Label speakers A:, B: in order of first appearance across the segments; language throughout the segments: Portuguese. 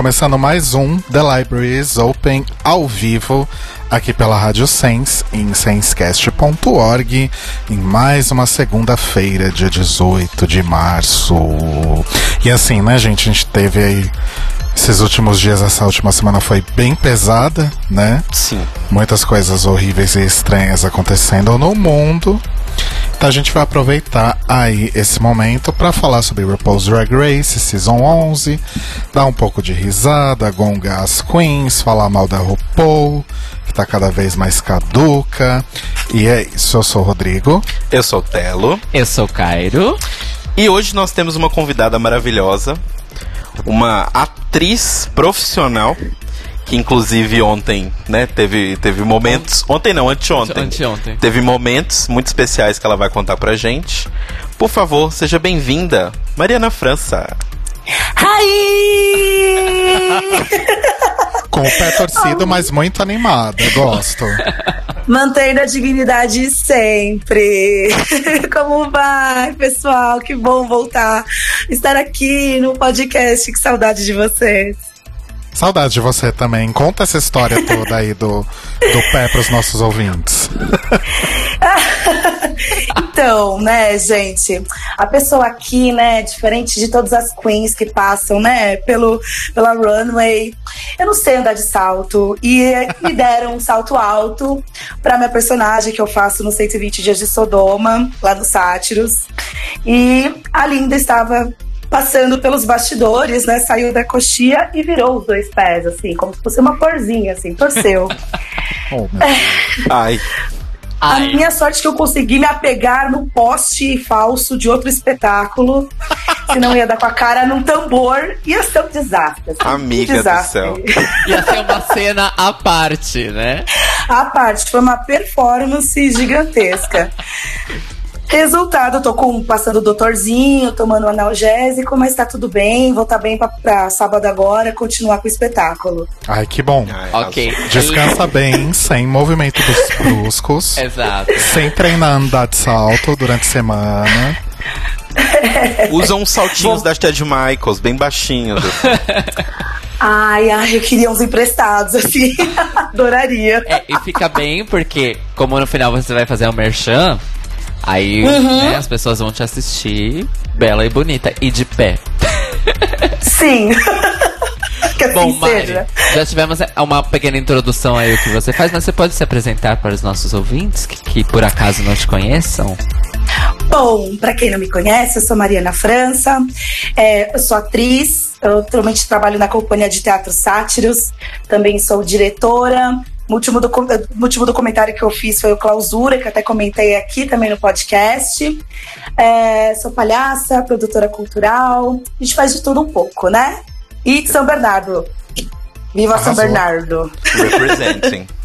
A: Começando mais um The Libraries Open ao vivo aqui pela Rádio Sense em sensecast.org em mais uma segunda-feira, dia 18 de março. E assim, né, gente, a gente teve aí esses últimos dias, essa última semana foi bem pesada, né?
B: Sim.
A: Muitas coisas horríveis e estranhas acontecendo no mundo. Então a gente vai aproveitar aí esse momento para falar sobre RuPaul's Drag Race Season 11, dar um pouco de risada, gongar as queens, falar mal da RuPaul, que tá cada vez mais caduca. E é isso, eu sou o Rodrigo.
B: Eu sou o Telo.
C: Eu sou o Cairo.
B: E hoje nós temos uma convidada maravilhosa, uma atriz profissional que inclusive ontem, né, teve, teve momentos. Ontem não, anteontem.
C: Anteontem.
B: Teve momentos muito especiais que ela vai contar pra gente. Por favor, seja bem-vinda, Mariana França.
D: Ai!
A: Com o pé torcido, mas muito animada. Gosto.
D: Mantendo a dignidade sempre. Como vai, pessoal? Que bom voltar. Estar aqui no podcast. Que saudade de vocês.
A: Saudade de você também. Conta essa história toda aí do, do pé pros nossos ouvintes.
D: então, né, gente, a pessoa aqui, né, diferente de todas as queens que passam, né, pelo, pela runway, eu não sei andar de salto e me deram um salto alto para minha personagem que eu faço no 120 dias de Sodoma, lá no Sátiros. E a Linda estava passando pelos bastidores, né? Saiu da coxia e virou os dois pés, assim, como se fosse uma porzinha, assim, torceu.
A: Oh,
B: Ai,
D: A
C: Ai.
D: minha sorte é que eu consegui me apegar no poste falso de outro espetáculo. Senão ia dar com a cara num tambor. Ia ser um desastre. assim,
B: Amiga
D: um
B: do
D: desastre.
B: céu.
C: Ia ser uma cena à parte, né?
D: A parte foi uma performance gigantesca. Resultado, eu tô com, passando o doutorzinho, tomando um analgésico, mas tá tudo bem. Vou estar bem pra, pra sábado agora, continuar com o espetáculo.
A: Ai, que bom.
B: Ai,
C: Ok.
A: Descansa bem, sem movimento dos bruscos.
C: Exato.
A: Sem treinar andar de salto durante a semana.
B: Usa uns saltinhos da Ted Michaels, bem baixinhos.
D: Ai, ai, eu queria uns emprestados, assim. Adoraria.
C: É, e fica bem porque, como no final você vai fazer o merchan, aí né, as pessoas vão te assistir bela e bonita e de pé.
D: Sim. que assim
C: Bom, Mari,
D: seja.
C: já tivemos uma pequena introdução aí o que você faz, mas você pode se apresentar para os nossos ouvintes que, que por acaso não te conheçam?
D: Bom, pra quem não me conhece, eu sou Mariana França, é, eu sou atriz, eu atualmente trabalho na companhia de teatro Sátiros, também sou diretora. O último, docu- o último documentário que eu fiz foi o Clausura, que até comentei aqui também no podcast. É, sou palhaça, produtora cultural, a gente faz de tudo um pouco, né? E São Bernardo. Viva São
A: Arrasou.
D: Bernardo!
B: Representing.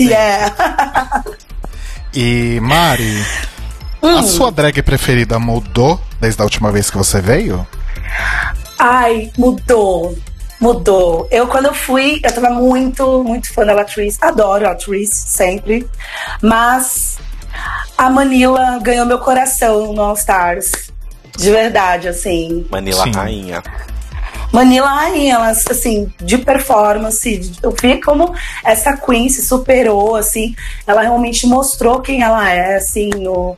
D: Yeah!
A: E, Mari, a sua drag preferida mudou desde a última vez que você veio?
D: Ai, mudou. Mudou. Eu, quando eu fui, eu tava muito, muito fã da Latrice. Adoro a Latrice, sempre. Mas a Manila ganhou meu coração no All Stars. De verdade, assim.
B: Manila
A: Sim.
B: Rainha.
D: Manila Rainha, ela, assim, de performance. Eu vi como essa Queen se superou, assim. Ela realmente mostrou quem ela é, assim, no,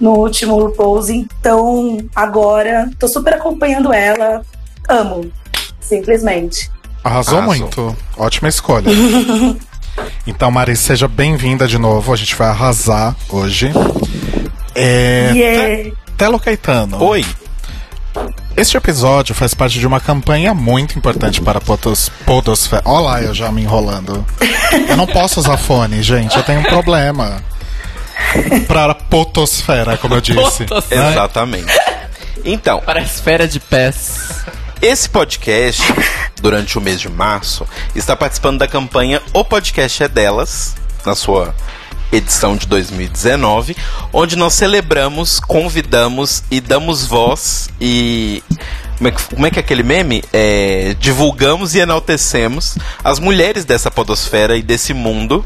D: no último RuPaul's. Então, agora, tô super acompanhando ela. Amo, simplesmente.
A: Arrasou,
B: Arrasou.
A: muito. Ótima escolha. então, Mari, seja bem-vinda de novo. A gente vai arrasar hoje. É,
D: Yeah.
A: Telo Caetano.
B: Oi.
A: Este episódio faz parte de uma campanha muito importante para a potos, Podosfera. Olha lá, eu já me enrolando. Eu não posso usar fone, gente, eu tenho um problema. Para a Potosfera, como eu disse.
C: Potosfera.
A: né?
B: Exatamente. Então,
C: Para a esfera de pés.
B: Esse podcast, durante o mês de março, está participando da campanha O Podcast é Delas, na sua edição de 2019, onde nós celebramos, convidamos e damos voz e. Como é que, como é, que é aquele meme? É, divulgamos e enaltecemos as mulheres dessa podosfera e desse mundo.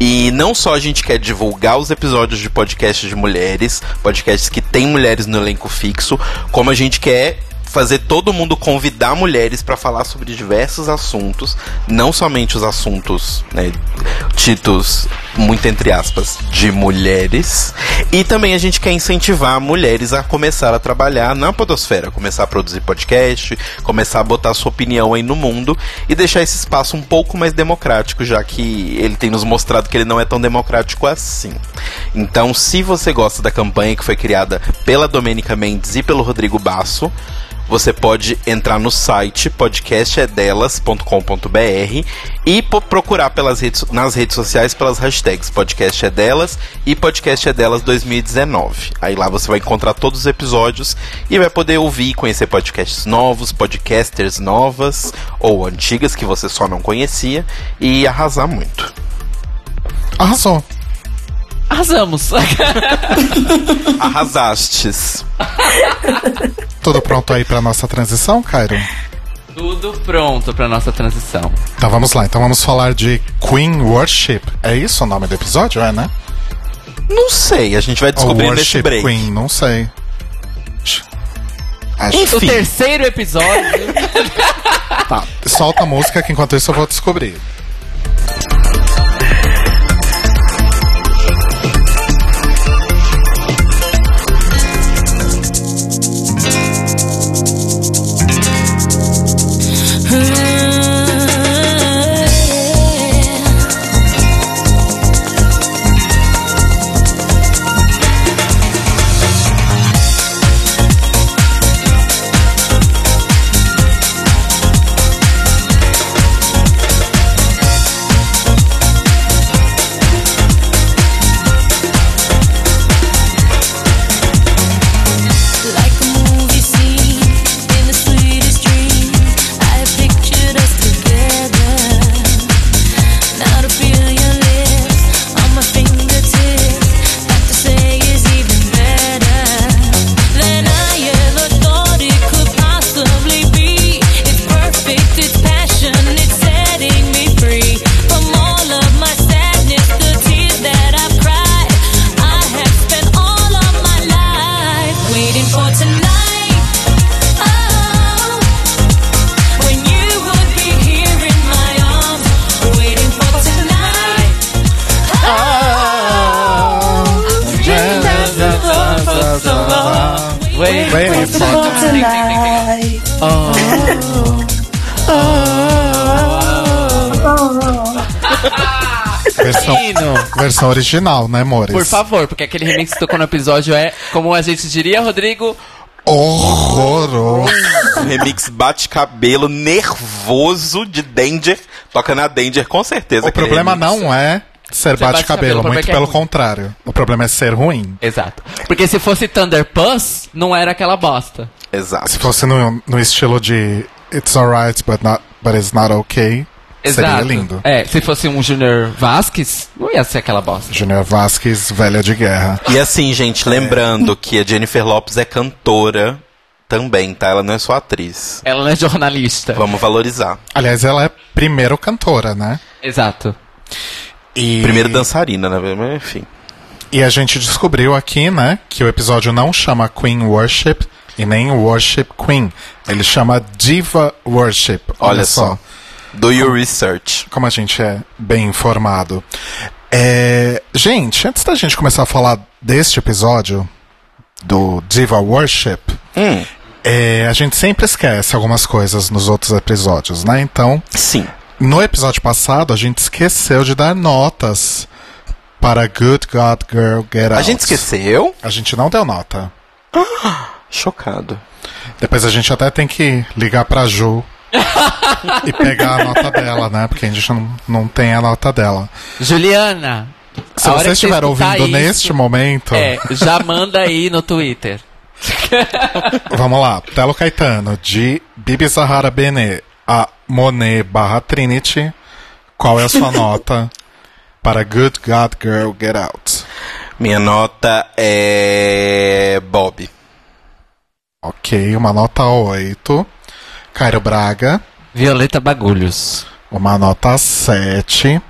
B: E não só a gente quer divulgar os episódios de podcasts de mulheres, podcasts que tem mulheres no elenco fixo, como a gente quer fazer todo mundo convidar mulheres para falar sobre diversos assuntos, não somente os assuntos, né, tidos muito entre aspas de mulheres, e também a gente quer incentivar mulheres a começar a trabalhar na podosfera, começar a produzir podcast, começar a botar sua opinião aí no mundo e deixar esse espaço um pouco mais democrático, já que ele tem nos mostrado que ele não é tão democrático assim. Então, se você gosta da campanha que foi criada pela Domênica Mendes e pelo Rodrigo Basso, você pode entrar no site podcastedelas.com.br e po- procurar pelas redes, nas redes sociais pelas hashtags podcast é delas e podcast é delas 2019. Aí lá você vai encontrar todos os episódios e vai poder ouvir e conhecer podcasts novos, podcasters novas ou antigas que você só não conhecia e arrasar muito.
A: Arrasou.
C: Arrasamos.
B: Arrasastes.
A: Tudo pronto aí pra nossa transição, Cairo?
C: Tudo pronto para nossa transição.
A: Então vamos lá. Então vamos falar de Queen Worship. É isso o nome do episódio? É, né?
B: Não sei, a gente vai
A: Ou
B: descobrir nesse
A: Worship
B: break.
A: Queen, não sei. Acho
C: O terceiro episódio.
A: Tá, solta a música que enquanto isso eu vou descobrir.
C: Wait.
A: Waiting for
D: Tonight.
A: versão,
C: Menino,
A: versão original, né, amores?
C: por favor, porque aquele remix que tocou no episódio é, como a gente diria, Rodrigo,
A: Horroroso.
B: Remix bate-cabelo nervoso de Danger. Toca na Danger, com certeza.
A: O problema
B: remix.
A: não é ser
C: bate-cabelo,
A: muito
C: é é
A: pelo
C: ruim.
A: contrário. O problema é ser ruim.
C: Exato. Porque se fosse Thunder Puss, não era aquela bosta.
B: Exato.
A: Se fosse no, no estilo de It's alright, but, not, but it's not okay,
C: Exato.
A: seria lindo.
C: É, se fosse um Junior Vasquez, não ia ser aquela bosta.
A: Junior Vasquez, velha de guerra.
B: E assim, gente, lembrando que a Jennifer Lopes é cantora também, tá? Ela não é só atriz.
C: Ela não é jornalista.
B: Vamos valorizar.
A: Aliás, ela é primeiro cantora, né?
C: Exato.
A: E,
B: Primeiro dançarina, né? Mas, enfim.
A: e a gente descobriu aqui, né, que o episódio não chama Queen Worship e nem Worship Queen. Ele chama Diva Worship.
B: Olha, só. Do your research.
A: como a gente é bem informado. É, gente, antes da gente começar a falar deste episódio do Diva Worship,
B: Hum,
A: é, a gente sempre esquece algumas coisas nos outros episódios, né? Então,
B: sim.
A: No episódio passado, a gente esqueceu de dar notas para Good God Girl Get Out.
B: A gente esqueceu?
A: A gente não deu nota.
B: Chocado.
A: Depois a gente até tem que ligar pra Ju e pegar a nota dela, né? Porque a gente não, não tem a nota dela.
C: Juliana.
A: Se você estiver ouvindo
C: isso,
A: neste momento,
C: É, já manda aí no Twitter.
A: Vamos lá. Telo Caetano, de Bibi Zahara Bene a Monet barra Trinity. Qual é a sua nota para Good God Girl Get Out?
B: Minha nota é. Bob.
A: Ok, uma nota 8. Cairo Braga,
C: Violeta Bagulhos.
A: uma nota 7.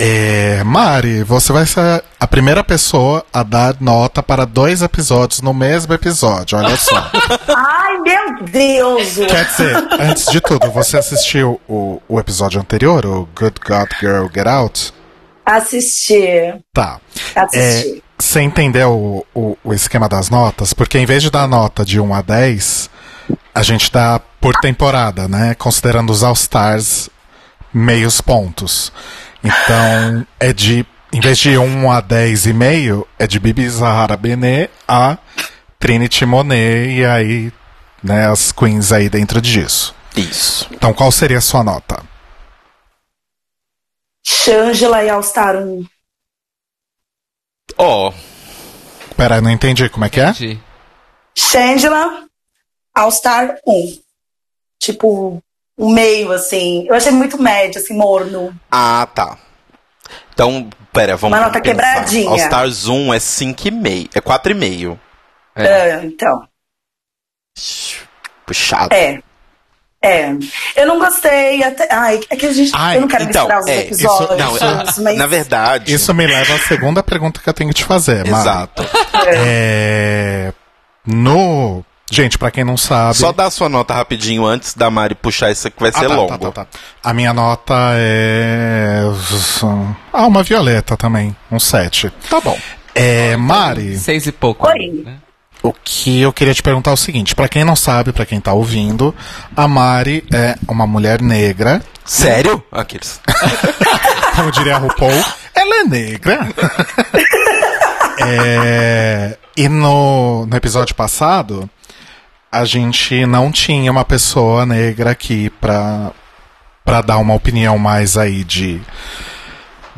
A: É, Mari, você vai ser a primeira pessoa a dar nota para dois episódios no mesmo episódio, olha só.
D: Ai, meu Deus!
A: Quer dizer, antes de tudo, você assistiu o, o episódio anterior, o Good God Girl Get Out?
D: Assistir.
A: Tá.
D: Assisti.
A: É, você entendeu o, o, o esquema das notas? Porque em vez de dar nota de 1 a 10, a gente dá por temporada, né? Considerando os All-Stars meios pontos. Então, é de. Em vez de 1 a 10,5, é de Bibi Zahara Benet a Trinity Monet e aí, né, as queens aí dentro disso.
B: Isso.
A: Então, qual seria a sua nota?
D: Shangela e All Star 1.
B: Ó,
A: Pera, não entendi como é que é?
C: Entendi.
D: Shangela, All Star 1. Tipo, um meio, assim. Eu achei muito médio, assim, morno.
B: Ah, tá. Então, pera, vamos
D: Uma nota
B: pensar.
D: quebradinha.
B: All Stars 1 é 5,5. É 4,5.
D: É, então.
B: Puxado.
D: É. É. Eu não gostei. Até... Ai, é que a gente.
A: Ai,
D: eu não quero
B: então,
D: misturar os
B: é,
D: episódios.
B: Não, eu-
D: mas...
B: na verdade.
A: Isso me leva à segunda pergunta que eu tenho que te fazer.
B: Exato.
A: É, No. Gente, pra quem não sabe.
B: Só dá a sua nota rapidinho antes da Mari puxar isso que vai
A: Ah,
B: ser
A: tá,
B: longo.
A: tá, tá, tá. A minha nota é. Ah, uma violeta também. Um 7.
B: Tá bom.
A: É, Mari,
C: Seis e pouco.
D: Oi.
C: né?
A: o que eu queria te perguntar é o seguinte: pra quem não sabe, pra quem tá ouvindo, a Mari é uma mulher negra.
B: Sério? Aqueles.
A: Como diria a RuPaul, ela é negra. É, e no, no episódio passado, a gente não tinha uma pessoa negra aqui pra, pra dar uma opinião mais aí de.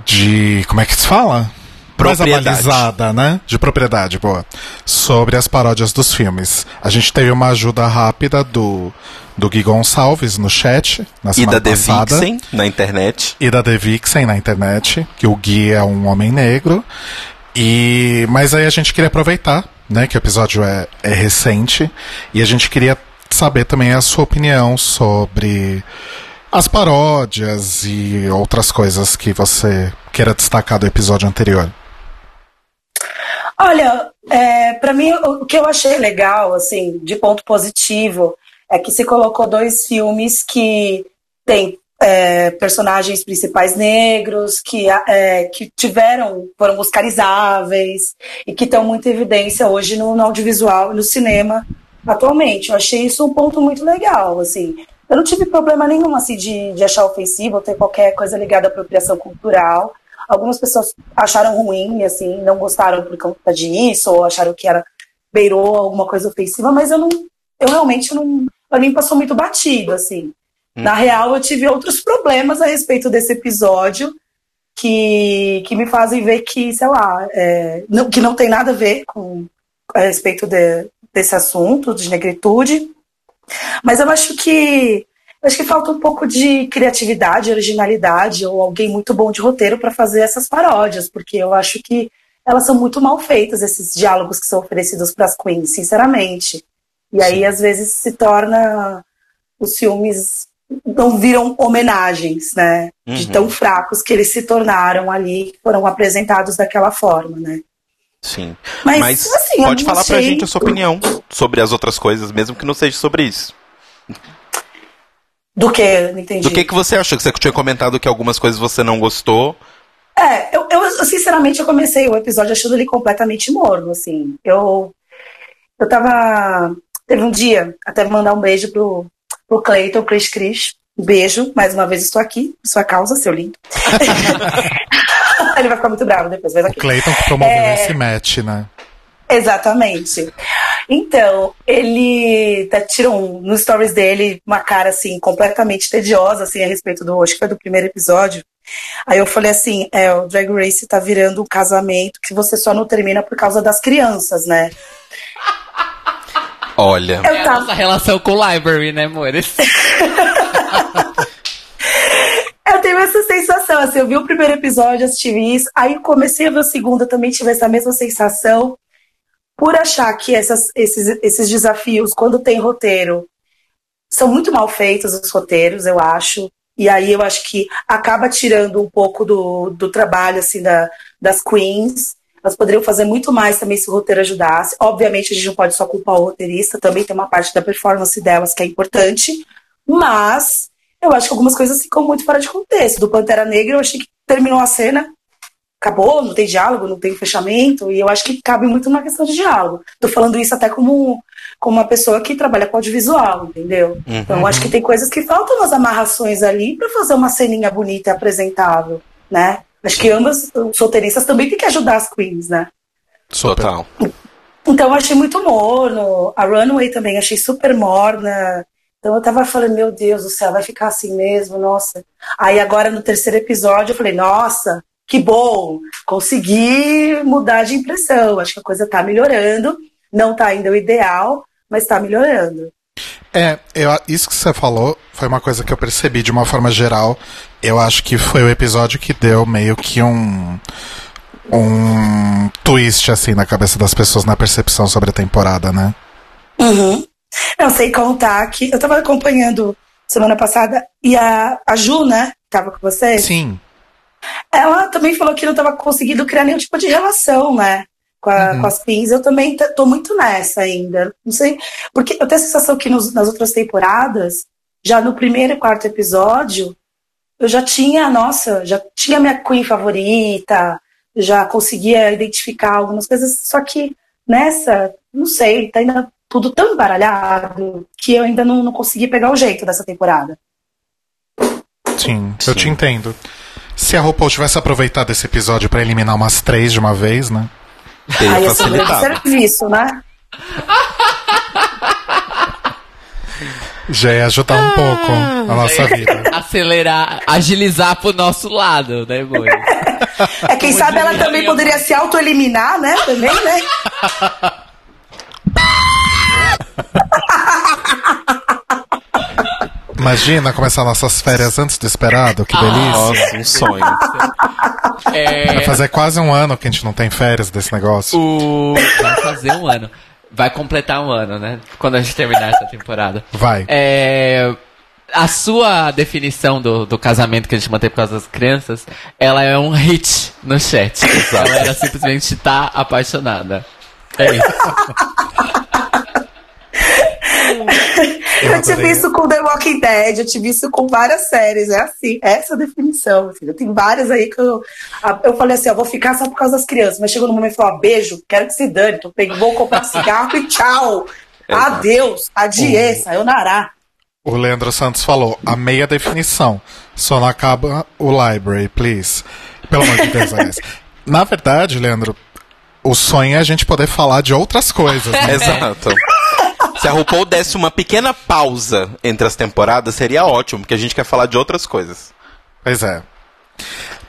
A: De. Como é que se fala? Mais
B: Propriedade.
A: avalizada, né? De propriedade, boa. Sobre as paródias dos filmes. A gente teve uma ajuda rápida do, do Gui Gonçalves no chat na
B: E
A: semana
B: da The
A: passada
B: Vixen na internet.
A: e da The Vixen na internet, que o Gui é um homem negro. E mas aí a gente queria aproveitar, né, que o episódio é, é recente e a gente queria saber também a sua opinião sobre as paródias e outras coisas que você queira destacar do episódio anterior.
D: Olha, é, para mim o que eu achei legal, assim, de ponto positivo, é que se colocou dois filmes que têm é, personagens principais negros, que, é, que tiveram, foram oscarizáveis e que estão muito em evidência hoje no, no audiovisual e no cinema atualmente. Eu achei isso um ponto muito legal, assim. Eu não tive problema nenhum, assim, de, de achar ofensivo ou ter qualquer coisa ligada à apropriação cultural. Algumas pessoas acharam ruim, assim, não gostaram por conta disso, ou acharam que era beirou alguma coisa ofensiva, mas eu não, eu realmente não, pra mim passou muito batido, assim. Na real, eu tive outros problemas a respeito desse episódio que, que me fazem ver que, sei lá, é, não- que não tem nada a ver com a respeito de- desse assunto de negritude. Mas eu acho que eu acho que falta um pouco de criatividade, originalidade ou alguém muito bom de roteiro para fazer essas paródias, porque eu acho que elas são muito mal feitas esses diálogos que são oferecidos para as queens, sinceramente. E aí às vezes se torna os filmes não viram homenagens, né? De
B: Uhum.
D: tão fracos que eles se tornaram ali, foram apresentados daquela forma, né?
B: Sim.
D: Mas,
B: Mas
D: assim,
B: pode falar pra
D: achei-
B: gente a sua opinião sobre as outras coisas, mesmo que não seja sobre isso.
D: Do que? Não entendi.
B: Do que, que você achou? Que você tinha comentado que algumas coisas você não gostou.
D: É, eu, eu, eu, sinceramente eu comecei o episódio achando ele completamente morno, assim. Eu eu tava teve um dia até mandar um beijo pro pro Cleiton, Cris Cris. Um beijo, mais uma vez estou aqui, sua causa, seu lindo. ele vai ficar muito bravo depois, mas
A: O
D: aqui.
A: Clayton que promoveu
D: É.
A: esse match, né?
D: Exatamente. Então, ele tá, tirou um, no stories dele uma cara assim completamente tediosa assim a respeito do, acho que foi do primeiro episódio. Aí eu falei assim, é, o Drag Race tá virando um casamento que você só não termina por causa das crianças, né?
B: Olha,
D: Eu
C: a
D: tava.
C: nossa relação com o library, né, amores?
D: Eu tenho essa sensação, assim, eu vi o primeiro episódio, assisti isso, aí comecei a ver o segundo, também tive essa mesma sensação, por achar que essas- esses, esses desafios, quando tem roteiro, são muito mal feitos os roteiros, eu acho, e aí eu acho que acaba tirando um pouco do, do trabalho, assim, da, das queens, elas poderiam fazer muito mais também se o roteiro ajudasse, obviamente a gente não pode só culpar o roteirista, também tem uma parte da performance delas que é importante, mas eu acho que algumas coisas ficam muito fora de contexto. Do Pantera Negra, eu achei que terminou a cena, acabou, não tem diálogo, não tem fechamento, e eu acho que cabe muito na questão de diálogo. Tô falando isso até como, como uma pessoa que trabalha com audiovisual, entendeu? Então eu acho que tem coisas que faltam nas amarrações ali para fazer uma ceninha bonita e apresentável, né? Acho que ambas, os solteiristas também têm que ajudar as queens, né?
B: total.
D: Então eu achei muito morno. A Runway também achei super morna. Então eu tava falando, meu Deus do céu, vai ficar assim mesmo, nossa. Aí agora no terceiro episódio eu falei, nossa, que bom, consegui mudar de impressão. Acho que a coisa tá melhorando. Não tá ainda o ideal, mas tá melhorando.
A: É, eu, isso que você falou foi uma coisa que eu percebi de uma forma geral. Eu acho que foi o episódio que deu meio que um. um twist, assim, na cabeça das pessoas na percepção sobre a temporada, né?
D: Uhum. Não sei contar que eu tava acompanhando semana passada e a, a Ju, né, tava com você?
A: Sim.
D: Ela também falou que não estava conseguindo criar nenhum tipo de relação, né? Com, a- com as pins. Eu também tô muito nessa ainda. Não sei. Porque eu tenho a sensação que nos- nas outras temporadas, já no primeiro e quarto episódio, eu já tinha, nossa, já tinha minha Queen favorita, já conseguia identificar algumas coisas, só que nessa, não sei, tá ainda tudo tão embaralhado que eu ainda não, não consegui pegar o jeito dessa temporada.
A: Sim, eu te entendo. Se a RuPaul tivesse aproveitado esse episódio pra eliminar umas três de uma vez, né?
B: Teria
D: Aí é
B: facilitado.
D: serviço, né?
A: Já ia ajudar um pouco a nossa vida.
C: Acelerar, agilizar pro nosso lado, né, amores?
D: É, quem sabe ela também poderia se autoeliminar, né? Também, né?
A: Imagina começar nossas férias antes do esperado, que delícia.
B: Nossa, um sonho.
C: É,
A: Vai fazer quase um ano que a gente não tem férias desse negócio.
C: o... Vai fazer um ano. Vai completar um ano, né? Quando a gente terminar essa temporada.
A: Vai.
C: É, a sua definição do, do casamento que a gente mantém por causa das crianças, ela é um hit no chat. A galera simplesmente tá apaixonada. É isso.
A: Eu
D: tive isso com The Walking Dead, eu tive isso com várias séries. É assim, essa definição. Assim, tem várias aí que eu, eu falei assim: eu vou ficar só por causa das crianças. Mas chegou no momento e falou: ó, beijo, quero que se dane. Pegando, vou comprar cigarro e tchau.
B: Exato.
D: Adeus, adie, sayonara.
A: O Leandro Santos falou, a meia definição. Só não acaba o library, please. Pelo amor de Deus, aliás. Na verdade, Leandro, o sonho é a gente poder falar de outras coisas, né?
B: Exato. Se a RuPaul desse uma pequena pausa entre as temporadas, seria ótimo, porque a gente quer falar de outras coisas.
A: Pois é.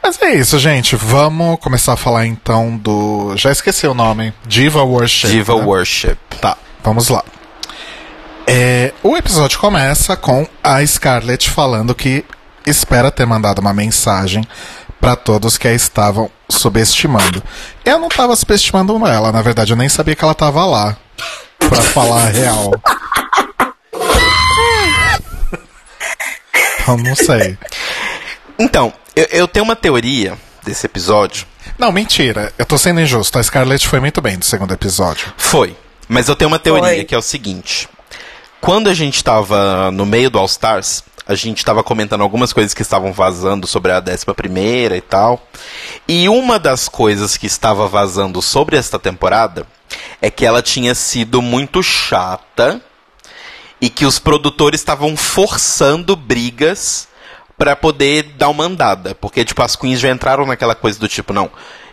A: Mas é isso, gente. Vamos começar a falar então do. Já esqueci o nome. Diva Worship.
B: Diva
A: né?
B: Worship.
A: Tá, vamos lá. É, o episódio começa com a Scarlett falando que espera ter mandado uma mensagem pra todos que a estavam subestimando. Eu não tava subestimando ela, na verdade, eu nem sabia que ela tava lá pra falar a real. Eu não sei.
B: Então, eu, eu tenho uma teoria desse episódio.
A: Não, mentira. Eu tô sendo injusto. A Scarlett foi muito bem do segundo episódio.
B: Foi. Mas eu tenho uma teoria
D: Foi.
B: que é o seguinte. Quando a gente tava no meio do All Stars, a gente tava comentando algumas coisas que estavam vazando sobre a décima primeira e tal. E uma das coisas que estava vazando sobre esta temporada é que ela tinha sido muito chata e que os produtores estavam forçando brigas pra poder dar uma andada. Porque, tipo, as queens já entraram naquela coisa do tipo, não,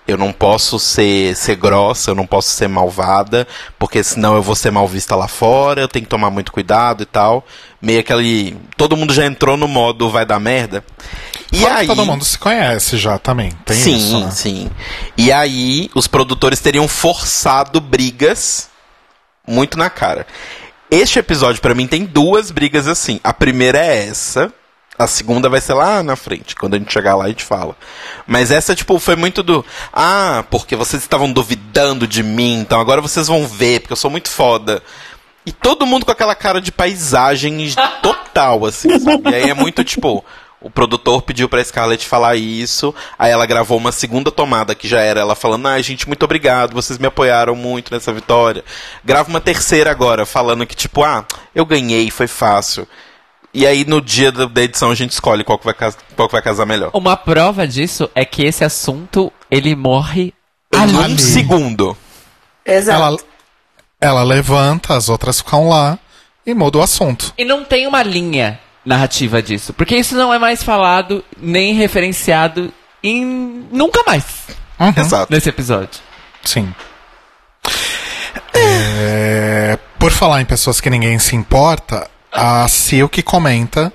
B: eu não posso ser, ser grossa, eu não posso ser malvada, porque senão eu vou ser mal vista lá fora, eu tenho que tomar muito cuidado e tal. Meio aquele. Todo mundo já entrou no modo vai dar merda. E
A: que
B: aí.
A: todo mundo se conhece já também. Tem
B: sim,
A: isso, né?
B: sim. E aí, os produtores teriam forçado brigas muito na cara. Este episódio, pra mim, tem duas brigas assim. A primeira é essa. A segunda vai ser lá na frente. Quando a gente chegar lá, a gente fala. Mas essa, tipo, foi muito do. Ah, porque vocês estavam duvidando de mim, então agora vocês vão ver, porque eu sou muito foda. E todo mundo com aquela cara de paisagem total, assim, sabe? E aí é muito tipo. O produtor pediu pra Scarlett falar isso, aí ela gravou uma segunda tomada que já era ela falando: "Ai, gente, muito obrigado, vocês me apoiaram muito nessa vitória". Grava uma terceira agora, falando que tipo: "Ah, eu ganhei, foi fácil". E aí no dia da edição a gente escolhe qual que vai, cas- qual que vai casar melhor.
C: Uma prova disso é que esse assunto, ele morre
B: Em
C: ali.
B: um segundo.
D: Exato.
A: Ela, ela levanta, as outras ficam lá e muda o assunto.
C: E não tem uma linha narrativa disso. Porque isso não é mais falado, nem referenciado em nunca mais
A: Uhum,
B: Exato.
C: nesse episódio.
A: Sim. É, por falar em pessoas que ninguém se importa, a Silk comenta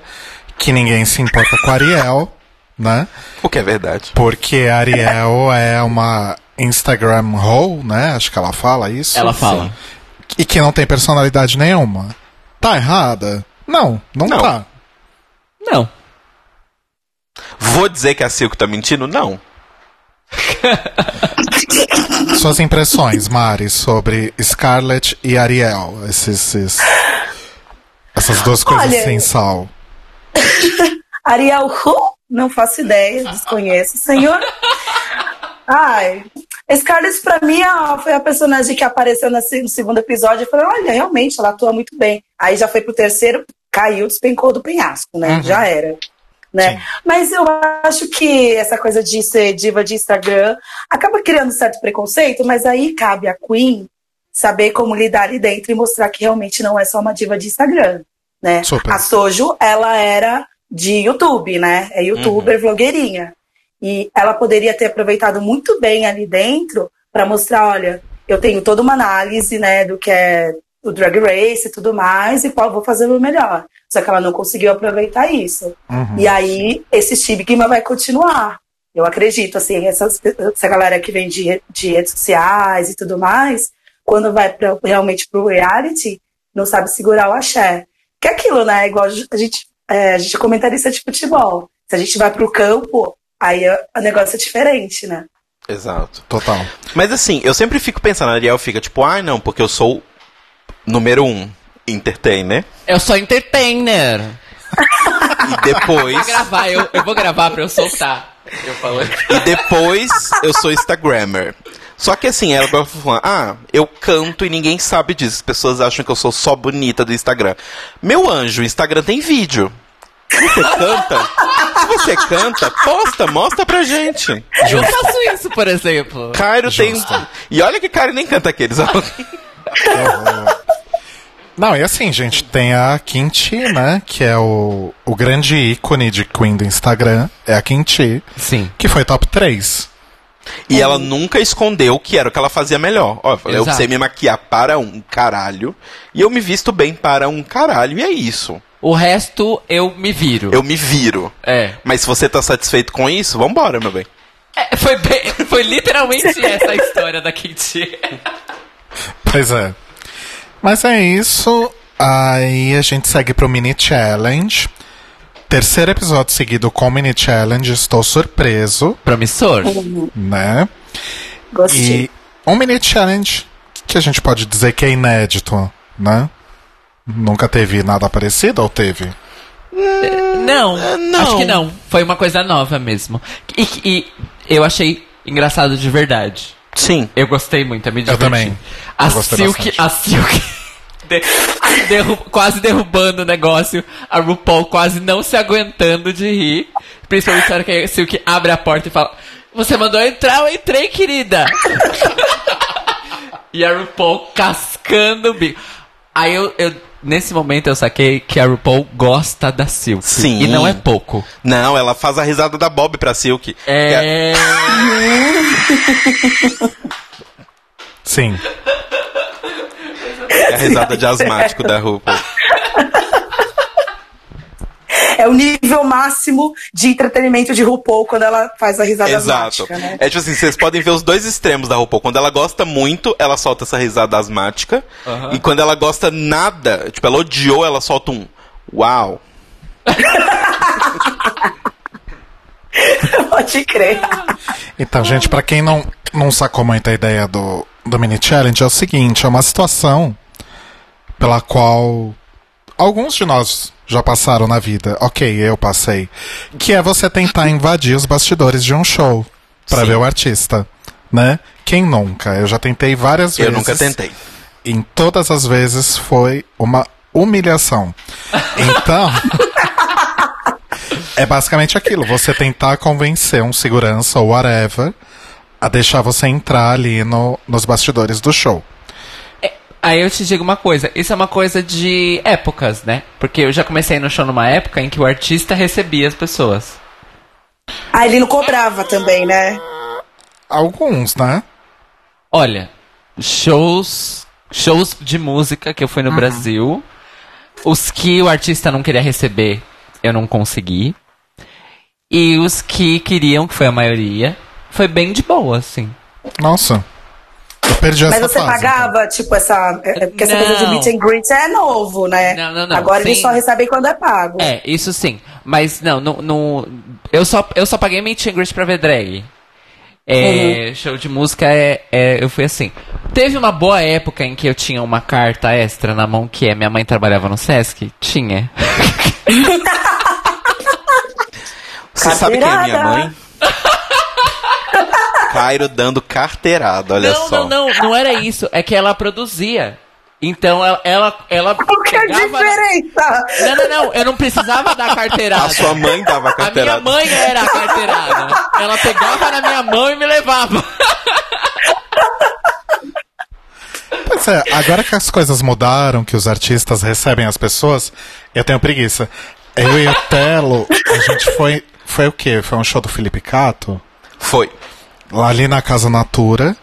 A: que ninguém se importa com a Ariel, né?
B: O que é verdade.
A: Porque a Ariel é uma Instagram hoe, né? Acho que ela fala isso.
C: Ela fala.
A: E que não tem personalidade nenhuma. Tá errada? Não, não,
B: Não.
A: tá.
C: Não.
B: Vou dizer que a Silco tá mentindo? Não.
A: Suas impressões, Mari, sobre Scarlett e Ariel. Esses, esses- essas duas coisas
D: Olha,
A: sem sal.
D: Ariel Who? Não faço ideia, desconheço, senhor. Ai, Scarlett pra mim ó, foi a personagem que apareceu no segundo episódio. Eu falei, olha, realmente, ela atua muito bem. Aí já foi pro terceiro, caiu, despencou do penhasco, né? Já era. Né?
A: Sim.
D: Mas eu acho que essa coisa de ser diva de Instagram acaba criando certo preconceito, mas aí cabe a Queen saber como lidar ali dentro e mostrar que realmente não é só uma diva de Instagram, né?
A: Super.
D: A Sojo, ela era de YouTube, né? É youtuber, vlogueirinha. E ela poderia ter aproveitado muito bem ali dentro para mostrar, olha, eu tenho toda uma análise, né, do que é o drag race e tudo mais, e vou fazer o melhor. Só que ela não conseguiu aproveitar isso.
A: Uhum.
D: E aí, esse estigma vai continuar. Eu acredito, assim, essas, essa galera que vem de, de redes sociais e tudo mais, quando vai pra, realmente pro reality, não sabe segurar o axé. Que é aquilo, né? Igual a gente, é, a gente é comentarista de futebol. Se a gente vai pro campo, aí é- o negócio é diferente, né?
B: Exato.
A: Total.
B: Mas assim, eu sempre fico pensando, a Ariel fica tipo, ai não, porque eu sou número um entertainer.
C: Eu sou entertainer.
B: E depois.
C: Vou gravar, eu, eu vou gravar pra eu soltar. Eu falando.
B: e depois eu sou Instagrammer. Só que assim, ela vai falar, ah, eu canto e ninguém sabe disso. As pessoas acham que eu sou só bonita do Instagram. Meu anjo, o Instagram tem vídeo. Você canta? Se você canta, posta, mostra pra gente.
C: Eu faço isso, por exemplo.
B: Cairo tem. E olha que Cairo nem canta aqueles.
A: Não, e assim, gente, tem a Kinti, né? Que é o, o grande ícone de Queen do Instagram. É a Kinti,
C: Sim.
A: que foi top 3.
B: E ela nunca escondeu que era o que ela fazia melhor. Ó, eu
C: Exato.
B: sei me maquiar para um caralho. E eu me visto bem para um caralho. E é isso.
C: O resto eu me viro.
B: Eu me viro.
C: É.
B: Mas se você tá satisfeito com isso, vambora, meu bem.
C: É, Foi, bem, foi literalmente essa a história da Kitty.
A: Pois é. Mas é isso. Aí a gente segue pro mini challenge. Terceiro episódio seguido com mini challenge. Estou surpreso,
C: Promissor.
A: né?
D: Gostei.
A: E um mini challenge que a gente pode dizer que é inédito, né? Nunca teve nada parecido ou teve?
C: Não,
B: não.
C: acho que não. Foi uma coisa nova mesmo. E, e eu achei engraçado de verdade.
B: Sim.
C: Eu gostei muito, eu me
A: Eu
C: diverti.
A: também.
C: A
A: Eu gostei
C: Silk,
A: bastante.
C: a Silk de- derru- quase derrubando o negócio, a RuPaul quase não se aguentando de rir. Principalmente na hora que a Silk abre a porta e fala: Você mandou eu entrar, eu entrei, querida. e a RuPaul cascando o bico. Aí eu, eu- nesse momento eu saquei que a RuPaul gosta da Silk.
B: Sim.
C: E não é pouco.
B: Não, ela faz a risada da Bob pra Silk. É-
C: É.
A: Sim.
B: É a risada de asmático da RuPaul.
D: é o nível máximo de entretenimento de RuPaul quando ela faz a risada
B: Exato.
D: asmática, né?
B: É tipo assim, vocês podem ver os dois extremos da RuPaul. Quando ela gosta muito, ela solta essa risada asmática. E quando ela gosta nada, tipo, ela odiou, ela solta um uau.
D: Pode crer.
A: Então, gente, pra quem não, não sacou muito a ideia do, do mini challenge, é o seguinte: é uma situação pela qual alguns de nós já passaram na vida. Ok, eu passei. Que é você tentar invadir os bastidores de um show
B: Sim.
A: ver o artista. Né? Quem nunca? Eu já tentei várias
B: Eu
A: vezes.
B: nunca tentei.
A: Em todas as vezes foi uma humilhação. Então. é basicamente aquilo: você tentar convencer um segurança ou whatever a deixar você entrar ali no, nos bastidores do show.
C: Aí eu te digo uma coisa, isso é uma coisa de épocas, né? Porque eu já comecei no show numa época em que o artista recebia as pessoas.
D: Ah, ele não cobrava também, né?
A: Alguns, né?
C: Olha, shows, shows de música que eu fui no Brasil, os que o artista não queria receber, eu não consegui. E os que queriam, que foi a maioria, foi bem de boa, assim.
A: Nossa. Eu perdi
D: Mas
A: essa
D: você
A: fase.
D: pagava, tipo, essa. é, Porque essa coisa de meet and greet é novo, né?
C: Não, não, não,
D: Agora eles
C: sim.
D: só recebem quando é pago.
C: É, isso sim. Mas não, no, no- eu, só, eu só paguei meet and greet pra ver drag. É, Show de música é, é- Eu fui assim. Teve uma boa época em que eu tinha uma carta extra na mão que é minha mãe trabalhava no Sesc? Tinha.
B: Você sabe quem é minha mãe? Cairo dando carteirada, olha
C: não,
B: só.
C: não, não, não era isso. É que ela produzia. Então ela. ela, ela
D: Qual que é a diferença?
C: Não, não, não. Eu não precisava dar carteirada.
B: A sua mãe dava
C: A minha
B: carteirada.
C: mãe era a carteirada. Ela pegava na minha mão e me levava.
A: Pois é, agora que as coisas mudaram, que os artistas recebem as pessoas, eu tenho preguiça. Eu e o Telo, a gente foi. Foi o quê? Foi um show do Felipe Cato?
B: Foi.
A: Lá ali na Casa Natura.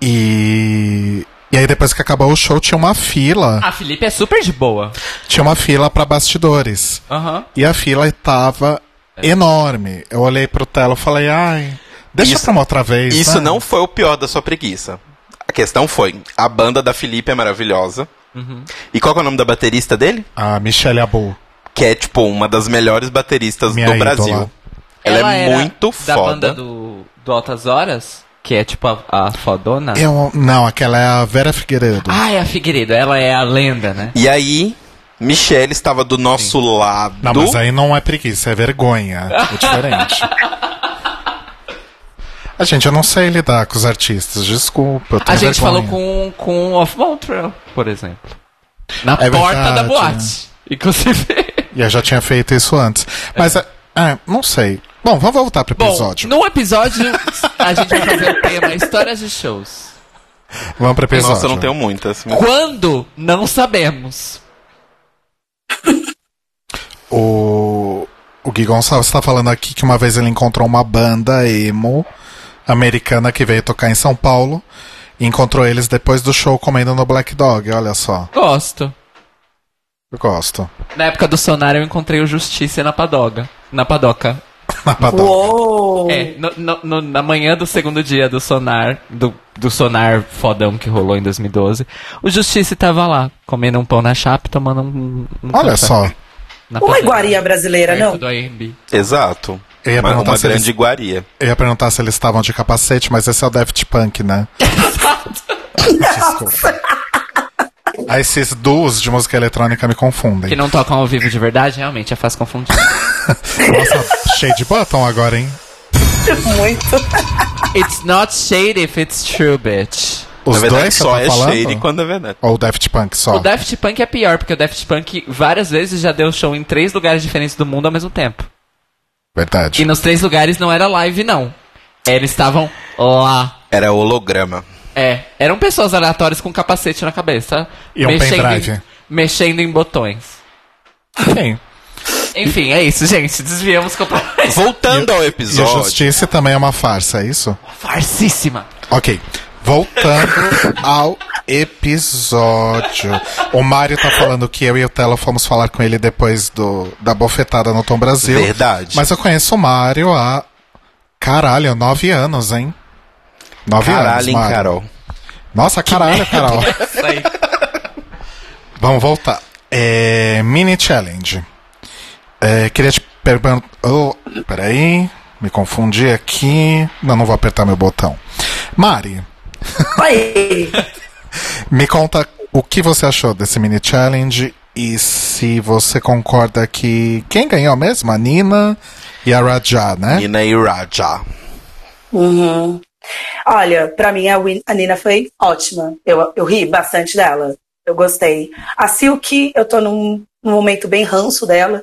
A: E. E aí depois que acabou o show tinha uma fila.
C: A Felipe é super de boa.
A: Tinha uma fila pra bastidores.
C: Aham.
A: E a fila tava enorme. Eu olhei pro Telo e falei, ai, deixa
B: Isso-
A: pra uma outra vez.
B: Isso
A: né?
B: não foi o pior da sua preguiça. A questão foi, a banda da Felipe é maravilhosa. E qual que é o nome da baterista dele?
A: A Michelle Abu.
B: Que é, tipo, uma das melhores bateristas
A: Minha
B: do
A: ídola.
B: Brasil. Ela, é
C: era
B: muito
C: da
B: foda.
C: banda do, do Altas Horas, que é tipo a, a fodona.
A: Eu, não, aquela é a Vera Figueiredo.
C: Ah, é a Figueiredo. Ela é a lenda, né?
B: E aí, Michelle estava do nosso lado.
A: Não, mas aí não é preguiça, é vergonha. É diferente. A gente, eu não sei lidar com os artistas, desculpa. Eu
C: A gente
A: vergonha.
C: falou com, com o Off Montreal, por exemplo. Na
A: É
C: porta
A: verdade,
C: da boate. Inclusive.
A: E eu já tinha feito isso antes. Mas, é, é, não sei. Bom, vamos voltar pro
C: Bom,
A: episódio.
C: no episódio a gente vai fazer o tema Histórias de shows.
A: Vamos pro episódio.
B: Nossa, eu não tenho muitas.
C: Quando? Não sabemos.
A: O, o Gui Gonçalves está falando aqui que uma vez ele encontrou uma banda emo americana que veio tocar em São Paulo. E encontrou eles depois do show comendo no Black Dog. Olha só,
C: Gosto.
A: eu gosto.
C: Na época do Sonar eu encontrei o Justiça na Padoga. Na Padoca.
D: Uou!
C: É, no- no- no- na manhã do segundo dia do Sonar, do, do Sonar fodão que rolou em 2012, o Justiça tava lá, comendo um pão na chapa e tomando um. um
A: Olha
C: café
A: só.
C: Na
D: Uma iguaria brasileira, não?
B: Exato.
A: Eu ia
B: Uma,
A: perguntar
B: uma
A: se eles-
B: grande iguaria.
A: Eu ia perguntar se eles estavam de capacete, mas esse é o Daft Punk, né? Desculpa. Aí esses duos de música eletrônica me confundem.
C: Que não tocam ao vivo de verdade, realmente é fácil confundir.
A: Nossa, cheio de bottom agora, hein?
D: Muito.
C: it's not shady if it's true, bitch.
A: Os
B: Na verdade,
A: dois
B: só
A: tá
B: é
A: falando?
B: shady quando é verdade.
A: Ou o Daft Punk só?
C: O Daft Punk é pior, porque o Daft Punk várias vezes já deu show em três lugares diferentes do mundo ao mesmo tempo.
A: Verdade.
C: E nos três lugares não era live, não. Eles estavam lá.
B: Era holograma.
C: É, eram pessoas aleatórias com capacete na cabeça.
A: E um pendrive.
C: em, mexendo em botões.
A: Enfim.
C: Enfim, é isso, gente. Desviamos completamente.
B: Voltando ao
A: E o
B: episódio.
A: Justiça também é uma farsa, é isso?
C: Farcíssima.
A: Ok. Voltando ao episódio. O Mário tá falando que eu e o Telo fomos falar com ele depois do, da bofetada no Tom Brasil.
B: Verdade.
A: Mas eu conheço o Mário há. Caralho, nove anos, hein? Nove anos.
B: Caralho, hein,
A: Mário.
B: Carol.
A: Nossa, caralho, Carol. Vamos voltar. É, mini challenge. É, queria te perguntar. Oh, peraí. Me confundi aqui. Não, não vou apertar meu botão. Mari,
D: Oi!
A: me conta o que você achou desse mini challenge e se você concorda que. Quem ganhou mesmo? A Nina e a Raja, né?
B: Nina e Raja.
D: Uhum. Olha, pra mim a, Win- a Nina foi ótima. Eu, eu ri bastante dela. Eu gostei. A Silk, eu tô num, num momento bem ranço dela.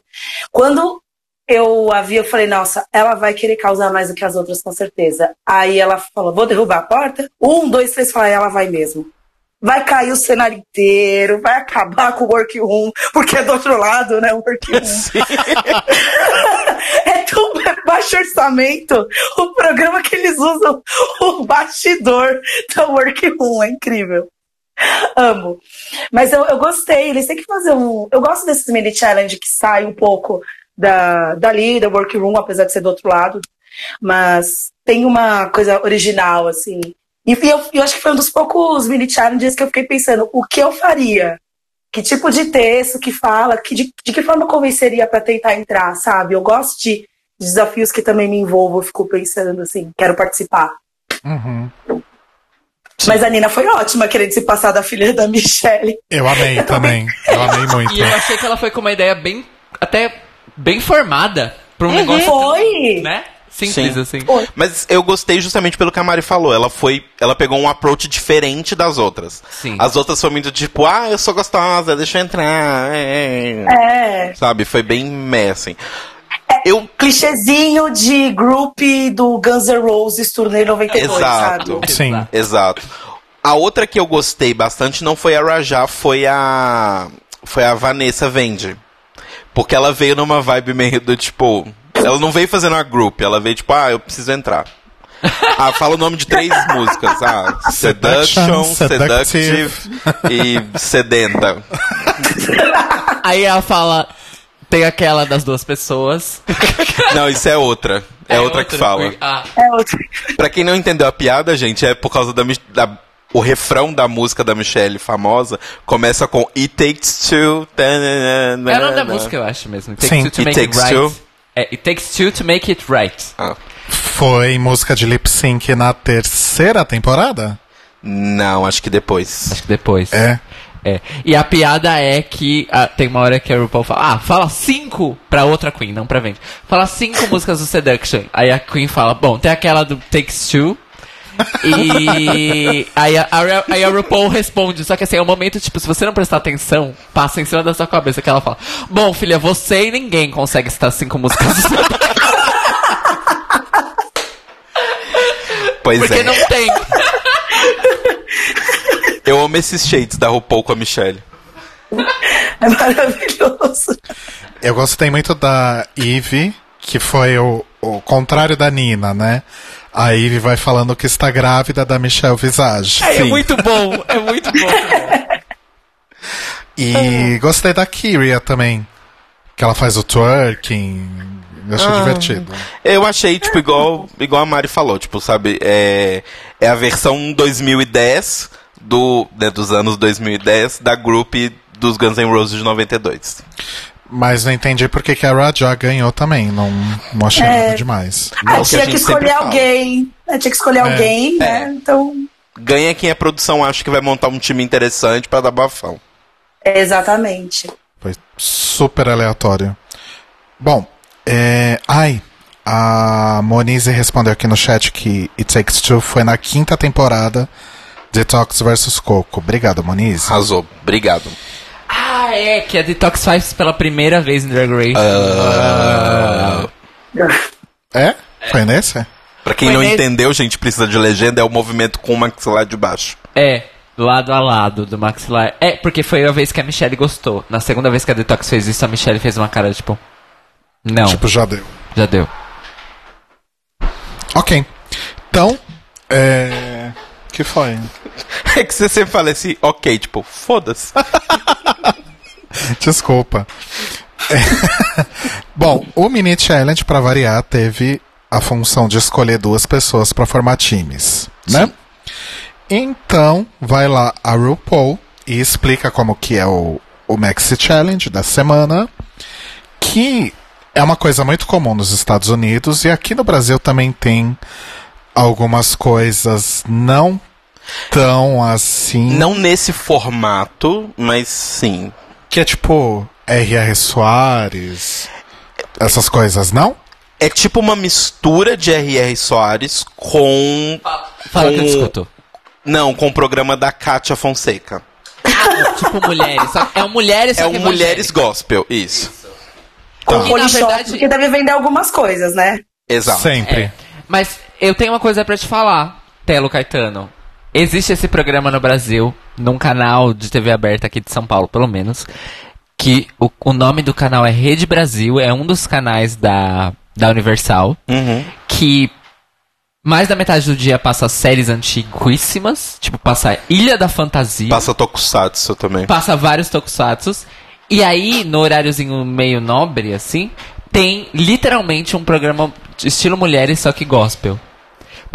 D: Quando eu a vi, eu falei, nossa, ela vai querer causar mais do que as outras, com certeza. Aí ela falou, vou derrubar a porta? Um, dois, três, falei, ela vai mesmo. Vai cair o cenário inteiro, vai acabar com o workroom, porque é do outro lado, né? O workroom. tão baixo orçamento o programa que eles usam, o bastidor do workroom, é incrível. Amo. Mas eu, eu gostei, eles têm que fazer um. Eu gosto desses mini challenge que sai um pouco da, dali, da workroom, apesar de ser do outro lado. Mas tem uma coisa original, assim. E eu, eu acho que foi um dos poucos mini challenges que eu fiquei pensando, o que eu faria? Que tipo de texto que fala, que de, de que forma convenceria para tentar entrar, sabe? Eu gosto de desafios que também me envolvam, eu fico pensando assim, quero participar.
A: Uhum.
D: Mas a Nina foi ótima querendo se passar da filha da Michelle.
A: Eu amei também. Eu amei muito.
C: E eu achei que ela foi com uma ideia bem. até bem formada pra um negócio.
D: Foi!
C: Né? Simples
B: Sim.
C: assim.
D: Foi.
B: Mas eu gostei justamente pelo que a Mari falou. Ela foi. Ela pegou um approach diferente das outras.
C: Sim.
B: As outras foram muito tipo, ah, eu sou gostosa, deixa eu entrar. é, é.
D: É.
B: Sabe? Foi bem meh, assim. Eu.
D: Clichêzinho de group do Guns N' Roses turnê 92,
B: Exato.
D: sabe?
A: Sim.
B: Exato. A outra que eu gostei bastante não foi a Rajá, foi a. Foi a Vanessa Vende. Porque ela veio numa vibe meio do tipo. Ela não veio fazendo uma group, ela veio tipo, ah, eu preciso entrar. Ah, fala o nome de três músicas. Ah, Seduction,
A: Seduction,
B: Seductive e Sedenta.
C: Aí ela fala. Tem aquela das duas pessoas.
B: Não, isso é outra. É, outra, que fala.
C: Ah,
D: É outro.
B: Pra quem não entendeu a piada, gente, é por causa da, da- o refrão da música da Michelle famosa começa com It Takes Two.
C: é o nome da música, eu acho mesmo. It
A: Sim.
C: takes two to
B: It
C: make
B: takes
C: it right.
B: two.
C: É, it takes two to make it right.
B: Ah,
A: Foi música de lip sync na terceira temporada?
B: não, acho que depois.
C: Acho que depois.
A: É.
C: É. E a piada é que ah, tem uma hora que a RuPaul fala, ah, fala cinco pra outra Queen, não pra Vende. Fala cinco músicas do Seduction. Aí a Queen fala, bom, tem aquela do Takes Two. e aí a, a, aí a RuPaul responde, só que assim, é um momento, tipo, se você não prestar atenção, passa em cima da sua cabeça que ela fala, bom, filha, você e ninguém consegue citar cinco músicas do Seduction,
B: Pois
C: porque
B: é.
C: não tem.
B: Eu amo esses shades da RuPaul com a Michelle.
D: É maravilhoso.
A: Eu gostei muito da Eve, que foi o, o contrário da Nina, né? A Eve vai falando que está grávida da Michelle Visage.
C: É, muito bom, é muito bom.
A: E gostei da Kyria também. Que ela faz o twerking. Eu achei divertido.
B: Eu achei, tipo, igual, igual a Mari falou, tipo, sabe, é, é a versão 2010 do, né, dos anos 2010 da group dos Guns N' Roses de 92.
A: Mas não entendi por que, que a Raja ganhou também. Não, não achei
D: É.
A: nada demais.
D: Ah,
B: que
D: tinha que
B: sempre
D: escolher alguém. né? Tinha que escolher
A: É.
D: alguém, né?
B: É.
D: Então,
B: Ganha quem a produção acha que vai montar um time interessante pra dar bafão.
D: exatamente.
A: Foi super aleatório. Bom, é... Ai, a Monize respondeu aqui no chat que It Takes Two foi na quinta temporada Detox vs Coco. Obrigado, Monize.
B: Arrasou. Obrigado.
C: Ah, é, que a Detox faz pela primeira vez em Drag Race.
B: Ah,
A: É? Foi nesse?
B: pra quem
C: Foi
B: não
C: nesse-
B: entendeu, gente, precisa de legenda, é o movimento com o maxilar de baixo.
C: É, lado a lado do maxilar. É, porque foi a vez que a Michelle gostou. Na segunda vez que a Detox fez isso, a Michelle fez uma cara tipo. Não,
A: Tipo, já deu.
C: já deu.
A: Ok. Então, é... que foi?
B: É que você sempre fala assim, ok, tipo, foda-se.
A: Desculpa. É. Bom, o Mini Challenge, pra variar, teve a função de escolher duas pessoas pra formar times, né? Então, vai lá a RuPaul e explica como que é o, o Maxi Challenge da semana, que é uma coisa muito comum nos Estados Unidos e aqui no Brasil também tem algumas coisas não tão assim.
B: Não nesse formato, mas sim.
A: Que é tipo R.R. Soares, essas coisas, não?
B: É tipo uma mistura de R.R. Soares com.
C: Fala que eu
B: com-
C: discuto.
B: Não, com o programa da Kátia Fonseca.
C: tipo mulheres. É um mulheres,
B: É um Mulheres. Gospel, isso.
A: Tá.
C: E, na verdade-
D: porque deve vender algumas coisas, né?
B: Exato.
A: Sempre.
C: É. Mas eu tenho uma coisa pra te falar, Telo Caetano. Existe esse programa no Brasil, num canal de TV aberta aqui de São Paulo, pelo menos, que o, o nome do canal é Rede Brasil, é um dos canais da, da Universal,
B: Uhum.
C: que mais da metade do dia passa séries antiguíssimas, tipo, passa Ilha da Fantasia,
B: Passa Tokusatsu também.
C: passa vários tokusatsus. E aí, no horáriozinho meio nobre, assim, tem literalmente um programa estilo mulheres, só que gospel.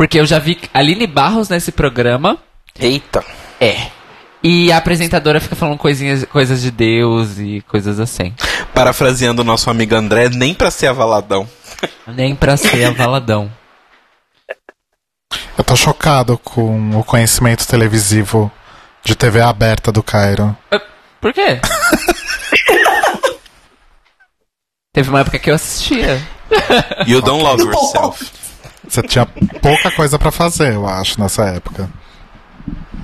C: Porque eu já vi Aline Barros nesse programa.
B: Eita.
C: É. E a apresentadora fica falando coisinhas, coisas de Deus e coisas assim.
B: Parafraseando o nosso amigo André, nem pra ser avaladão.
C: Nem pra ser avaladão.
A: Eu tô chocado com o conhecimento televisivo de TV aberta do Cairo.
C: Por quê? Teve uma época que eu assistia.
B: You don't love yourself.
A: Você tinha pouca coisa pra fazer, eu acho, nessa época.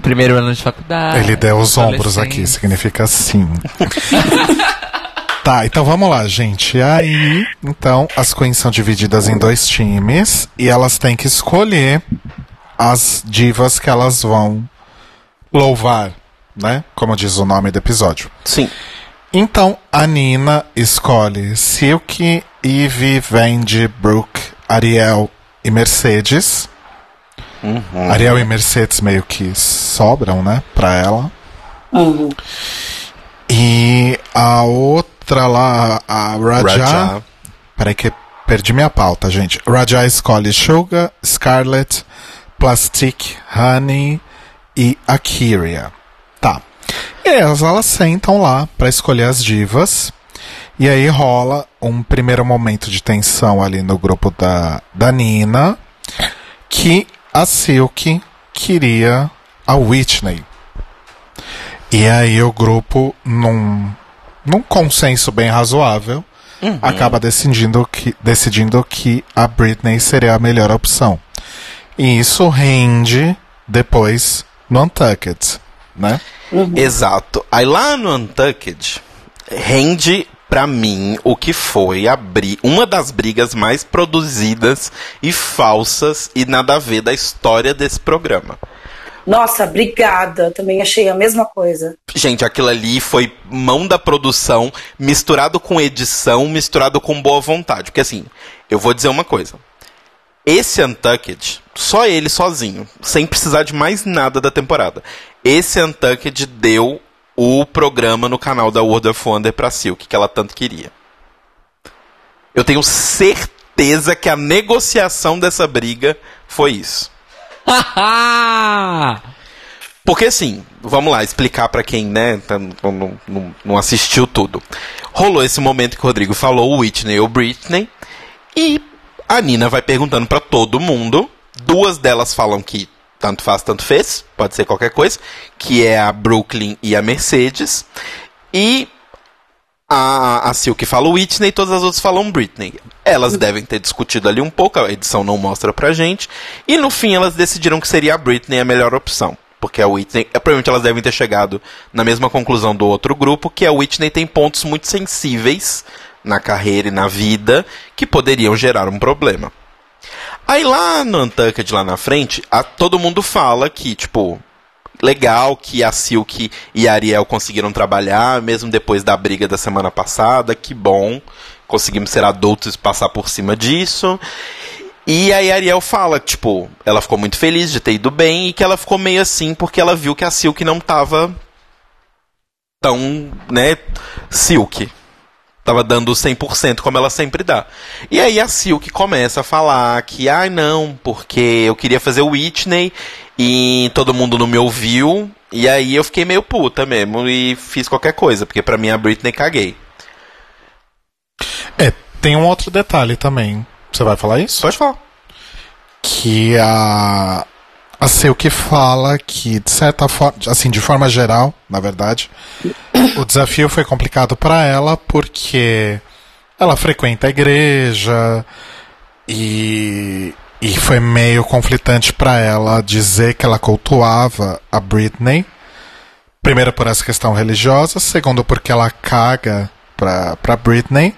C: Primeiro ano de faculdade.
A: Ele deu os ombros aqui, significa sim. tá, então vamos lá, gente. E aí, então, as queens são divididas em dois times e elas têm que escolher as divas que elas vão louvar, né? Como diz o nome do episódio.
B: Sim.
A: Então, a Nina escolhe Silk, Eve, Vendi, Brooke, Ariel e Mercedes. Ariel e Mercedes meio que sobram, né, pra ela. E a outra lá, a Raja.
B: Raja.
A: Peraí que perdi minha pauta, gente. Raja escolhe Sugar, Scarlet, Plastic, Honey e Akiria. Tá. E elas, elas sentam lá pra escolher as divas. E aí rola um primeiro momento de tensão ali no grupo da, da Nina. Que a Silk queria a Whitney. E aí o grupo, num, num consenso bem razoável, acaba decidindo que, decidindo que a Britney seria a melhor opção. E isso rende depois no Untucked, né?
B: Exato. Aí lá no Untucked, rende pra mim o que foi a bri uma das brigas mais produzidas e falsas e nada a ver da história desse programa.
D: Nossa, obrigada. Também achei a mesma coisa.
B: Gente, aquilo ali foi mão da produção, misturado com edição, misturado com boa vontade. Porque assim, eu vou dizer uma coisa. Esse Untucked, só ele sozinho, sem precisar de mais nada da temporada. Esse Untucked deu o programa no canal da World of Wonder pra Silk, que ela tanto queria. Eu tenho certeza que a negociação dessa briga foi isso. Porque assim, vamos lá, explicar pra quem, né, tá- não, não- não assistiu tudo. Rolou esse momento que o Rodrigo falou, Whitney ou Britney, e a Nina vai perguntando pra todo mundo. Duas delas falam que tanto faz, tanto fez, pode ser qualquer coisa, que é a Brooklyn e a Mercedes. E a, a Silk fala Whitney, todas as outras falam Britney. Elas devem ter discutido ali um pouco, a edição não mostra pra gente. E no fim elas decidiram que seria a Britney a melhor opção. Porque a Whitney, é, provavelmente elas devem ter chegado na mesma conclusão do outro grupo, que a Whitney tem pontos muito sensíveis na carreira e na vida que poderiam gerar um problema. Aí lá no Untucked, lá na frente, a- todo mundo fala que, tipo, legal que a Silk e a Ariel conseguiram trabalhar, mesmo depois da briga da semana passada, que bom. Conseguimos ser adultos e passar por cima disso. E aí a Ariel fala, tipo, ela ficou muito feliz de ter ido bem e que ela ficou meio assim porque ela viu que a Silk não tava tão, né, Silk. Tava dando 100% como ela sempre dá. E aí a Silk começa a falar que, ai ah, não, porque eu queria fazer o Whitney e todo mundo não me ouviu. E aí eu fiquei meio puta mesmo e fiz qualquer coisa, porque pra mim a Britney caguei.
A: É, tem um outro detalhe também. Você vai falar isso?
B: Pode falar.
A: Que a. A Silk fala que, de certa forma, assim, de forma geral, na verdade, o desafio foi complicado para ela porque ela frequenta a igreja e, e foi meio conflitante para ela dizer que ela cultuava a Britney. Primeiro por essa questão religiosa, segundo porque ela caga pra, pra Britney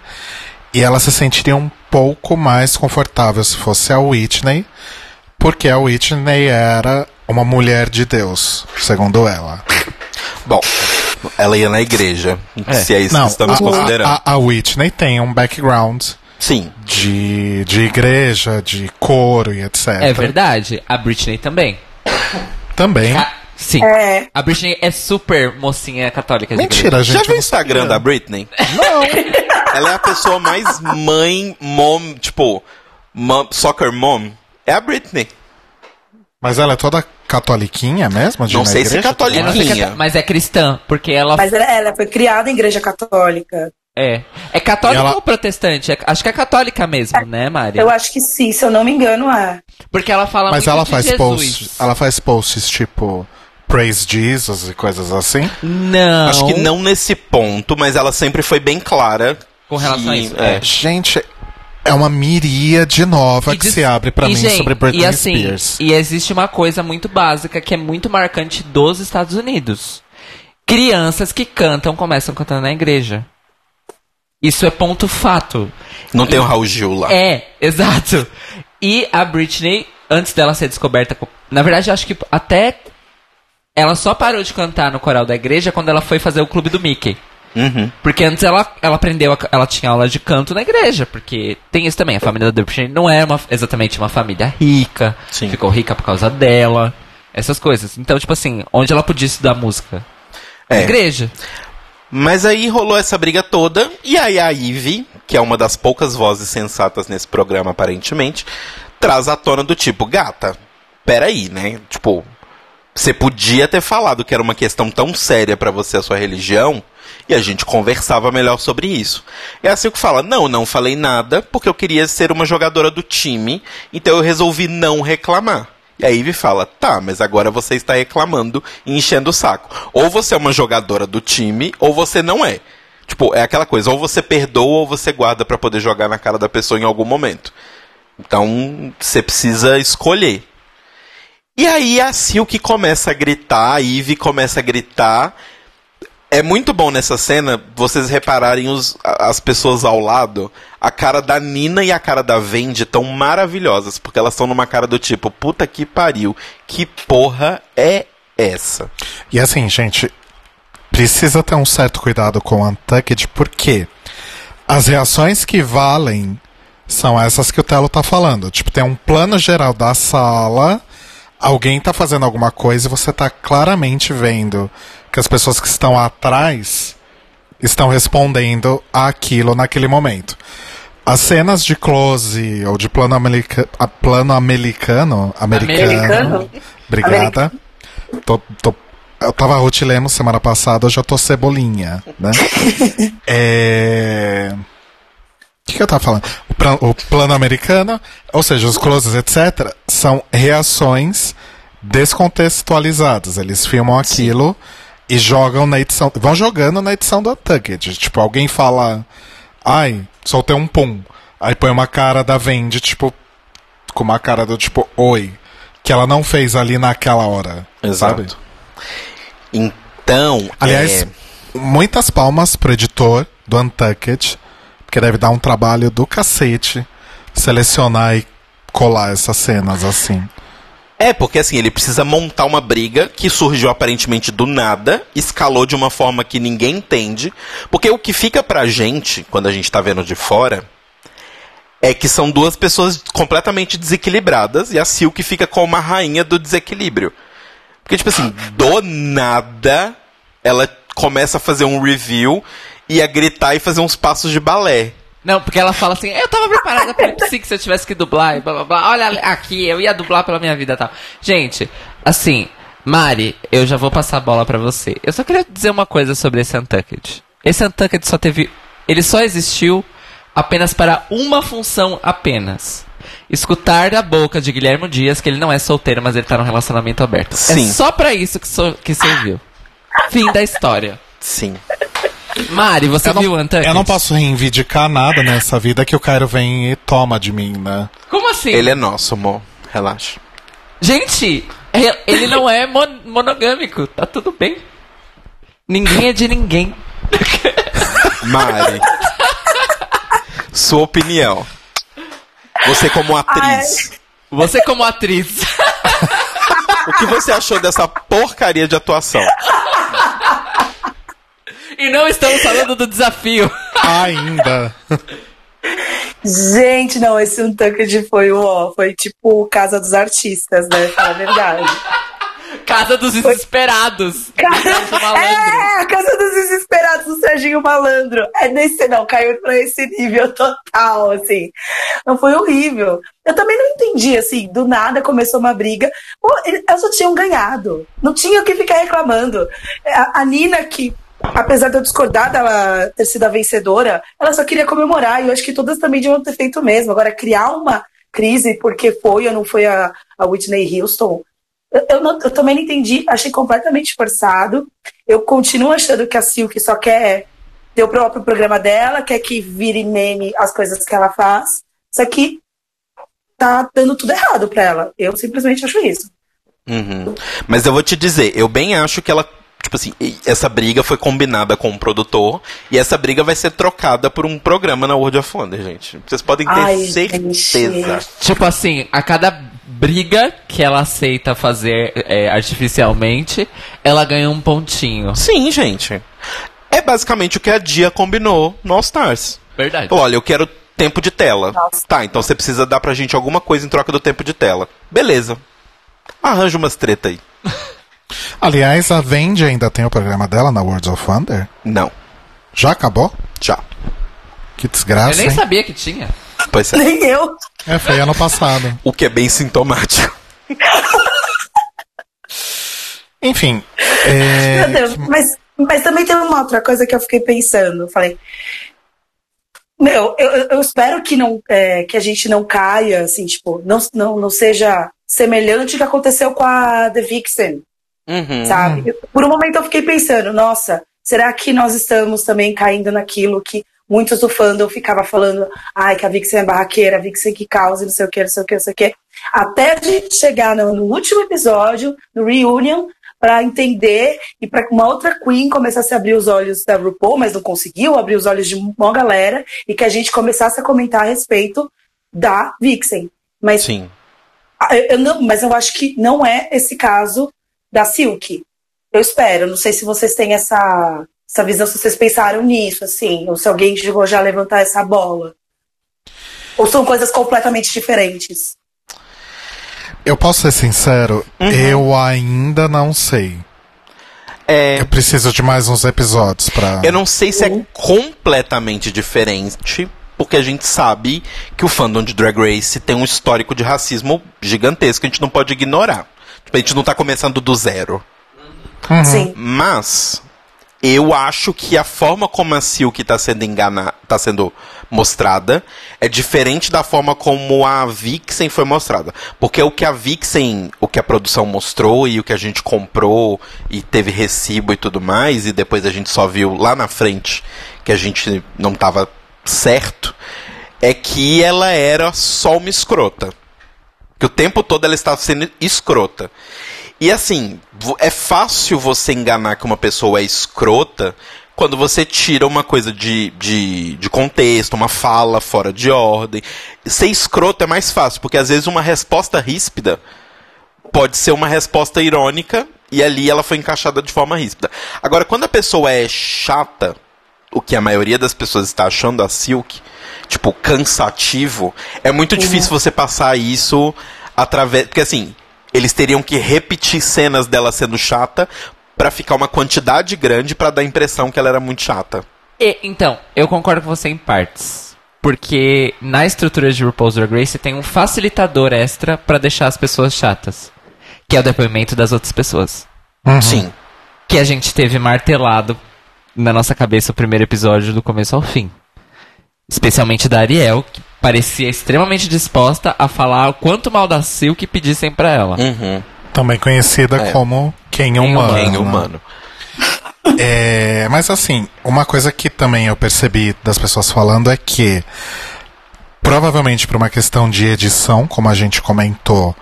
A: e ela se sentiria um pouco mais confortável se fosse a Whitney, porque a Whitney era uma mulher de Deus, segundo ela.
B: Bom, ela ia na igreja, se é isso
A: Não,
B: que estamos
A: a,
B: considerando.
A: a, a Whitney tem um background
B: Sim.
A: de, de igreja, de coro e etc.
C: É verdade. A Britney também.
A: Também.
C: A- sim.
D: É.
C: A Britney é super mocinha católica de igreja.
A: Mentira, gente.
B: Já viu o
A: não
B: Instagram da Britney? Não. ela é a pessoa mais mãe, mom, tipo, mom, soccer mom. É a Britney.
A: Mas ela é toda catoliquinha mesmo?
B: Não sei se
C: sei que é- mas é cristã, porque ela
D: Mas ela, ela foi criada em igreja católica.
C: é. É católica
A: ela-
C: ou protestante? É- acho que é católica mesmo, né, Mari?
D: Eu acho que sim, se eu não me engano, é.
C: Porque ela fala
A: Mas
C: muito
A: ela
C: de
A: faz
C: Jesus.
A: posts. Ela faz posts tipo Praise Jesus e coisas assim.
C: Não.
B: Acho que não nesse ponto, mas ela sempre foi bem clara.
C: Com relação a isso,
B: É.
A: Gente, é uma miríade nova
C: E
A: que
C: diz-
A: se abre pra
C: e,
A: mim
C: gente,
A: sobre Britney
C: e assim,
A: Spears.
C: E existe uma coisa muito básica que é muito marcante dos Estados Unidos. Crianças que cantam começam cantando na igreja. Isso é ponto fato.
B: Não tem o Raul Gil lá.
C: É, exato. E a Britney, antes dela ser descoberta, co- na verdade, eu acho que até ela só parou de cantar no coral da igreja quando ela foi fazer o clube do Mickey.
B: Uhum.
C: Porque antes ela, ela aprendeu, a- ela tinha aula de canto na igreja, porque tem isso também, a família da Britney não é uma- exatamente uma família rica,
B: Sim.
C: ficou rica por causa dela, essas coisas. Então, tipo assim, onde ela podia estudar música? Na
B: É.
C: igreja.
B: Mas aí rolou essa briga toda, e aí a Ivy, que é uma das poucas vozes sensatas nesse programa, aparentemente, traz à tona do tipo, gata, peraí, né? Tipo, você podia ter falado que era uma questão tão séria pra você a sua religião, e a gente conversava melhor sobre isso. É assim que fala, não, não falei nada, porque eu queria ser uma jogadora do time, então eu resolvi não reclamar. E a Ivy fala, tá, mas agora você está reclamando e enchendo o saco. Ou você é uma jogadora do time, ou você não é. Tipo, é aquela coisa, ou você perdoa ou você guarda pra poder jogar na cara da pessoa em algum momento. Então, você precisa escolher. E aí a Silk começa a gritar, a Ivy começa a gritar. É muito bom nessa cena vocês repararem os, as pessoas ao lado. A cara da Nina e a cara da Vendi tão maravilhosas, porque elas estão numa cara do tipo, puta que pariu, que porra é essa?
A: E assim, gente, precisa ter um certo cuidado com o Untucked, porque as reações que valem são essas que o Telo tá falando. Tipo, tem um plano geral da sala, alguém tá fazendo alguma coisa e você tá claramente vendo que as pessoas que estão atrás estão respondendo àquilo naquele momento. As cenas de close ou de plano, america plano americano, americano,
D: Americano?
A: obrigada. Tô, tô- eu tava Ruth Lemos semana passada, hoje eu tô cebolinha, né? é... O que, que eu tava falando? O, plan- o plano americano, ou seja, os closes, etc., são reações descontextualizadas. Eles filmam aquilo e jogam na edição. Vão jogando na edição do Untucked. Tipo, alguém fala. Ai, soltei um pum. Aí põe uma cara da Vendi, tipo. Com uma cara do tipo, oi. Que ela não fez ali naquela hora. Sabe?
B: Então,
A: Aliás,
B: é,
A: muitas palmas pro editor do Untucked, porque deve dar um trabalho do cacete selecionar e colar essas cenas assim.
B: É, porque assim, ele precisa montar uma briga que surgiu aparentemente do nada, escalou de uma forma que ninguém entende. Porque o que fica pra gente, quando a gente tá vendo de fora, é que são duas pessoas completamente desequilibradas e a Silk fica como a rainha do desequilíbrio. Porque, tipo assim, do nada ela começa a fazer um review e a gritar e fazer uns passos de balé.
C: Não, porque ela fala assim, eu tava preparada pro lip sync se eu tivesse que dublar e blá blá blá. Olha aqui, eu ia dublar pela minha vida e tal. Gente, assim, Mari, eu já vou passar a bola pra você. Eu só queria dizer uma coisa sobre esse Untucked. Esse Untucked só teve. Ele só existiu apenas para uma função apenas. Escutar da boca de Guilherme Dias que ele não é solteiro, mas ele tá num relacionamento aberto.
B: Sim.
C: É só pra isso que, so- que serviu. Fim da história.
B: Sim.
C: Mari, você
A: Eu não,
C: viu o Untucked?
A: eu não posso reivindicar nada nessa vida que o Cairo vem e toma de mim, né?
C: Como assim?
B: Ele é nosso, amor. Relaxa.
C: Gente, ele não é mon- monogâmico, tá tudo bem. Ninguém é de ninguém.
B: Mari. sua opinião. Você como atriz.
C: Você como atriz.
B: O que você achou dessa porcaria de atuação?
C: E não estamos falando do desafio.
A: Ainda.
D: Gente, não, esse Untucked foi o ó, foi tipo Casa dos Artistas, né? Fala a verdade.
C: Casa dos Desesperados. Sérgio Malandro.
D: É, a Casa dos Desesperados do Serginho Malandro. É nesse, não, caiu pra esse nível total, assim. Não foi horrível. Eu também não entendi, assim, do nada começou uma briga. Pô, ele- elas só tinham ganhado. Não tinha o que ficar reclamando. A, a Nina, que, apesar de eu discordar dela ter sido a vencedora, ela só queria comemorar. E eu acho que todas também deviam ter feito o mesmo. Agora, criar uma crise porque foi ou não foi a, a Whitney Houston. Eu, não- eu também não entendi, achei completamente forçado. Eu continuo achando que a Silk só quer ter o próprio programa dela, quer que vire meme as coisas que ela faz. Só que tá dando tudo errado pra ela. Eu simplesmente acho isso.
B: Uhum. Mas eu vou te dizer, eu bem acho que ela. Tipo assim, essa briga foi combinada com o produtor e essa briga vai ser trocada por um programa na World of Wonder, gente. Vocês podem ter
D: Ai,
B: certeza.
D: gente.
C: Tipo assim, a cada briga que ela aceita fazer é, artificialmente, ela ganha um pontinho.
B: Sim, gente. É basicamente o que a Dia combinou no All Stars.
C: Verdade.
B: Olha, eu quero tempo de tela.
D: Nossa.
B: Tá, então você precisa dar pra gente alguma coisa em troca do tempo de tela. Beleza. Arranja umas treta aí.
A: Aliás, a Vendi ainda tem o programa dela na Worlds of Wonder?
B: Não.
A: Já acabou?
B: Já.
A: Que
C: Eu
A: desgraça,
C: nem
A: hein?
C: sabia que tinha.
B: Pois é.
D: Nem eu.
A: É, foi ano passado.
B: O que é bem sintomático.
A: Enfim. é,
D: Meu Deus, mas, mas também tem uma outra coisa que eu fiquei pensando. Falei, meu, eu, eu- eu espero que, não, é, que a gente não caia, assim, tipo, não, não, não seja semelhante ao que aconteceu com a The Vixen,
B: Uhum.
D: sabe? Por um momento eu fiquei pensando, nossa, será que nós estamos também caindo naquilo que muitos do fandom ficava falando, ai, que a Vixen é barraqueira, a Vixen que causa, não sei o que, não sei o que, não sei o que. Até a gente chegar no, no último episódio, no Reunion, pra entender e pra uma outra Queen começasse a abrir os olhos da RuPaul, mas não conseguiu abrir os olhos de uma galera, e que a gente começasse a comentar a respeito da Vixen. Mas
B: Sim.
D: Eu, eu não, mas eu acho que não é esse caso da Silk. Eu espero. Não sei se vocês têm essa, essa visão, se vocês pensaram nisso, assim, ou se alguém chegou já a levantar essa bola. Ou são coisas completamente diferentes.
A: Eu posso ser sincero, eu ainda não sei.
B: É.
A: Eu preciso de mais uns episódios pra.
B: Eu não sei se é completamente diferente, porque a gente sabe que o fandom de Drag Race tem um histórico de racismo gigantesco que a gente não pode ignorar. Tipo, a gente não tá começando do zero.
D: Sim.
B: Mas eu acho que a forma como a Silk tá sendo engana, tá sendo mostrada é diferente da forma como a Vixen foi mostrada. Porque o que a Vixen, o que a produção mostrou e o que a gente comprou e teve recibo e tudo mais, e depois a gente só viu lá na frente que a gente não tava certo, é que ela era só uma escrota. Que o tempo todo ela estava sendo escrota. E assim, é fácil você enganar que uma pessoa é escrota quando você tira uma coisa de, de, de contexto, uma fala fora de ordem. Ser escroto é mais fácil, porque às vezes uma resposta ríspida pode ser uma resposta irônica e ali ela foi encaixada de forma ríspida. Agora, quando a pessoa é chata, o que a maioria das pessoas está achando da Silk, tipo, cansativo, é muito difícil você passar isso através. Porque assim, eles teriam que repetir cenas dela sendo chata pra ficar uma quantidade grande pra dar a impressão que ela era muito chata.
C: E, então, eu concordo com você em partes. Porque na estrutura de RuPaul's Drag Race tem um facilitador extra pra deixar as pessoas chatas. Que é o depoimento das outras pessoas.
B: Sim.
C: Que a gente teve martelado na nossa cabeça o primeiro episódio do começo ao fim. Especialmente da Ariel, que parecia extremamente disposta a falar o quanto mal da Silk pedissem pra ela.
B: Uhum.
A: Também conhecida
B: É.
A: como quem humano.
B: Quem humano.
A: É, mas assim, uma coisa que também eu percebi das pessoas falando é que provavelmente por uma questão de edição, como a gente comentou,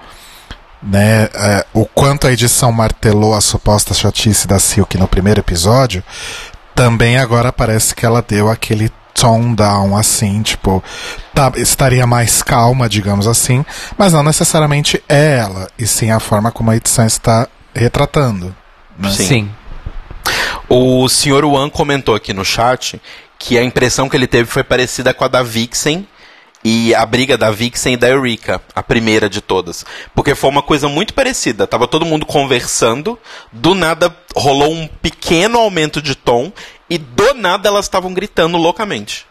A: né, é, o quanto a edição martelou a suposta chatice da Silk no primeiro episódio, também agora parece que ela deu aquele tone down assim, tipo, tá- estaria mais calma, digamos assim, mas não necessariamente é ela, e sim a forma como a edição está retratando. né?
B: Sim.
C: Sim.
B: O Sr. Wan comentou aqui no chat que a impressão que ele teve foi parecida com a da Vixen e a briga da Vixen e da Eureka, a primeira de todas. Porque foi uma coisa muito parecida. Tava todo mundo conversando, do nada rolou um pequeno aumento de tom e do nada elas estavam gritando loucamente.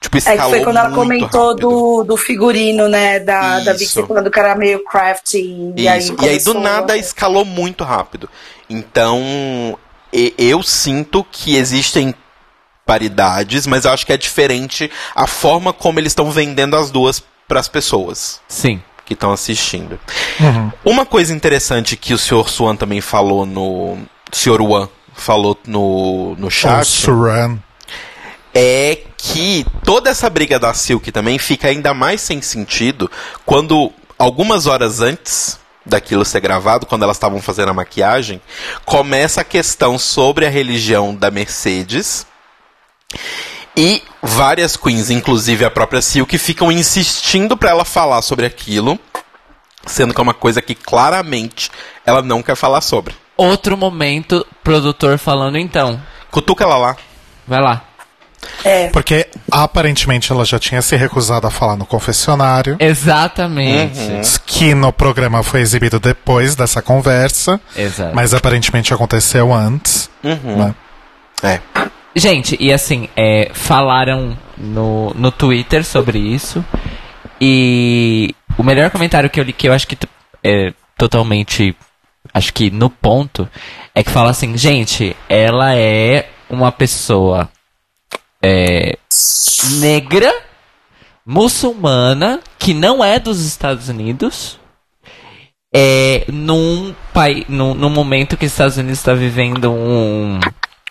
B: Tipo,
D: É que foi quando ela comentou
B: rápido.
D: do, do figurino, né? Da, da. Vixen falando que era meio crafty. E aí.
B: E aí, do nada escalou muito rápido. Então, eu sinto que existem paridades, mas eu acho que é diferente a forma como eles estão vendendo as duas para as pessoas
C: Sim.
B: que estão assistindo.
A: Uhum.
B: Uma coisa interessante que o Sr. Swan também falou no. Sr. Wan falou no, no chat é que toda essa briga da Silk também fica ainda mais sem sentido quando algumas horas antes daquilo ser gravado, quando elas estavam fazendo a maquiagem, começa a questão sobre a religião da Mercedes. E várias queens, inclusive a própria Silk, ficam insistindo pra ela falar sobre aquilo, sendo que é uma coisa que claramente ela não quer falar sobre.
C: Outro momento, produtor falando então.
B: Cutuca ela lá.
C: Vai lá.
D: É.
A: Porque aparentemente ela já tinha se recusado a falar no confessionário.
C: Exatamente.
A: Que no programa foi exibido depois dessa conversa.
C: Exato.
A: Mas aparentemente aconteceu antes.
B: Uhum.
A: Né?
B: É.
C: Gente, e assim, é, falaram no, no Twitter sobre isso. E o melhor comentário que eu li, que eu acho que é totalmente. Acho que no ponto, é que fala assim, gente, ela é uma pessoa é, negra, muçulmana, que não é dos Estados Unidos. É, num, pai, num, num momento que os Estados Unidos está vivendo um,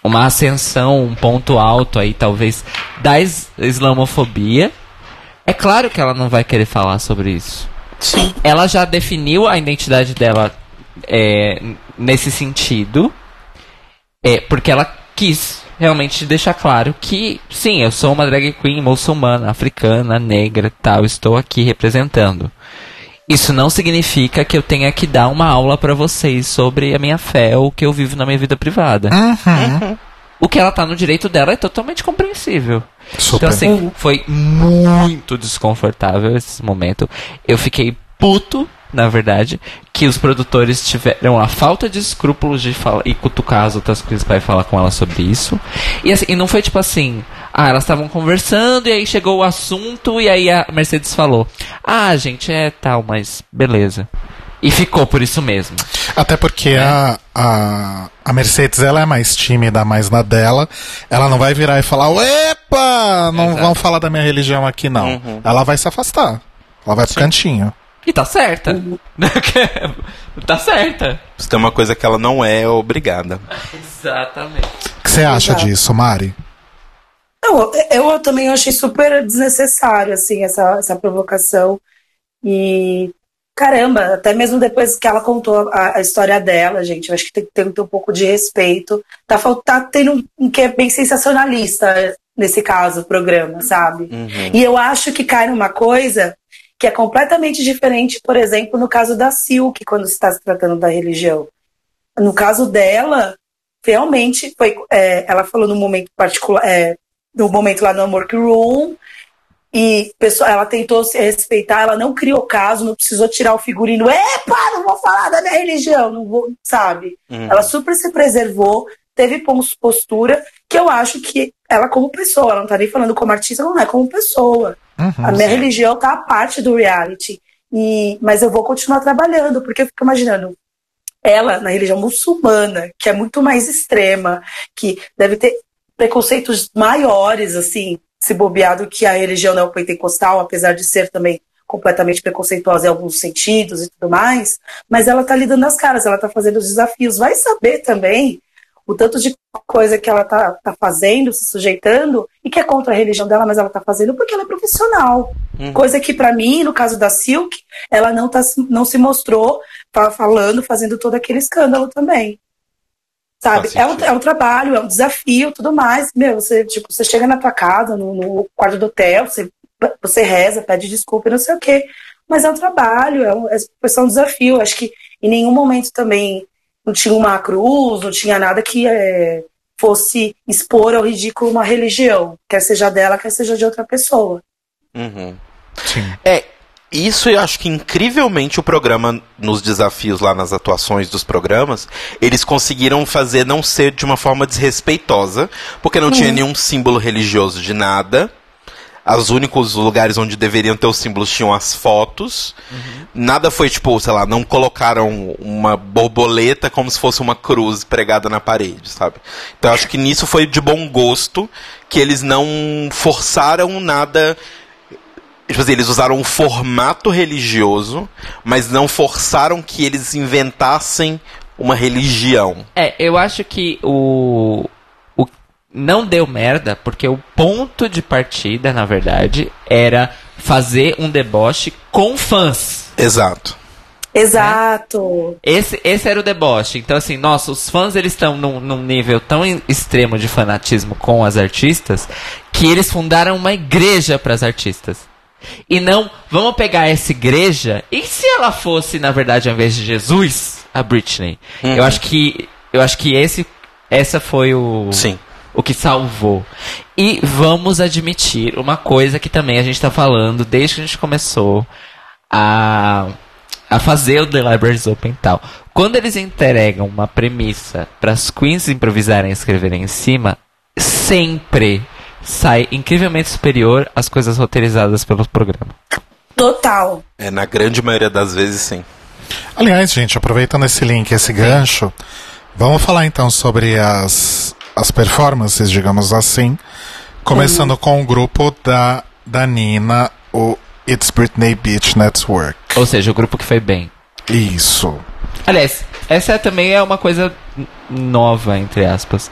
C: uma ascensão, um ponto alto aí, talvez, da is- islamofobia. É claro que ela não vai querer falar sobre isso.
B: Sim.
C: Ela já definiu a identidade dela é, nesse sentido. É, porque ela quis realmente deixar claro que, sim, eu sou uma drag queen muçulmana, africana, negra tal, estou aqui representando. Isso não significa que eu tenha que dar uma aula pra vocês sobre a minha fé ou o que eu vivo na minha vida privada.
A: Uhum.
C: O que ela tá no direito dela é totalmente compreensível.
A: Super.
C: Então, assim, foi muito desconfortável esse momento. Eu fiquei puto, na verdade, que os produtores tiveram a falta de escrúpulos de falar e cutucar as outras coisas pra ir falar com ela sobre isso. E, assim, e não foi tipo assim, ah, elas estavam conversando e aí chegou o assunto e aí a Mercedes falou: Ah, gente, é tal, mas beleza. E ficou por isso mesmo.
A: Até porque a, a, a Mercedes ela é mais tímida, mais na dela. Ela não vai virar e falar, epa, não
C: Exato.
A: vão falar da minha religião aqui não. Ela vai se afastar. Ela vai pro cantinho.
C: E tá certa. tá certa.
B: Se tem uma coisa que ela não é, é obrigada.
C: Exatamente.
A: O que você acha
D: Exato.
A: disso, Mari?
D: Eu, eu também achei super desnecessário, assim, essa, essa provocação. E, caramba, até mesmo depois que ela contou a, a história dela, gente, eu acho que tem que ter, ter um pouco de respeito. Tá, tá tendo um, um que é bem sensacionalista nesse caso, o programa, sabe? E eu acho que cai numa coisa que é completamente diferente, por exemplo, no caso da Silk, quando se está se tratando da religião. No caso dela, realmente foi. é, ela falou no momento particular, é, no momento lá no workroom, e pessoa, ela tentou se respeitar, ela não criou caso, não precisou tirar o figurino. Epa, não vou falar da minha religião, não vou, sabe?
B: Uhum.
D: Ela super se preservou, teve pos- postura, que eu acho que ela, como pessoa, ela não tá nem falando como artista, não é como pessoa.
A: Uhum.
D: A minha religião tá a parte do reality. E, mas eu vou continuar trabalhando, porque eu fico imaginando ela na religião muçulmana, que é muito mais extrema, que deve ter preconceitos maiores, assim, se bobeado que a religião neopentecostal, apesar de ser também completamente preconceituosa em alguns sentidos e tudo mais, mas ela tá lidando as caras, ela tá fazendo os desafios. Vai saber também o tanto de coisa que ela tá, tá fazendo, se sujeitando, e que é contra a religião dela, mas ela tá fazendo porque ela é profissional. Coisa que, pra mim, no caso da Silk, ela não, tá, não se mostrou fa- falando, fazendo todo aquele escândalo também. Sabe? É um, é um trabalho, é um desafio, tudo mais. Meu, você, tipo, você chega na tua casa, no, no quarto do hotel, você, você reza, pede desculpa, e não sei o quê. Mas é um trabalho, é, um, é um desafio. Acho que em nenhum momento também não tinha uma cruz, não tinha nada que é, fosse expor ao ridículo uma religião, quer seja dela, quer seja de outra pessoa.
B: Uhum.
A: Sim.
B: É, isso eu acho que incrivelmente o programa, nos desafios lá nas atuações dos programas, eles conseguiram fazer não ser de uma forma desrespeitosa, porque não tinha nenhum símbolo religioso de nada. Os únicos lugares onde deveriam ter os símbolos tinham as fotos. Nada foi tipo, sei lá, não colocaram uma borboleta como se fosse uma cruz pregada na parede, sabe? Então eu acho que nisso foi de bom gosto que eles não forçaram nada Tipo assim, eles usaram um formato religioso, mas não forçaram que eles inventassem uma religião.
C: É, eu acho que o não deu merda, porque o ponto de partida, na verdade, era fazer um deboche com fãs.
B: Exato.
D: Exato.
C: Esse, esse era o deboche. Então, assim, nossa, os fãs eles estão num, num nível tão extremo de fanatismo com as artistas que eles fundaram uma igreja para as artistas. E não, vamos pegar essa igreja e se ela fosse, na verdade, ao invés de Jesus, a Britney? Eu acho que eu acho que esse essa foi o
B: Sim.
C: O que salvou. E vamos admitir uma coisa que também a gente tá falando desde que a gente começou a, a fazer o The Libraries Open e tal. Quando eles entregam uma premissa para as queens improvisarem e escreverem em cima, sempre sai incrivelmente superior às coisas roteirizadas pelo programa.
D: Total.
B: É, na grande maioria das vezes, sim.
A: Aliás, gente, aproveitando esse link, esse gancho, vamos falar então sobre as, as performances, digamos assim. Começando com o grupo da, da Nina, o It's Britney Beach Network.
C: Ou seja, o grupo que foi bem.
A: Isso.
C: Aliás, essa também é uma coisa nova, entre aspas.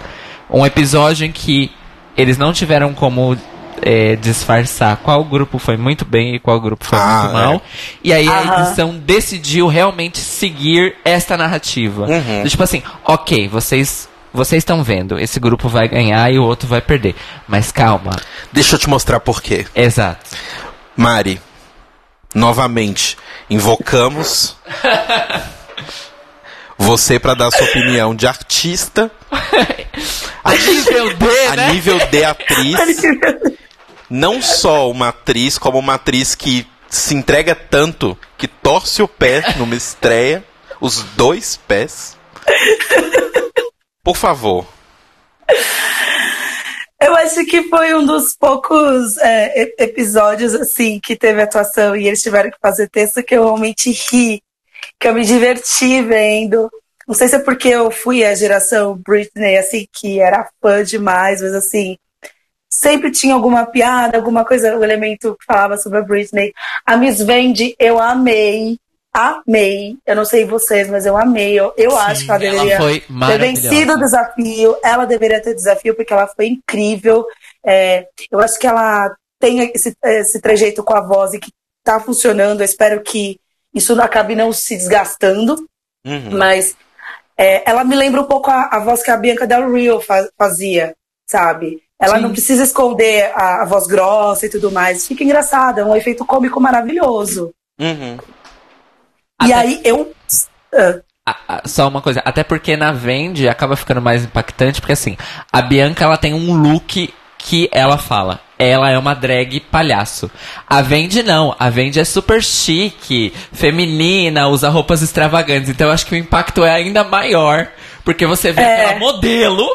C: Um episódio em que eles não tiveram como é, disfarçar qual grupo foi muito bem e qual grupo foi
B: Ah,
C: muito mal.
B: é.
C: E aí a
D: Aham.
C: edição decidiu realmente seguir esta narrativa.
B: Uhum.
C: Tipo assim, ok, vocês. Vocês estão vendo, esse grupo vai ganhar e o outro vai perder. Mas calma.
B: Deixa eu te mostrar por quê.
C: Exato.
B: Mari, novamente, invocamos você para dar sua opinião de artista
C: A nível D,
B: a
C: né?
B: nível de atriz. Não só uma atriz, como uma atriz que se entrega tanto que torce o pé numa estreia, os dois pés. Por favor.
D: Eu acho que foi um dos poucos é, episódios assim que teve atuação e eles tiveram que fazer texto que eu realmente ri, que eu me diverti vendo. Não sei se é porque eu fui a geração Britney, assim, que era fã demais, mas assim, sempre tinha alguma piada, alguma coisa, um elemento que falava sobre a Britney. A Miss Vendi, eu amei. Amei. Eu não sei vocês, mas eu amei. Eu, eu acho que ela deveria
C: Ela
D: ter vencido o desafio. Ela deveria ter desafio porque ela foi incrível. É, eu acho que ela tem esse, esse trejeito com a voz e que tá funcionando. Eu espero que isso não acabe não se desgastando.
B: Uhum.
D: Mas é, ela me lembra um pouco a, a voz que a Bianca Del Rio fa- fazia, sabe? Ela
C: Sim.
D: não precisa esconder a, a voz grossa e tudo mais. Fica engraçada, é um efeito cômico maravilhoso.
B: Uhum.
D: E
C: Até-
D: aí eu. ah,
C: a- a- só uma coisa, até porque na Vende acaba ficando mais impactante, porque assim, a Bianca ela tem um look que ela fala. Ela é uma drag palhaço. A Vende não. A Vende é super chique, feminina, usa roupas extravagantes. Então eu acho que o impacto é ainda maior. Porque você vê
D: É.
C: aquela modelo,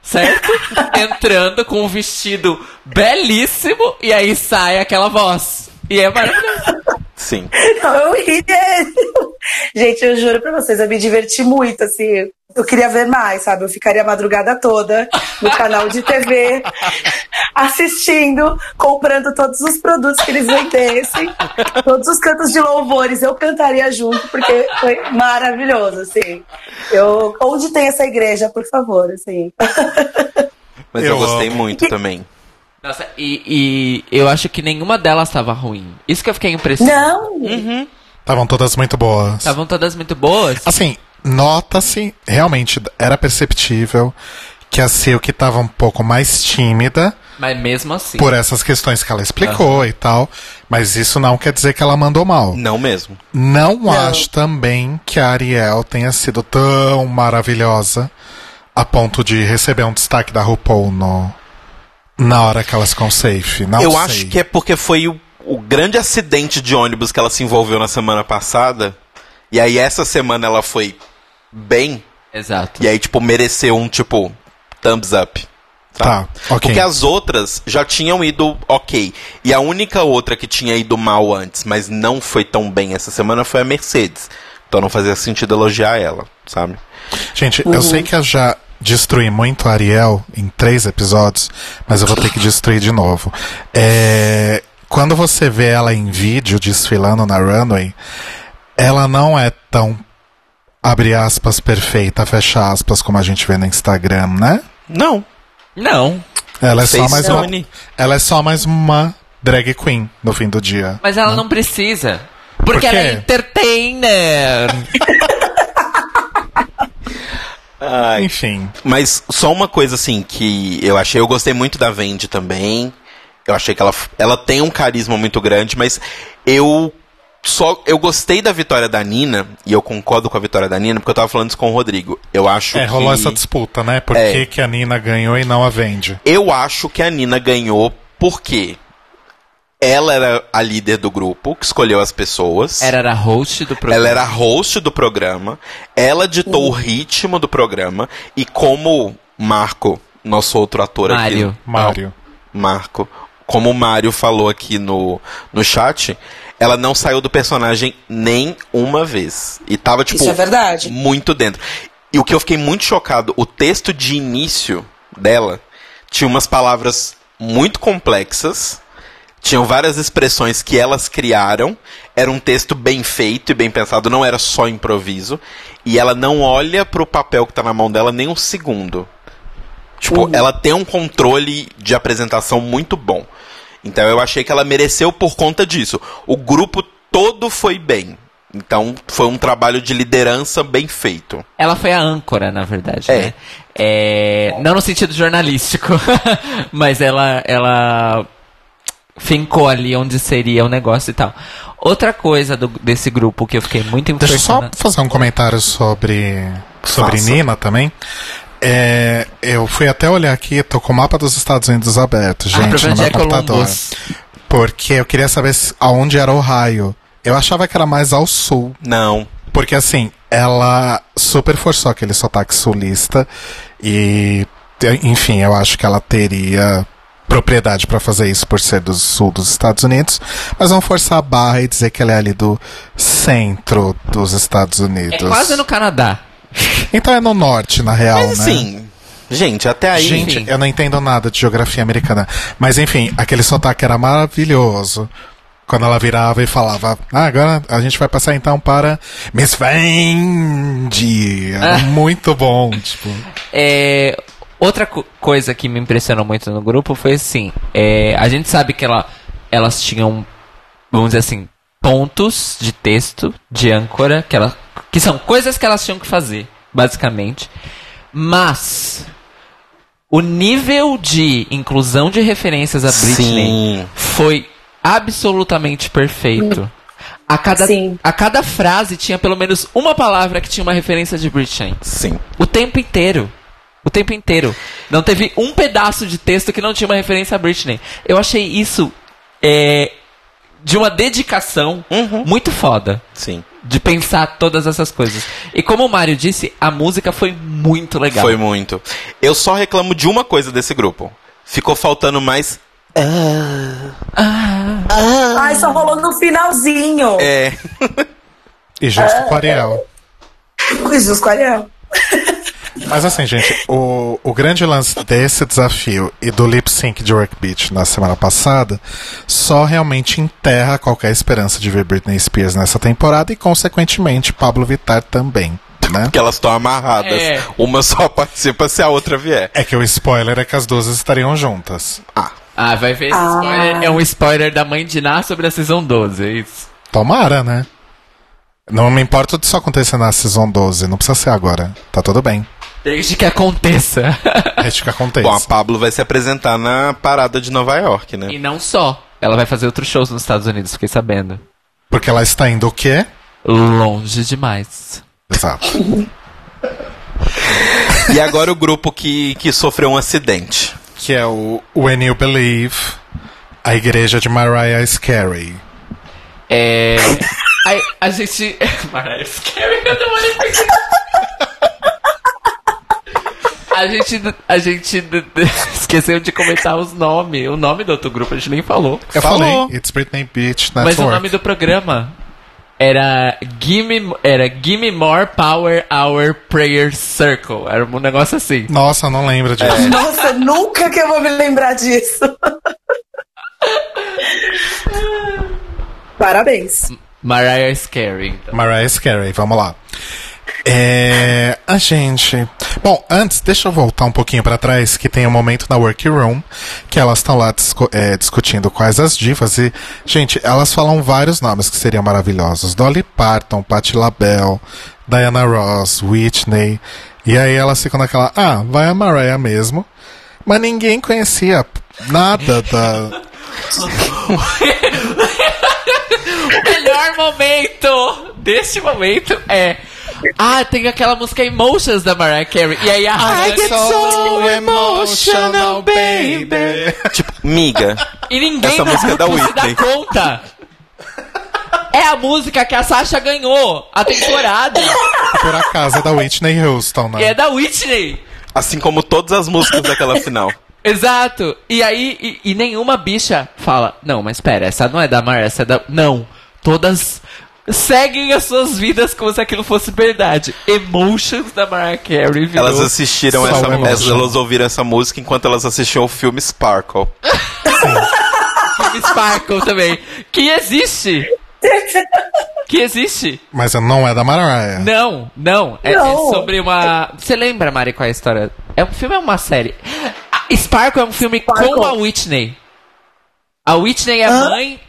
C: certo? Entrando com um vestido belíssimo e aí sai aquela voz. E é maravilhoso.
B: Sim.
D: Não, eu ri. Gente, eu juro pra vocês, eu me diverti muito, assim. Eu queria ver mais, sabe? Eu ficaria a madrugada toda no canal de TV, assistindo, comprando todos os produtos que eles vendessem, todos os cantos de louvores. Eu cantaria junto, porque foi maravilhoso, assim. Eu, onde tem essa igreja, por favor, assim.
B: Mas eu,
A: Eu
B: gostei muito também.
C: Nossa, e, e eu acho que nenhuma delas estava ruim. Isso que eu fiquei impressionado.
D: Não,
A: Estavam todas muito boas.
C: Estavam todas muito boas.
A: Assim, nota-se, realmente era perceptível que a Silk estava um pouco mais tímida
C: Mas mesmo assim.
A: por essas questões que ela explicou e tal, mas isso não quer dizer que ela mandou mal.
B: Não mesmo.
A: Não, acho também que a Ariel tenha sido tão maravilhosa a ponto de receber um destaque da RuPaul no, na hora que elas ficam safe. Não
B: eu
A: sei.
B: acho que é porque foi o, o grande acidente de ônibus que ela se envolveu na semana passada. E aí essa semana ela foi bem.
C: Exato.
B: E aí, tipo, mereceu um, tipo, thumbs up.
A: Tá, ok.
B: Porque as outras já tinham ido ok. E a única outra que tinha ido mal antes, mas não foi tão bem essa semana foi a Mercedes. Então não fazia sentido elogiar ela, sabe?
A: Gente, eu sei que eu já destruí muito a Ariel em três episódios, mas eu vou ter que destruir de novo. É, quando você vê ela em vídeo desfilando na runway, ela não é tão abre aspas perfeita, fecha aspas como a gente vê no Instagram, né?
B: Não.
C: Não.
A: Ela é só mais uma, ela é só mais uma drag queen no fim do dia.
C: Mas ela não precisa. Porque
A: Por
C: ela é entertainer.
B: Ai,
A: Enfim,
B: Mas só uma coisa assim que eu achei, eu gostei muito da Vendi também. Eu achei que ela, ela tem um carisma muito grande, mas eu só eu gostei da vitória da Nina e eu concordo com a vitória da Nina porque eu tava falando isso com o Rodrigo. Eu acho
A: é,
B: que
A: rolou essa disputa, né? Por
B: É.
A: que, que a Nina ganhou e não a Vendi?
B: eu acho que a Nina ganhou porque ela era a líder do grupo, que escolheu as pessoas.
C: Era a host do programa.
B: Ela era a host do programa, ela ditou o ritmo do programa e como Marco, nosso outro ator
C: Mário.
B: aqui,
A: Mário.
B: Marco, como o Mário falou aqui no, no chat, ela não saiu do personagem nem uma vez. E tava, tipo,
D: Isso é verdade.
B: muito dentro. E o que eu fiquei muito chocado, o texto de início dela tinha umas palavras muito complexas, tinham várias expressões que elas criaram, era um texto bem feito e bem pensado, não era só improviso, e ela não olha pro papel que tá na mão dela nem um segundo. Tipo, ela tem um controle de apresentação muito bom. Então eu achei que ela mereceu por conta disso. O grupo todo foi bem. Então foi um trabalho de liderança bem feito.
C: Ela foi a âncora, na verdade,
B: É.
C: né? É, não no sentido jornalístico, mas ela, ela fincou ali onde seria o negócio e tal. Outra coisa do- desse grupo que eu fiquei muito
A: Deixa eu só fazer um comentário sobre, sobre
B: Faça.
A: Nina também. É, eu fui até olhar aqui, tô com o mapa dos Estados Unidos aberto,
C: Ah,
A: gente,
C: ver
A: no
C: onde
A: meu
C: é
A: computador.
C: Columbus.
A: Porque eu queria saber se- aonde era Ohio. Eu achava que era mais ao sul.
B: Não.
A: Porque assim, ela super forçou aquele sotaque sulista. E, enfim, eu acho que ela teria propriedade pra fazer isso por ser do sul dos Estados Unidos. Mas vão forçar a barra e dizer que ela é ali do centro dos Estados
C: É
A: Unidos.
C: quase no Canadá.
A: Então é no norte, na real,
B: Mas
A: né?
B: assim, gente, até aí.
A: Gente,
C: enfim.
A: eu não entendo nada de geografia americana. Mas enfim, aquele sotaque era maravilhoso. Quando ela virava e falava, ah, agora a gente vai passar então para Miss Fendi. Era
C: Ah.
A: muito bom, tipo.
C: É, outra co- coisa que me impressionou muito no grupo foi assim: é, a gente sabe que ela, elas tinham, vamos dizer assim, pontos de texto, de âncora, que, ela, que são coisas que elas tinham que fazer, basicamente. Mas o nível de inclusão de referências a Britney
B: Sim.
C: foi absolutamente perfeito. A cada,
D: Sim.
C: a cada frase tinha pelo menos uma palavra que tinha uma referência de Britney.
B: Sim.
C: O tempo inteiro. O tempo inteiro. Não teve um pedaço de texto que não tinha uma referência a Britney. Eu achei isso é, de uma dedicação muito foda.
B: Sim.
C: De pensar todas essas coisas. E como o Mário disse, a música foi muito legal.
B: Foi muito. Eu só reclamo de uma coisa desse grupo. Ficou faltando mais.
D: Ai, só rolou no finalzinho.
B: É.
A: E justo com o Ariel.
D: Jesus, com Ariel.
A: Mas assim, gente, o, o grande lance desse desafio e do lip sync de Work Beach na semana passada só realmente enterra qualquer esperança de ver Britney Spears nessa temporada e, consequentemente, Pablo Vittar também, né?
B: Que elas estão amarradas.
C: É.
B: Uma só participa se a outra vier.
A: É que o spoiler é que as duas estariam juntas.
B: Ah.
C: Ah, vai ver esse
D: Ah.
C: spoiler. É um spoiler da mãe de Ná sobre a Season 12, é isso.
A: Tomara, né? Não me importa disso acontecer na Season 12, não precisa ser agora. Tá tudo bem.
C: Desde que aconteça.
A: Deixa que aconteça.
B: Bom, a Pablo vai se apresentar na parada de Nova York, né?
C: e não só. Ela vai fazer outros shows nos Estados Unidos, fiquei sabendo.
A: Porque ela está indo o quê?
C: Longe demais.
A: Exato.
B: E agora o grupo que, que sofreu um acidente.
A: que é o When You Believe, a igreja de Mariah Carey.
C: É. A, a gente. Mariah Carey, eu pra entender. A gente, a gente esqueceu de comentar os nomes. O nome do outro grupo a gente nem falou.
A: Eu
B: Falou.
A: falei, It's Britney Beach Network.
C: Mas o nome do programa era Gimme, era Gimme More Power Hour Prayer Circle. Era um negócio assim.
A: Nossa, eu não lembro disso.
B: É.
D: Nossa, nunca que eu vou me lembrar disso. Parabéns.
C: Mariah Carey. Então.
A: Mariah Carey, vamos lá. É. A gente. Bom, antes, deixa eu voltar um pouquinho pra trás, que tem um momento na Workroom que elas estão lá discu- é, discutindo quais as divas e, gente, elas falam vários nomes que seriam maravilhosos: Dolly Parton, Patti LaBelle, Diana Ross, Whitney. E aí elas ficam naquela, ah, vai a Mariah mesmo. Mas ninguém conhecia nada da.
C: O melhor momento deste momento é. Ah, tem aquela música Emotions da Mariah Carey. E aí a Hannah-
B: Tipo, miga.
C: E ninguém
B: Essa música é da
C: se dá conta. É a música que a Sasha ganhou a temporada.
A: Por acaso é da Whitney Houston,
C: e é
A: né?
C: da Whitney.
B: Assim como todas as músicas daquela final.
C: Exato. E aí, e, e nenhuma bicha fala, não, mas pera, essa não é da Mariah, essa é da... Não. Todas seguem as suas vidas como se aquilo fosse verdade. Emotions da Mariah Carey virou...
B: Elas assistiram essa
A: uma
B: elas, ouviram essa música enquanto elas assistiam o filme Sparkle.
C: Filme Sparkle também. Que existe. Que existe.
A: Mas não é da Mariah.
C: Não, não. É,
D: Não.
C: é sobre uma. Você lembra, Mari, qual é a história? É um filme ou é uma série? Ah, Sparkle é um filme
D: Sparkle.
C: com a Whitney. A Whitney é
D: Hã?
C: mãe.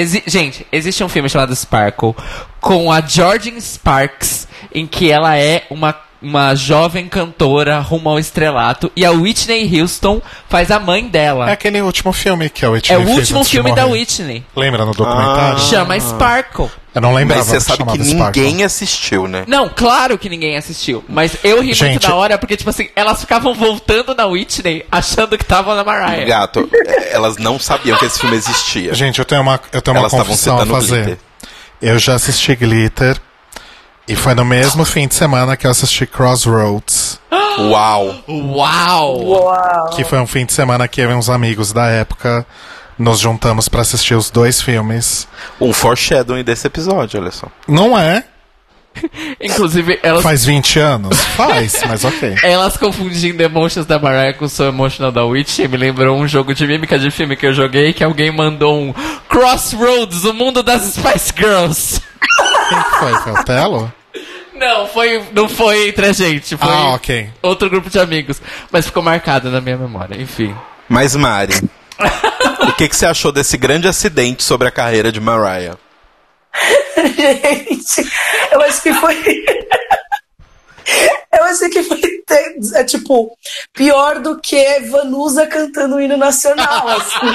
C: Exi- Gente, existe um filme chamado Sparkle com a Jordan Sparks, em que ela é uma, uma jovem cantora rumo ao estrelato, e a Whitney Houston faz a mãe dela.
A: É aquele último filme que a Whitney
C: É o
A: fez
C: último
A: antes de
C: filme da
A: morrer.
C: Whitney.
A: Lembra no documentário?
C: Chama Sparkle.
A: Eu não lembrava
B: Mas você sabe que
A: chamava Sparkle.
B: ninguém assistiu, né?
C: Não, claro que ninguém assistiu. Mas eu ri muito
A: Gente-
C: da hora, porque, tipo assim, elas ficavam voltando na Whitney, achando que estavam na Mariah.
B: Gato, é, elas não sabiam que esse filme existia.
A: Gente, eu tenho uma, eu tenho uma
B: elas estavam
A: confissão a
B: citando
A: fazer.
B: Glitter.
A: Eu já assisti Glitter. E foi no mesmo fim de semana que eu assisti Crossroads.
B: Uau!
C: Uau!
D: Uau.
A: Que foi um fim de semana que eu e uns amigos da época nos juntamos pra assistir os dois filmes.
B: Um foreshadowing desse episódio, olha só.
A: Não é?
C: Inclusive, elas,
A: Faz 20 anos? Faz, mas ok.
C: elas confundindo Emotions da Mariah com So Emotional da Whitney me lembrou um jogo de mímica de filme que eu joguei que alguém mandou um Crossroads, o mundo das Spice Girls.
A: Quem que foi? Foi o Telo?
C: Não, foi, não foi entre a gente, foi
A: Ah, ok.
C: outro grupo de amigos. Mas ficou marcado na minha memória, enfim.
B: Mas, Mari, o que, que você achou desse grande acidente sobre a carreira de Mariah?
D: Gente, eu acho que foi. Eu achei que foi é, tipo pior do que Vanusa cantando o hino nacional. Assim.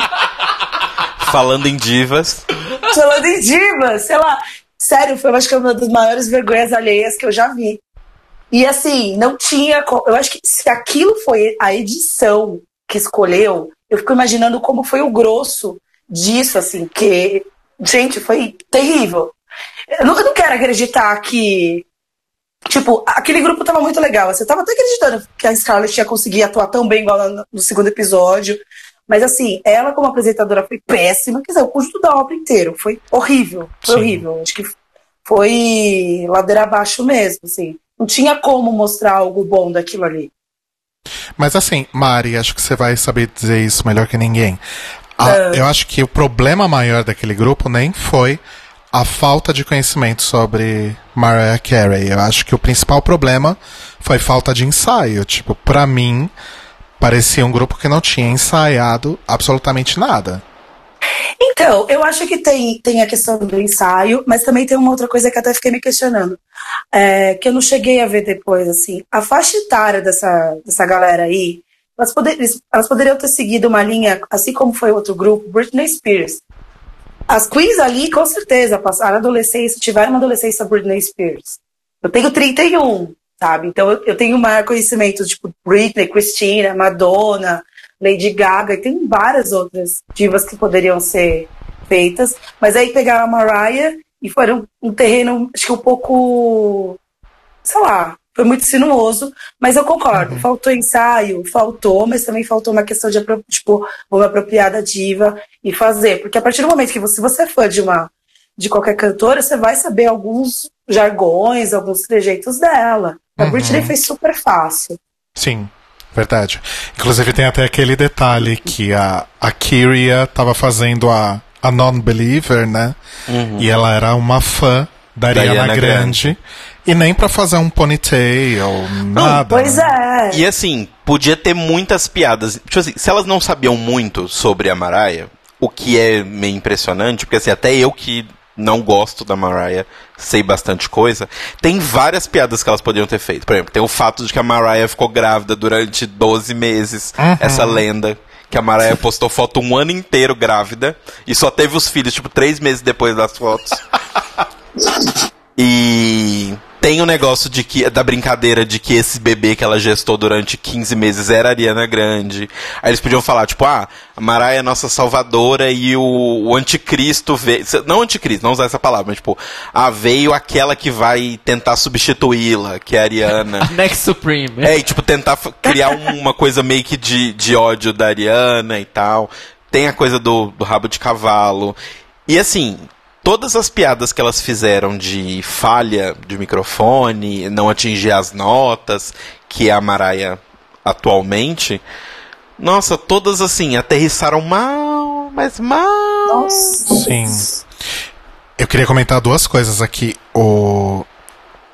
B: Falando em divas,
D: Falando em divas, sei lá. Sério, foi eu acho que é uma das maiores vergonhas alheias que eu já vi. E assim, não tinha. Eu acho que se aquilo foi a edição que escolheu, eu fico imaginando como foi o grosso disso, assim, que. Gente, foi terrível. Eu eu não quero acreditar que. Tipo, aquele grupo tava muito legal. Você tava até acreditando que a Scarlett ia conseguir atuar tão bem igual no segundo episódio. Mas assim, ela como apresentadora foi péssima. Quer dizer, o conjunto da obra inteiro foi horrível. Foi
A: Sim.
D: horrível. Acho que foi ladeira abaixo mesmo, assim. Não tinha como mostrar algo bom daquilo ali.
A: Mas assim, Mari, acho que você vai saber dizer isso melhor que ninguém. A-
D: É.
A: Eu acho que o problema maior daquele grupo nem foi a falta de conhecimento sobre Mariah Carey. Eu acho que o principal problema foi falta de ensaio. Tipo, pra mim, parecia um grupo que não tinha ensaiado absolutamente nada.
D: Então, eu acho que tem, tem a questão do ensaio, mas também tem uma outra coisa que até fiquei me questionando. é, que eu não cheguei a ver depois, assim. A faixa etária dessa, dessa galera aí, elas, poder, elas poderiam ter seguido uma linha, assim como foi outro grupo, Britney Spears. As queens ali, com certeza, passaram adolescência, tiveram uma adolescência Britney Spears. Eu tenho 31, sabe? Então eu, eu tenho maior conhecimento, tipo, Britney, Christina, Madonna, Lady Gaga, e tem várias outras divas que poderiam ser feitas. Mas aí pegaram a Mariah e foram um terreno, acho que um pouco, sei lá, foi muito sinuoso, mas eu concordo, faltou ensaio, faltou, mas também faltou uma questão de, tipo, vou me apropriar da diva e fazer, porque a partir do momento que você, se você é fã de uma de qualquer cantora, você vai saber alguns jargões, alguns trejeitos dela. A
A: Uhum.
D: Britney fez super fácil.
A: Sim, verdade. Inclusive tem até aquele detalhe que a, a Kyria tava fazendo a, a Non-Believer, né? E ela era uma fã da
B: Da
A: Ariana,
B: Ariana
A: Grande. E nem pra fazer um ponytail, nada.
D: Pois
A: né?
D: é.
B: E assim, podia ter muitas piadas. Tipo assim, se elas não sabiam muito sobre a Mariah, o que é meio impressionante, porque assim, até eu que não gosto da Mariah, sei bastante coisa, tem várias piadas que elas poderiam ter feito. Por exemplo, tem o fato de que a Mariah ficou grávida durante 12 meses, essa lenda. Que a Mariah postou foto um ano inteiro grávida e só teve os filhos, tipo, três meses depois das fotos. E tem o negócio de que da brincadeira de que esse bebê que ela gestou durante 15 meses era Ariana Grande. Aí eles podiam falar, tipo, ah, a Mariah é nossa salvadora e o, o anticristo veio. Não anticristo, não usar essa palavra, mas tipo, ah, veio aquela que vai tentar substituí-la, que é a Ariana.
C: Next Supreme.
B: É, e tipo, tentar criar um- uma coisa meio que de, de ódio da Ariana e tal. Tem a coisa do, do rabo de cavalo. E assim, todas as piadas que elas fizeram de falha de microfone, não atingir as notas, que é a Mariah atualmente, nossa, todas assim, aterrissaram mal, mas mal.
D: Nossa.
A: Sim. Eu queria comentar duas coisas aqui. O.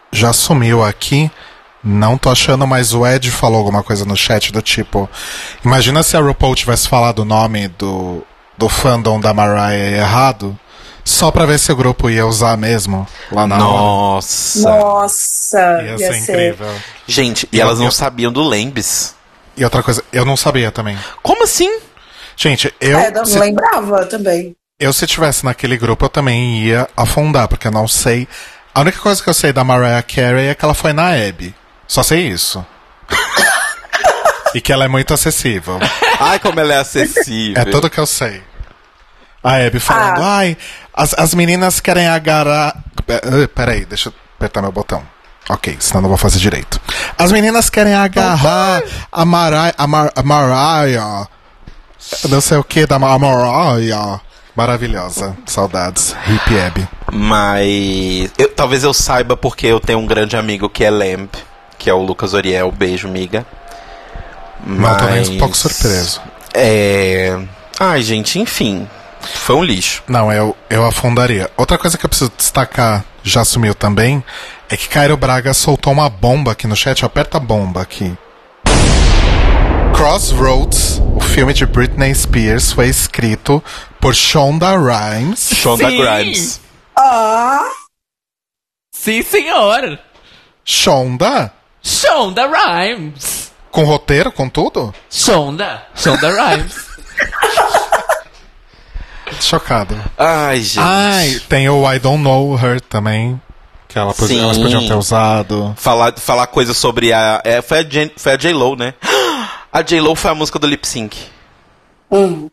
A: Já sumiu aqui. Não tô achando, mas o Ed falou alguma coisa no chat do tipo. Imagina se a RuPaul tivesse falado o nome do, do fandom da Mariah errado. Só pra ver se o grupo ia usar mesmo lá na hora.
B: Nossa.
D: Nossa,
A: Ia
D: ia,
A: ser
D: ser.
A: incrível.
B: Gente, e
A: Eu-
B: elas não
A: eu-
B: sabiam do Lembis.
A: E outra coisa, eu não sabia também.
B: Como assim?
A: Gente, eu.
D: É, não
A: se-
D: lembrava também.
A: Eu, se tivesse naquele grupo, eu também ia afundar, porque eu não sei. A única coisa que eu sei da Mariah Carey é que ela foi na Abby. Só sei isso. e que ela é muito acessível.
B: Ai, como ela é acessível.
A: É tudo que eu sei. A Abby falando,
D: Ah.
A: ai, as, as meninas querem agarrar. Eh, Peraí, deixa eu apertar meu botão. Ok, senão não vou fazer direito. As meninas querem agarrar a Mariah. A, Mar a Mariah. Não sei o que da Ma- Mariah. Maravilhosa. Saudades. Hip Abby.
B: Mas eu- talvez eu saiba porque eu tenho um grande amigo que é Lamp, que é o Lucas Oriel. Beijo, miga.
A: Não tô nem
B: Mas-
A: um pouco surpreso.
B: É. Ai, gente, enfim. Foi um lixo.
A: Não, eu, eu afundaria. Outra coisa que eu preciso destacar, já sumiu também, é que Cairo Braga soltou uma bomba aqui no chat. Aperta a bomba aqui. Crossroads, o filme de Britney Spears, foi escrito por Shonda Rhimes.
B: Shonda
C: Sim.
B: Grimes.
D: Ah,
C: Sim, senhor.
A: Shonda?
C: Shonda Rhimes.
A: Com roteiro, com tudo?
C: Shonda. Shonda Rhimes.
A: chocado.
B: Ai, gente.
A: Ai, tem o I Don't Know Her também. Que ela elas podiam ter usado.
B: Falar, falar coisa sobre a. É, foi a, foi a J-Lo, né? A J-Lo foi a música do lip sync.
D: Hum.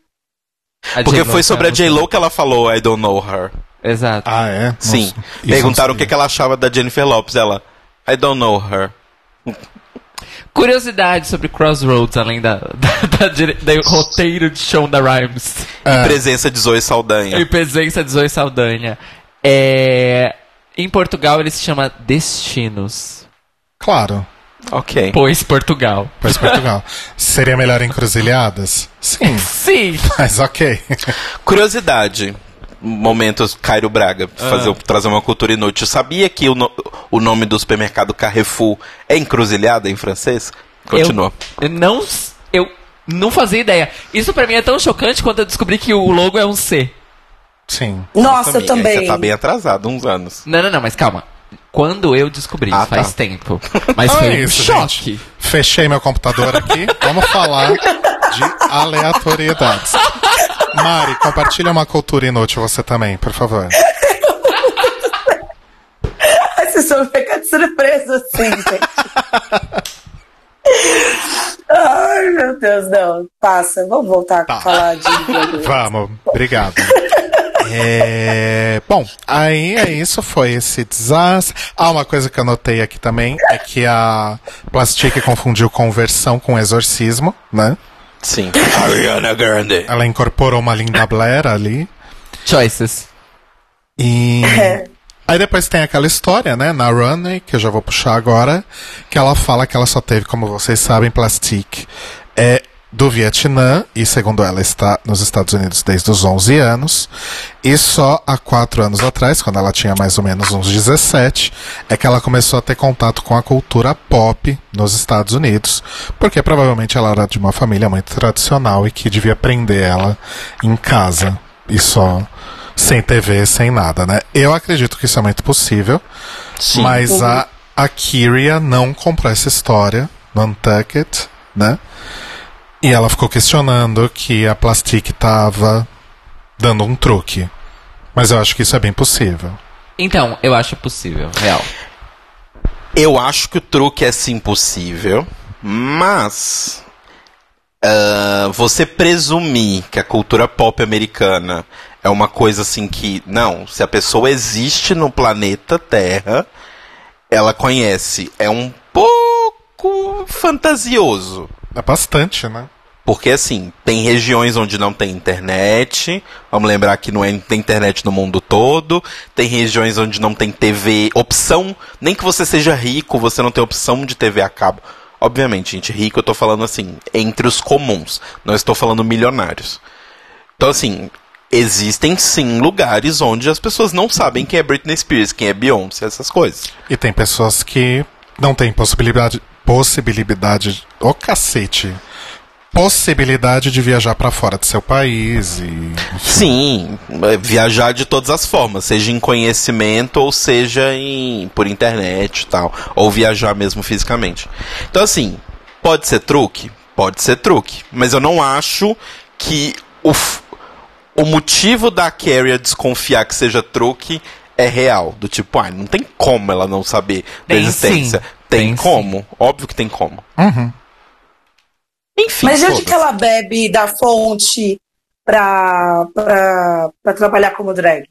B: Porque foi sobre a
C: música-
B: J-Lo que ela falou I don't know her.
C: Exato.
A: Ah, é?
B: Sim.
A: Nossa,
B: Perguntaram o que, que ela achava da Jennifer Lopes. Ela, I don't know her.
C: Curiosidade sobre Crossroads, além da, da, da dire- do roteiro de Shonda Rhimes
A: É.
B: Presença de Zoe
C: e
B: Saldanha.
C: presença de Zoe Saldanha. É, em Portugal ele se chama Destinos.
A: Claro,
B: Ok.
C: Pois Portugal.
A: pois Portugal. Seria melhor encruzilhadas? Sim,
C: Sim.
A: mas ok.
B: Curiosidade. Momentos Cairo Braga. Fazer, Trazer uma cultura inútil. Sabia que o, no- o nome do supermercado Carrefour é encruzilhada em francês? Continua.
C: Eu, eu não, eu não fazia ideia. Isso pra mim é tão chocante quanto eu descobri que o logo é um C.
A: Sim.
D: Nossa, eu
B: amiga,
D: também.
B: Você tá bem atrasado, uns anos.
C: Não, não, não, mas calma. Quando eu descobri,
B: Ah,
C: faz
B: tá.
C: tempo. Mas
A: Então
C: foi
A: é
C: um
A: isso,
C: choque.
A: gente. Fechei meu computador aqui. Vamos falar de aleatoriedades. Mari, compartilha uma cultura inútil você também, por favor.
D: Vocês vão ficar de surpresa assim, gente. Ai, meu Deus, não. Passa. Vamos voltar
A: Tá.
D: a falar de.
A: Vamos, obrigado. É, Bom, aí é isso, foi esse desastre. Ah, uma coisa que eu notei aqui também é que a Plastic confundiu conversão com exorcismo, né?
B: Sim. Ariana Grande.
A: Ela incorporou uma Linda Blair ali.
C: Choices.
A: E. Aí depois tem aquela história, né, na Runway, que eu já vou puxar agora, que ela fala que ela só teve, como vocês sabem, plastique é do Vietnã, e segundo ela está nos Estados Unidos desde os 11 anos, e só há quatro anos atrás, quando ela tinha mais ou menos uns 17, é que ela começou a ter contato com a cultura pop nos Estados Unidos, porque provavelmente ela era de uma família muito tradicional e que devia aprender ela em casa, e só sem TV, sem nada, né? Eu acredito que isso é muito possível,
B: Sim.
A: mas a, a Kyria não comprou essa história no Untucked, né? E ela ficou questionando que a Plastic tava dando um truque. Mas eu acho que isso é bem possível.
C: Então, eu acho possível, real.
B: Eu acho que o truque é sim possível, mas ah, você presumir que a cultura pop americana é uma coisa assim que não, se a pessoa existe no planeta Terra, ela conhece, é um pouco fantasioso.
A: É bastante, né?
B: Porque assim, tem regiões onde não tem internet. Vamos lembrar que não é- tem internet no mundo todo. Tem regiões onde não tem TV, opção. Nem que você seja rico, você não tem opção de TV a cabo. Obviamente, gente, rico eu tô falando assim, entre os comuns. Não estou falando milionários. Então, assim, existem sim lugares onde as pessoas não sabem quem é Britney Spears, quem é Beyoncé, essas coisas.
A: E tem pessoas que não têm possibilidade. Possibilidade. Ô cacete! Possibilidade de viajar pra fora do seu país e.
B: Sim, é, viajar de todas as formas, seja em conhecimento ou seja em por internet e tal, ou viajar mesmo fisicamente. Então assim, pode ser truque, pode ser truque, mas eu não acho que o f- o motivo da Carrie desconfiar que seja truque é real, do tipo, ah, não tem como ela não saber da
C: Tem
B: existência.
C: sim,
B: Tem,
C: tem
B: como, óbvio que tem como.
A: Uhum.
B: Enfim,
D: Mas de onde que ela bebe da fonte pra, pra, pra trabalhar como drag?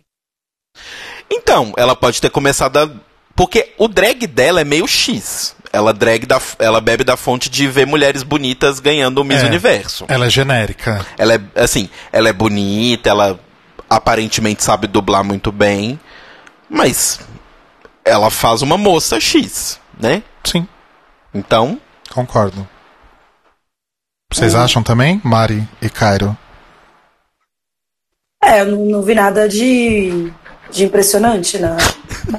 B: Então, ela pode ter começado a. Porque o drag dela é meio X. Ela drag da, ela bebe da fonte de ver mulheres bonitas ganhando o Miss
A: É.
B: Universo.
A: Ela é genérica.
B: Ela é assim, ela é bonita, ela aparentemente sabe dublar muito bem, mas ela faz uma moça X, né?
A: Sim,
B: Então,
A: concordo. Vocês acham também, Mari e Cairo?
D: É, eu não, não vi nada de, de impressionante na,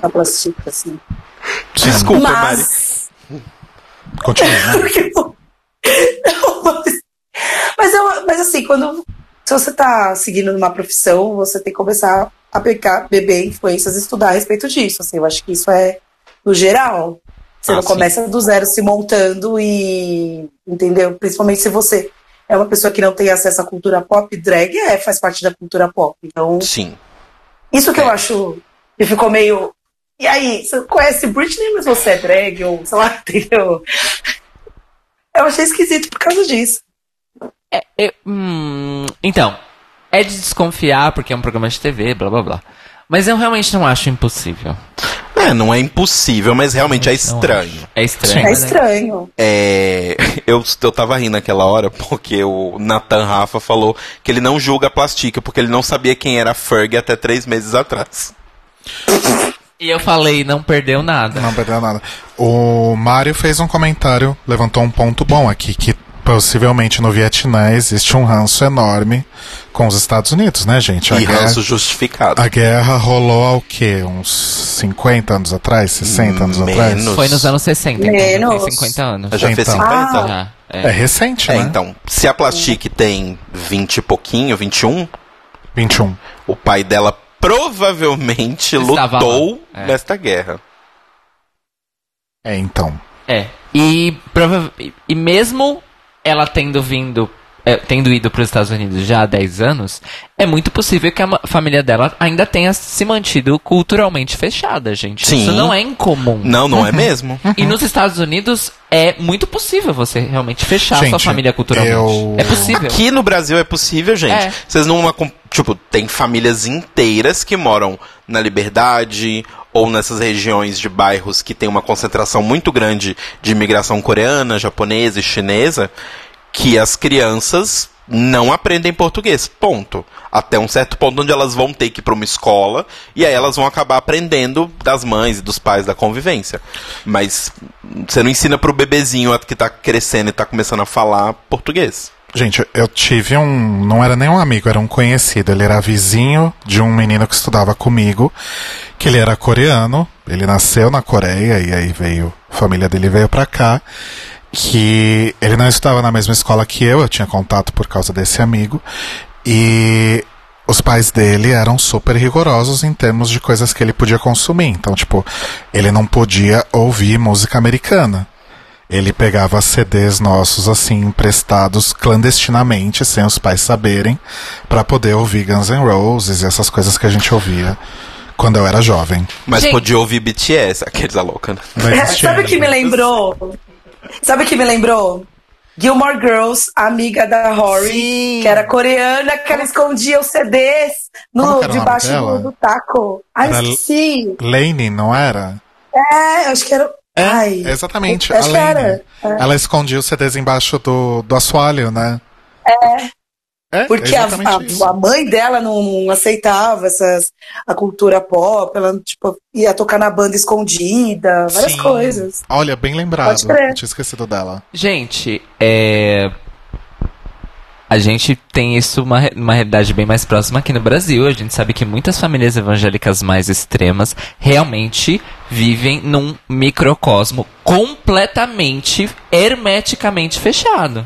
D: na plástica, assim.
B: desculpa, Mari.
D: Mas.
A: Continua. né?
D: Não, mas, mas, eu, mas assim, quando se você tá seguindo numa profissão, você tem que começar a pecar, beber influências e estudar a respeito disso. Assim, eu acho que isso é no geral. Você
B: Ah,
D: não
B: sim.
D: começa do zero se montando e. Entendeu? Principalmente se você é uma pessoa que não tem acesso à cultura pop, drag é, faz parte da cultura pop. Então,
B: Sim.
D: isso que eu
B: É.
D: acho que ficou meio. E aí, você conhece Britney, mas você é drag, ou sei lá, entendeu? Eu achei esquisito por causa disso.
C: É, eu- hum, então, é de desconfiar porque é um programa de TV, blá blá blá. Mas eu realmente não acho impossível.
B: É, não é impossível, mas realmente é
C: Não
B: estranho.
C: É estranho.
D: É
C: mas
D: estranho.
B: É, eu, eu tava rindo naquela hora porque o Nathan Rafa falou que ele não julga a Plastica porque ele não sabia quem era a Ferg até três meses atrás.
C: E eu falei, não perdeu nada.
A: Não perdeu nada. O Mário fez um comentário, levantou um ponto bom aqui, que possivelmente no Vietnã existe um ranço enorme com os Estados Unidos, né, gente? A
B: e
A: guerra,
B: ranço justificado.
A: a guerra rolou há o quê? Uns 50 anos atrás? 60 anos atrás?
B: Menos.
C: Foi nos anos 60, então já
D: Menos.
C: tem 50 anos.
B: Já fez
A: Então.
B: 50?
D: Ah.
C: Já,
A: É
C: é.
A: recente,
B: É,
A: né?
B: então, se a Plastique tem 20 e pouquinho, 21,
A: 21.
B: o pai dela provavelmente
C: Estava
B: lutou.
C: É.
B: nesta guerra.
A: É, então.
C: É. E, prova- e- e mesmo ela tendo vindo. é, tendo ido para os Estados Unidos já há 10 anos, é muito possível que a família dela ainda tenha se mantido culturalmente fechada, gente.
B: Sim.
C: Isso não é incomum.
B: Não, não é mesmo?
C: E nos Estados Unidos é muito possível você realmente fechar a sua
A: Gente,
C: família culturalmente.
A: eu-
C: É possível.
B: Aqui no Brasil é possível, gente.
C: É.
B: Vocês não. Tipo, tem famílias inteiras que moram na Liberdade ou nessas regiões de bairros que tem uma concentração muito grande de imigração coreana, japonesa e chinesa, que as crianças não aprendem português. Ponto. Até um certo ponto onde elas vão ter que ir para uma escola e aí elas vão acabar aprendendo das mães e dos pais da convivência. Mas você não ensina pro bebezinho que tá crescendo e tá começando a falar português.
A: Gente, eu tive um. Não era nem um amigo, era um conhecido. Ele era vizinho de um menino que estudava comigo, que ele era coreano. Ele nasceu na Coreia e aí veio. A família dele veio pra cá. Que ele não estudava na mesma escola que eu, eu tinha contato por causa desse amigo. E os pais dele eram super rigorosos em termos de coisas que ele podia consumir. Então, tipo, ele não podia ouvir música americana. Ele pegava CDs nossos assim emprestados clandestinamente, sem os pais saberem, pra poder ouvir Guns N' Roses e essas coisas que a gente ouvia quando eu era jovem.
B: Mas
C: Gente.
B: podia ouvir BTS, aqueles a louca, né?
A: Existia
D: Sabe o que me
A: ainda.
D: lembrou? Sabe o que me lembrou? Gilmore Girls, amiga da Rory, que era coreana, que ela escondia os CDs no, debaixo do, do taco. Ai,
A: Era-
D: esqueci.
A: Lane, não era?
D: É, acho que era. Ai,
A: Exatamente,
D: acho
A: a.
D: É.
A: Ela escondia os CDs embaixo do, do assoalho, né? É. É,
D: Porque a, a- a mãe dela não aceitava essas, a cultura pop, ela tipo, ia tocar na banda escondida, várias
A: Sim.
D: coisas.
A: Olha, bem lembrado.
D: Pode crer.
A: Eu tinha esquecido dela.
C: Gente, é. A gente tem isso uma, uma realidade bem mais próxima aqui no Brasil. A gente sabe que muitas famílias evangélicas mais extremas realmente vivem num microcosmo completamente hermeticamente fechado.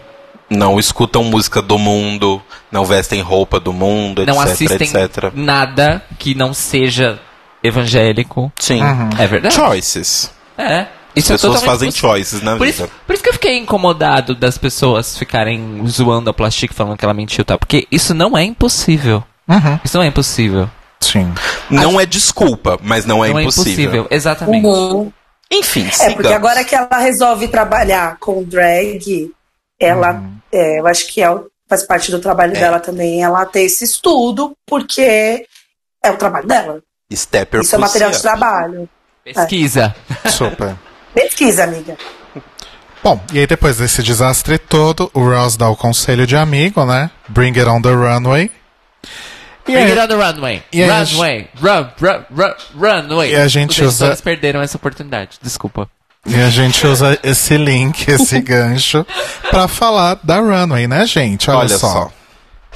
B: Não escutam música do mundo, não vestem roupa do mundo,
C: não
B: etc,
C: assistem
B: etc.
C: nada que não seja evangélico.
B: Sim.
C: É verdade?
B: Choices.
C: É. Isso
B: As
C: é
B: pessoas
C: totalmente
B: fazem
C: possível.
B: choices na
C: Por
B: vida.
C: isso, por isso que eu fiquei incomodado das pessoas ficarem zoando a Plastic falando que ela mentiu, tá? Porque isso não é impossível.
A: Uhum.
C: Isso não é impossível.
A: Sim.
B: Não é desculpa, mas não é
C: não
B: impossível.
C: é impossível, exatamente.
D: Uhum.
B: Enfim,
D: É,
B: sigamos.
D: porque agora que ela resolve trabalhar com drag, ela, é, eu acho que é, faz parte do trabalho
B: É.
D: dela também, ela ter esse estudo, porque é o trabalho dela.
B: Stepper
D: Isso é material de trabalho.
C: Pesquisa.
A: Super.
D: Pesquisa, amiga.
A: Bom, e aí depois desse desastre todo, o Ross dá o conselho de amigo, né? Bring it on the runway. E
C: Bring it on the runway.
A: A
C: runway. Run, run, run, runway.
A: E a gente
C: Os
A: usa-
C: perderam essa oportunidade. Desculpa.
A: e a gente usa esse link, esse gancho, pra falar da runway, né, gente? Olha,
B: Olha
A: só.
B: só.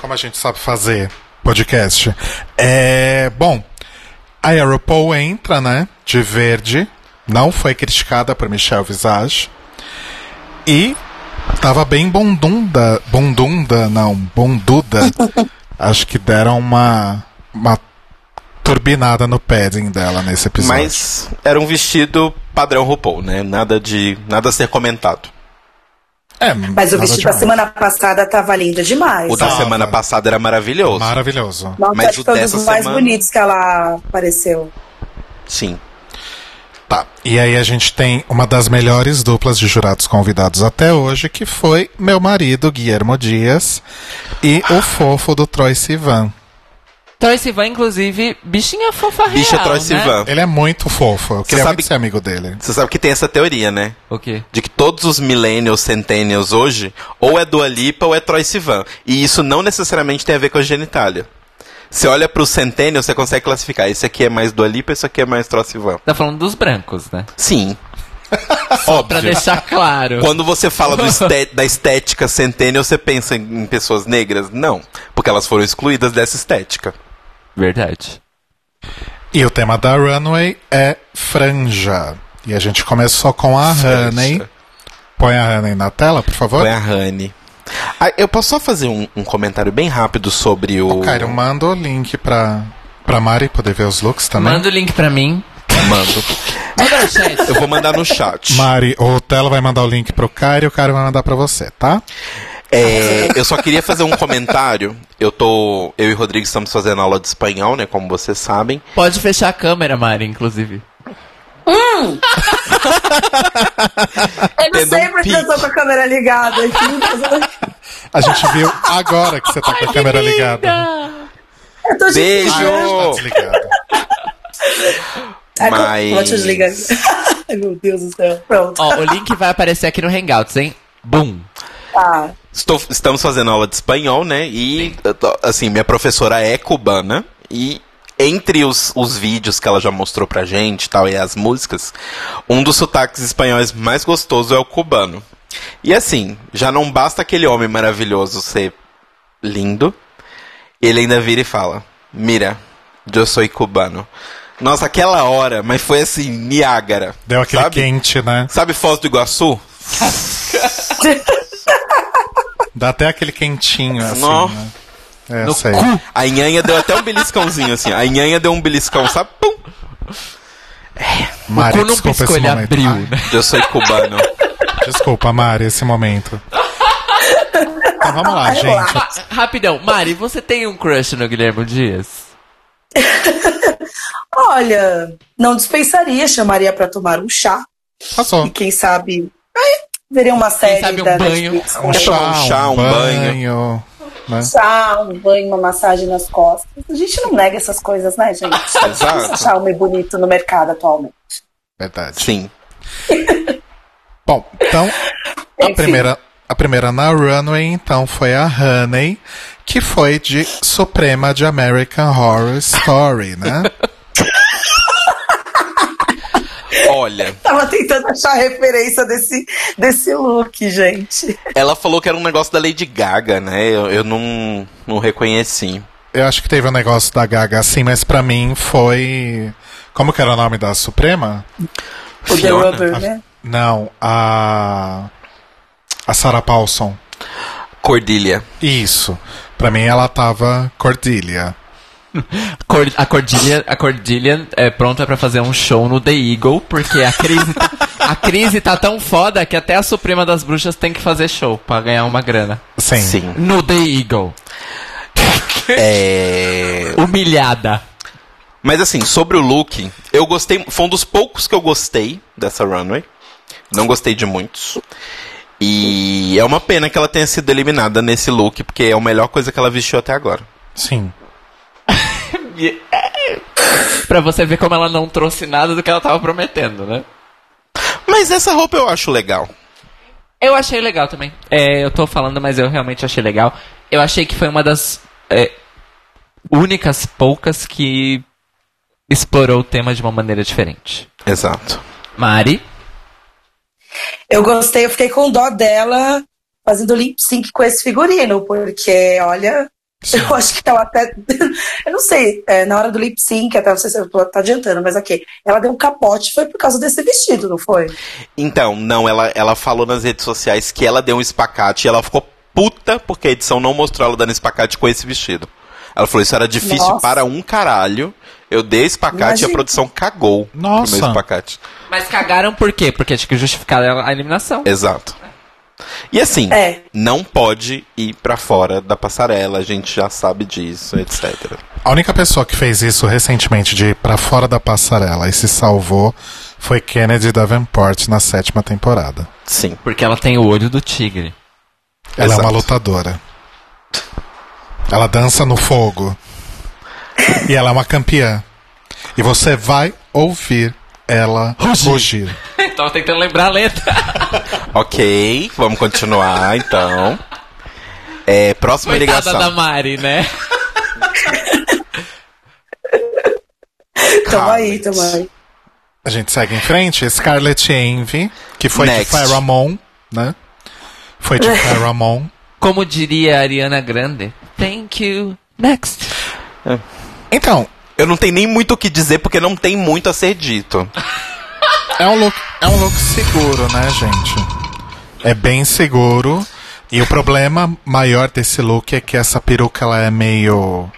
A: Como a gente sabe fazer podcast. É. Bom, a RuPaul entra, né? De verde. Não foi criticada por Michelle Visage. E tava bem bundunda. Bundunda, não, bunduda. Acho que deram uma. Uma turbinada no padding dela nesse episódio.
B: Mas era um vestido padrão RuPaul, né? Nada de nada a ser comentado.
A: É,
D: Mas o vestido da
A: demais.
D: semana passada tava lindo demais.
B: O da
A: Tava.
B: semana passada era maravilhoso.
A: Maravilhoso.
D: Nossa,
B: mas
D: acho
B: o
D: que foi um dos
B: dessa
D: mais
B: semana-
D: bonitos que ela apareceu.
B: Sim.
A: Tá. E aí a gente tem uma das melhores duplas de jurados convidados até hoje, que foi meu marido, Guilhermo Dias, e o fofo do Troy Sivan.
C: Troy Sivan, inclusive, bichinha fofa
B: Bicha
C: real,
B: Troy
C: né?
B: Sivan.
A: Ele é muito fofo. Eu queria
B: sabe
A: muito ser amigo dele.
B: Você sabe que tem essa teoria, né?
C: O quê?
B: De que todos os millennials, centennials hoje, ou é Dua Lipa ou é Troy Sivan. E isso não necessariamente tem a ver com a genitália. Você olha pro centennial, você consegue classificar. Esse aqui é mais Dua Lipa, esse aqui é mais Troy Sivan.
C: Tá falando dos brancos, né?
B: Sim.
C: Só pra deixar claro.
B: Quando você fala do da estética centennial, você pensa em, em pessoas negras? Não. Porque elas foram excluídas dessa estética.
C: Verdade.
A: E o tema da Runway é franja. E a gente começou com a Honey. Põe a Honey na tela, por favor.
B: Foi a Honey. Ah, eu posso só fazer um, um comentário bem rápido sobre o.
A: Ô, Cairo, manda o link pra, pra Mari poder ver os looks também.
C: Manda o link pra mim.
B: Mando.
C: Manda no chat.
B: Eu vou mandar no chat.
A: Mari, o Telo vai mandar o link pro Cairo e o Cairo vai mandar pra você, tá?
B: É, eu só queria fazer um comentário. Eu tô. Eu e o Rodrigo estamos fazendo aula de espanhol, né? Como vocês sabem.
C: Pode fechar a câmera, Mari, inclusive.
D: Eu não
B: Tendo
D: sei
B: um
D: porque eu tô com a câmera ligada aqui.
A: A gente viu agora que você tá com a câmera ligada.
D: Eu tô
B: Beijo!
A: Tá.
D: Ai,
B: Mas-
D: Vou te desligar. Ai, meu Deus do céu. Pronto.
C: Ó, o link vai aparecer aqui no Hangouts, hein? Boom.
D: Tá.
B: Estou- estamos fazendo aula de espanhol, né? E, tô- assim, minha professora é cubana. E entre os, os vídeos que ela já mostrou pra gente e tal, e as músicas, um dos sotaques espanhóis mais gostoso é o cubano. E assim, já não basta aquele homem maravilhoso ser lindo, ele ainda vira e fala: Mira, eu sou cubano. Nossa, aquela hora, mas foi assim, Niágara.
A: Deu aquele
B: sabe?
A: quente, né?
B: Sabe Foz do Iguaçu?
A: Dá até aquele quentinho, assim, né? É,
C: No
A: sei.
C: cu.
B: A Nhanha deu até um beliscãozinho assim. A Nhanha deu um beliscão, sabe? Pum!
A: Mari,
C: o cu não
A: desculpa
C: piscou, ele
A: momento.
C: abriu,
A: Ai,
C: né?
B: Eu sou cubano.
A: Desculpa, Mari, esse momento. Então vamos lá, gente.
C: Ah, rapidão, Mari, você tem um crush no Guilherme Dias?
D: Olha, não dispensaria, chamaria pra tomar um chá.
A: Passou.
D: E quem sabe. Ai, veria uma série
C: sabe um
D: da
C: banho.
D: Netflix
A: Um chá,
B: um chá,
A: um
B: um
A: banho. Né?
D: chá, um banho, uma massagem nas costas. A gente não nega essas coisas, né, gente? É
B: Exato.
D: achar homem bonito no mercado atualmente.
A: Verdade.
B: Sim.
A: Bom, então, a primeira, a primeira na runway, então, foi a Honey, que foi de Suprema de American Horror Story, né?
B: Olha,
D: Tava tentando achar a referência desse, desse look, gente.
B: ela falou que era um negócio da Lady Gaga, né? Eu, eu não, não reconheci.
A: Eu acho que teve um negócio da Gaga assim, mas pra mim foi. Como que era o nome da Suprema?
D: O The
B: Fiona?
D: Rubber, né?
A: Não, a. A Sarah Paulson.
B: Cordilha.
A: Isso. Pra mim ela tava Cordilha.
C: A Cordilha, a Cordilha é pronta pra fazer um show no The Eagle, porque a crise, a crise tá tão foda que até a Suprema das Bruxas tem que fazer show pra ganhar uma grana.
A: Sim.
B: Sim.
C: No The Eagle.
B: É...
C: Humilhada.
B: Mas assim, sobre o look, eu gostei. Foi um dos poucos que eu gostei dessa runway. Não gostei de muitos. E é uma pena que ela tenha sido eliminada nesse look, porque é a melhor coisa que ela vestiu até agora.
A: Sim.
C: Pra você ver como ela não trouxe nada do que ela tava prometendo, né?
B: Mas essa roupa eu acho legal.
C: Eu achei legal também. É, eu tô falando, mas eu realmente achei legal. Eu achei que foi uma das é, únicas poucas que explorou o tema de uma maneira diferente.
B: Exato.
C: Mari,
D: Eu gostei, eu fiquei com dó dela fazendo lip sync com esse figurino, porque, olha, eu acho que ela até. eu não sei, é, na hora do lip sync, até não sei se eu tô tá adiantando, mas ok. Ela deu um capote, foi por causa desse vestido, não foi?
B: Então, não, ela, ela falou nas redes sociais que ela deu um espacate e ela ficou puta porque a edição não mostrou ela dando espacate com esse vestido. Ela falou, isso era difícil
D: Nossa.
B: para um caralho. Eu dei espacate e a
D: Imagina.
B: produção cagou
A: Nossa.
B: pro meu espacate.
C: mas cagaram por quê? Porque tinha que justificar a eliminação.
B: Exato. E assim,
D: É.
B: não pode ir pra fora da passarela, a gente já sabe disso, etc.
A: A única pessoa que fez isso recentemente de ir pra fora da passarela e se salvou foi Kennedy Davenport na sétima temporada.
B: Sim.
C: Porque ela tem o olho do tigre.
A: Ela é
B: Exato.
A: uma lutadora. Ela dança no fogo. E ela é uma campeã. E você vai ouvir ela rugir.
C: Tava tentando lembrar a letra.
B: Ok, vamos continuar então. É, próxima
C: Coitada
B: ligação.
C: da Mari, né?
D: Tamo aí, tamo aí.
A: A gente segue em frente. Scarlett Envy, que foi
B: Next.
A: de Pharamon, né? Foi de Pharamon.
C: Como diria a Ariana Grande. Thank you. Next.
A: Então,
B: Eu não tenho nem muito o que dizer porque não tem muito a ser dito.
A: é um look, é um look seguro, né, gente? É bem seguro. E o problema maior desse look é que essa peruca ela é meio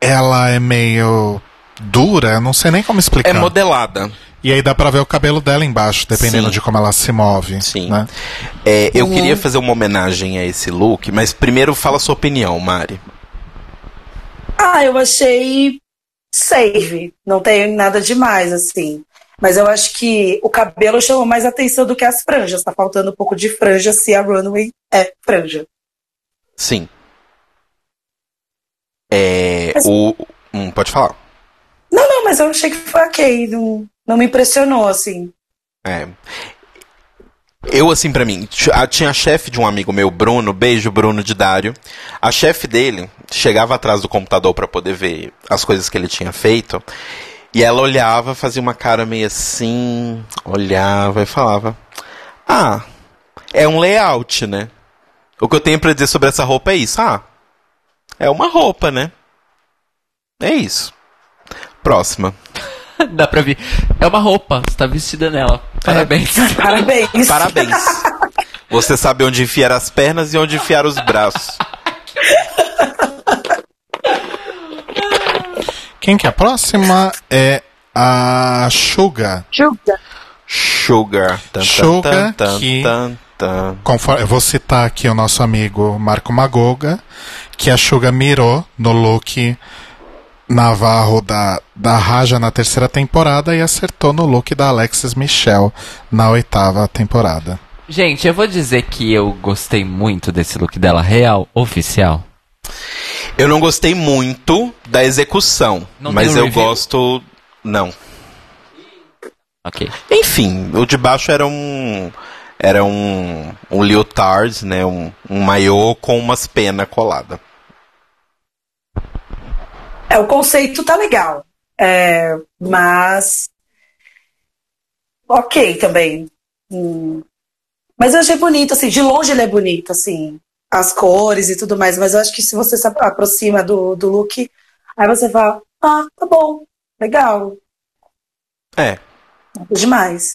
A: ela é meio dura, não sei nem como explicar.
B: É modelada.
A: E aí dá pra ver o cabelo dela embaixo, dependendo
B: Sim.
A: de como ela se move.
B: Sim.
A: Né?
B: É, eu queria fazer uma homenagem a esse look, mas primeiro fala a sua opinião, Mari.
D: Ah, eu achei safe. Não tem nada demais, assim. Mas eu acho que o cabelo chamou mais atenção do que as franjas. Tá faltando um pouco de franja se a runway é franja.
B: Sim. É.
D: Mas-
B: O. Hum, pode falar.
D: Não, não, mas eu achei que foi ok. Não, não me impressionou, assim.
B: É. Eu, assim, pra mim, tinha a chefe de um amigo meu, Bruno, beijo, Bruno de Dário. A chefe dele chegava atrás do computador pra poder ver as coisas que ele tinha feito. E ela olhava, fazia uma cara meio assim, olhava e falava: Ah, é um layout, né? O que eu tenho pra dizer sobre essa roupa é isso. Ah, é uma roupa, né? É isso. Próxima.
C: Dá pra ver. É uma roupa. Você tá vestida nela. Parabéns.
D: Parabéns.
B: Parabéns. Você sabe onde enfiar as pernas e onde enfiar os braços.
A: Quem que é a próxima? É a Suga.
D: Juga.
B: Sugar. Tan,
A: Sugar
B: tan,
A: que-
B: tan.
A: Conforme, eu vou citar aqui o nosso amigo Marco Magoga, que a Suga mirou no look Navarro da, da Raja na terceira temporada e acertou no look da Alexis Michelle na oitava temporada.
C: Gente, eu vou dizer que eu gostei muito desse look dela real, oficial.
B: Eu não gostei muito da execução,
C: Não
B: mas eu
C: review?
B: gosto. Não.
C: Ok.
B: Enfim, o de baixo era um. Era um. Um leotard, né? Um, um maiô com umas penas coladas.
D: É, o conceito tá legal. É, mas. Ok também. Hum. Mas eu achei bonito, assim, de longe ele é bonito, assim, as cores e tudo mais. Mas eu acho que se você se aproxima do, do look, aí você fala, ah, tá bom, legal,
B: É.
D: nada demais.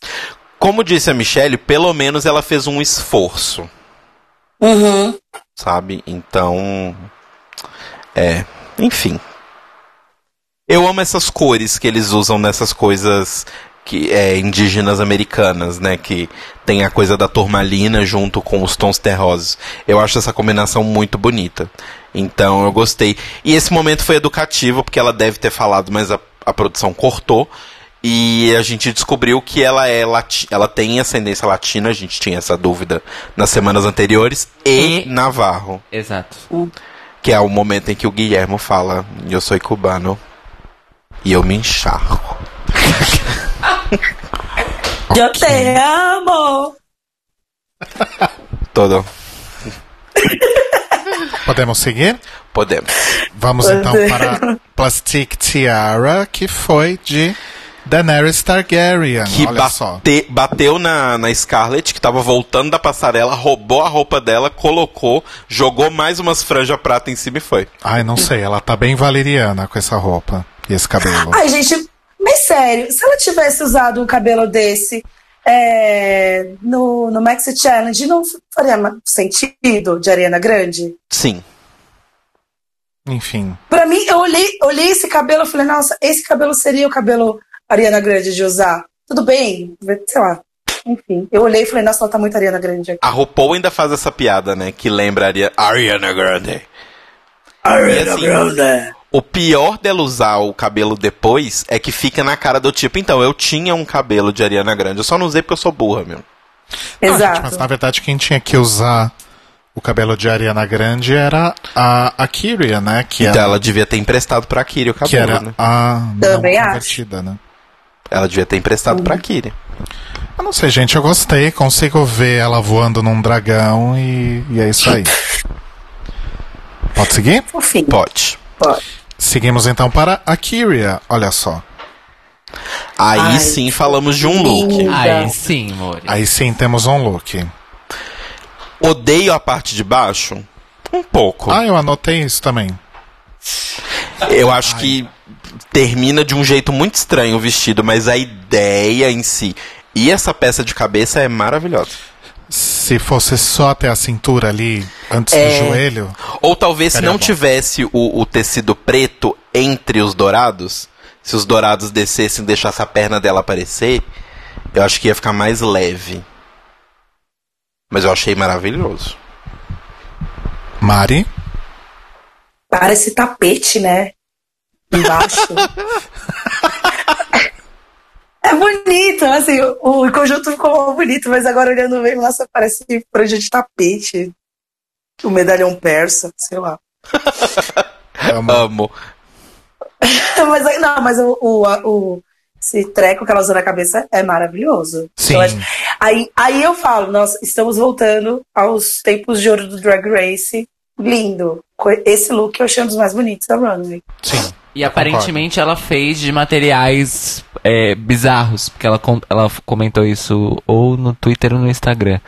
B: Como disse a Michelle, pelo menos ela fez um esforço,
D: Uhum.
B: sabe? Então. É. Enfim. Eu amo essas cores que eles usam nessas coisas que é, indígenas americanas, né? Que tem a coisa da turmalina junto com os tons terrosos. Eu acho essa combinação muito bonita. Então eu gostei. E esse momento foi educativo, porque ela deve ter falado, mas a, a produção cortou. E a gente descobriu que ela é lati ela tem ascendência latina, a gente tinha essa dúvida nas semanas anteriores, e
C: E-
B: Navarro.
C: Exato.
B: Que é o momento em que o Guilhermo fala: Eu sou cubano e eu me encharco.
D: Eu te amo!
B: Todo.
A: Podemos seguir?
B: Podemos.
A: Vamos então para Plastic Tiara, que foi de Daenerys Targaryen.
B: Que
A: Olha só.
B: bate- bateu na, na Scarlett, que tava voltando da passarela, roubou a roupa dela, colocou, jogou mais umas franjas prata em cima e foi.
A: Ai, não sei, ela tá bem valeriana com essa roupa e esse cabelo.
D: Ai, gente, mas sério, se ela tivesse usado um cabelo desse é, no, no Maxi Challenge, não faria sentido de Ariana Grande?
B: Sim.
A: Enfim.
D: Pra mim, eu olhei, olhei esse cabelo e falei, nossa, esse cabelo seria o cabelo Ariana Grande de usar. Tudo bem, sei lá. Enfim, eu olhei e falei, nossa, ela tá muito Ariana Grande aqui.
B: A RuPaul ainda faz essa piada, né? Que lembra Ari- Ariana Grande. Ariana
D: Grande.
B: O pior dela usar o cabelo depois é que fica na cara do tipo, então, eu tinha um cabelo de Ariana Grande, eu só não usei porque eu sou burra, meu.
A: Não, gente,
D: Exato.
A: mas na verdade quem tinha que usar o cabelo de Ariana Grande era a, a Kyria, né? Que
B: Então
A: era,
B: ela devia ter emprestado pra Kiri o
A: que
B: cabelo,
A: era
B: né?
A: a não
D: Também
A: convertida, né?
B: Ela devia ter emprestado pra Kiri.
A: Eu não sei, gente, eu gostei. Consigo ver ela voando num dragão e, e é isso aí. Pode seguir?
B: Pode.
D: pode.
A: Seguimos então para a Kyria. Olha só.
B: Aí
D: Ai,
B: sim falamos de um look.
D: linda.
C: Aí sim, Mori.
A: Aí sim temos um look.
B: Odeio a parte de baixo? Um pouco.
A: Ah, eu anotei isso também.
B: Eu acho que termina de um jeito muito estranho o vestido, mas a ideia em si e essa peça de cabeça é maravilhosa.
A: Se fosse só até a cintura ali, antes
B: É.
A: do joelho.
B: Ou talvez se não
A: bom.
B: tivesse o, o tecido preto entre os dourados, se os dourados descessem e deixassem a perna dela aparecer, eu acho que ia ficar mais leve. Mas eu achei maravilhoso.
A: Mari.
D: Parece tapete, né? Embaixo. é bonito, assim, o, o conjunto ficou bonito, mas agora olhando bem, nossa, parece franja de tapete. O medalhão persa, sei lá.
A: Amo.
B: Amo.
D: mas aí- não, mas o, o, o- esse treco que ela usa na cabeça é maravilhoso.
A: Sim.
D: Eu acho- aí, aí eu falo, nós estamos voltando aos tempos de ouro do Drag Race. Lindo. Esse look eu achei um dos mais bonitos da Runway.
A: Sim.
C: E aparentemente ela fez de materiais é, bizarros, porque ela, ela comentou isso ou no Twitter ou no Instagram,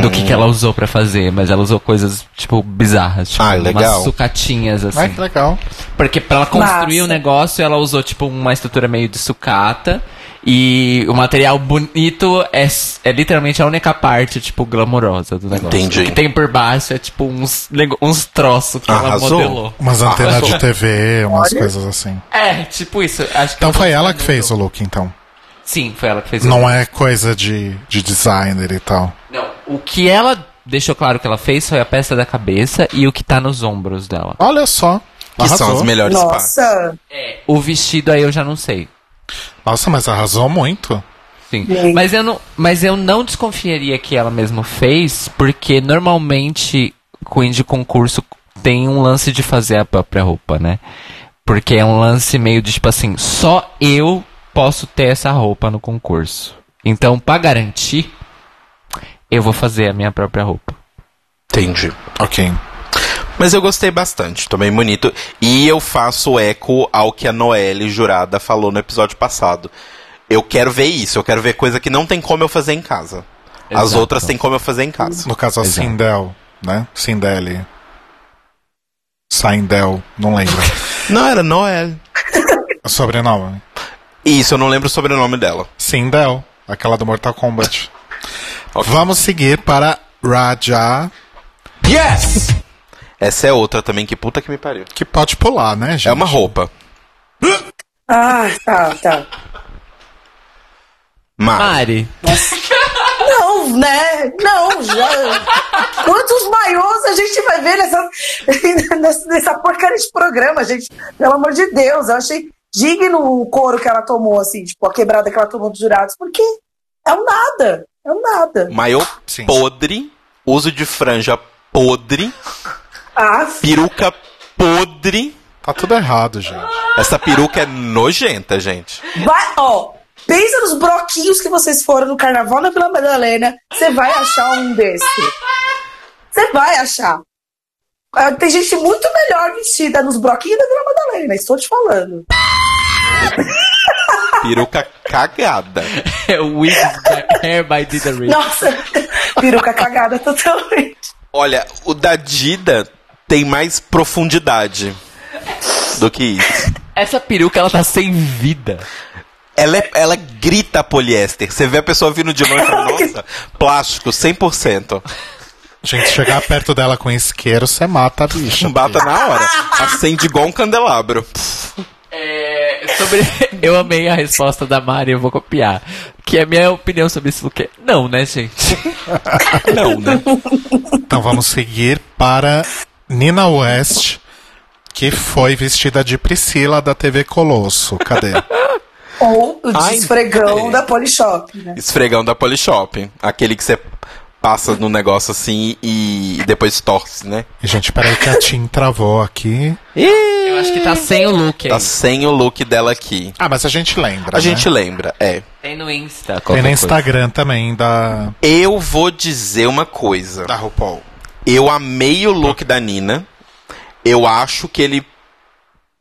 C: do que, que ela usou pra fazer, mas ela usou coisas, tipo, bizarras, tipo,
B: Ah, legal.
C: umas sucatinhas, assim.
A: Ai, que legal.
C: Porque pra ela construir o
D: Massa.
C: negócio, ela usou, tipo, uma estrutura meio de sucata. E o material bonito é, é literalmente a única parte, tipo, glamourosa do negócio.
B: Entendi.
C: O que tem por baixo é, tipo, uns, uns troços que
B: Arrasou.
C: ela modelou.
A: Umas antenas
B: Arrasou.
A: de TV, umas coisas assim.
C: É, tipo isso. Acho que
A: Então foi ela que fez o look, então.
C: Sim, foi ela que fez o
A: Não é coisa de, de designer e tal.
C: Não, o que ela deixou claro que ela fez foi a peça da cabeça e o que tá nos ombros dela.
A: Olha só.
B: Que são
A: Arrasou.
B: as melhores partes.
D: Nossa,
C: O vestido aí eu já não sei.
A: Nossa, mas arrasou muito.
C: Sim. Mas eu não, mas eu não desconfiaria que ela mesma fez, porque normalmente Queen de concurso tem um lance de fazer a própria roupa, né? Porque é um lance meio de tipo assim, só eu posso ter essa roupa no concurso. Então, pra garantir, eu vou fazer a minha própria roupa.
B: Entendi.
A: Ok.
B: Mas eu gostei bastante, também bonito. E eu faço eco ao que a Noelle Jurada falou no episódio passado. Eu quero ver isso, eu quero ver coisa que não tem como eu fazer em casa. As
C: Exato.
B: outras tem como eu fazer em casa.
A: No caso, a
C: Exato.
A: Sindel, né? Sindeli. Sindel, não lembro.
B: Não, era Noelle.
A: sobrenome.
B: Isso, eu não lembro o sobrenome dela.
A: Sindel, aquela do Mortal Kombat. Vamos seguir para Raja,
B: Yes! Essa é outra também, que puta que me pariu.
A: que pode pular, né, gente?
B: É uma roupa.
D: ah, tá, tá.
B: Mas,
C: Mari,
D: Não, né? Não, já. Quantos maiôs a gente vai ver nessa, nessa, nessa porcaria de programa, gente? Pelo amor de Deus, eu achei digno o couro que ela tomou, assim, tipo, a quebrada que ela tomou dos jurados, porque é um nada. É um nada.
B: maiô podre, uso de franja podre,
D: Ah,
B: peruca podre.
A: Tá tudo errado, gente.
B: Essa peruca é nojenta, gente.
D: vai, ó. Pensa nos broquinhos que vocês foram no carnaval na Vila Madalena. Você vai achar um desse. Você vai achar. Ah, Tem gente muito melhor vestida nos broquinhos da Vila Madalena, estou te falando.
B: Peruca cagada.
C: é o Hair by Dida.
D: Nossa, peruca cagada totalmente.
B: Olha, o da Dida tem mais profundidade do que isso.
C: Essa peruca, ela tá sem vida.
B: Ela, é- ela grita poliéster. Você vê a pessoa vindo de longe e fala, nossa, plástico, 100%.
A: Gente, chegar perto dela com isqueiro, você mata a bicha.
B: Bata na hora. Acende igual um candelabro.
C: É, Sobre... Eu amei a resposta da Mari, eu vou copiar. Que a minha opinião sobre esse look é não, né, gente?
B: Não, né?
A: Então vamos seguir para Nina West, que foi vestida de Priscila da TV Colosso. Cadê?
D: Ou o
B: Ai, é.
D: da Polishop, né?
B: Esfregão da Polishop. Aquele que você passa no negócio assim e depois torce, né?
A: E, gente, peraí que a Tim travou aqui.
C: Eu acho que tá sem o look
B: Tá
C: aí.
B: sem o look dela aqui.
A: Ah, mas a gente lembra.
B: A gente
A: né?
B: lembra, é.
C: Tem no Insta.
A: Tem no
C: coisa.
A: Instagram também da,
B: Eu vou dizer uma coisa.
A: da RuPaul.
B: Eu amei o look da Nina. Eu acho que ele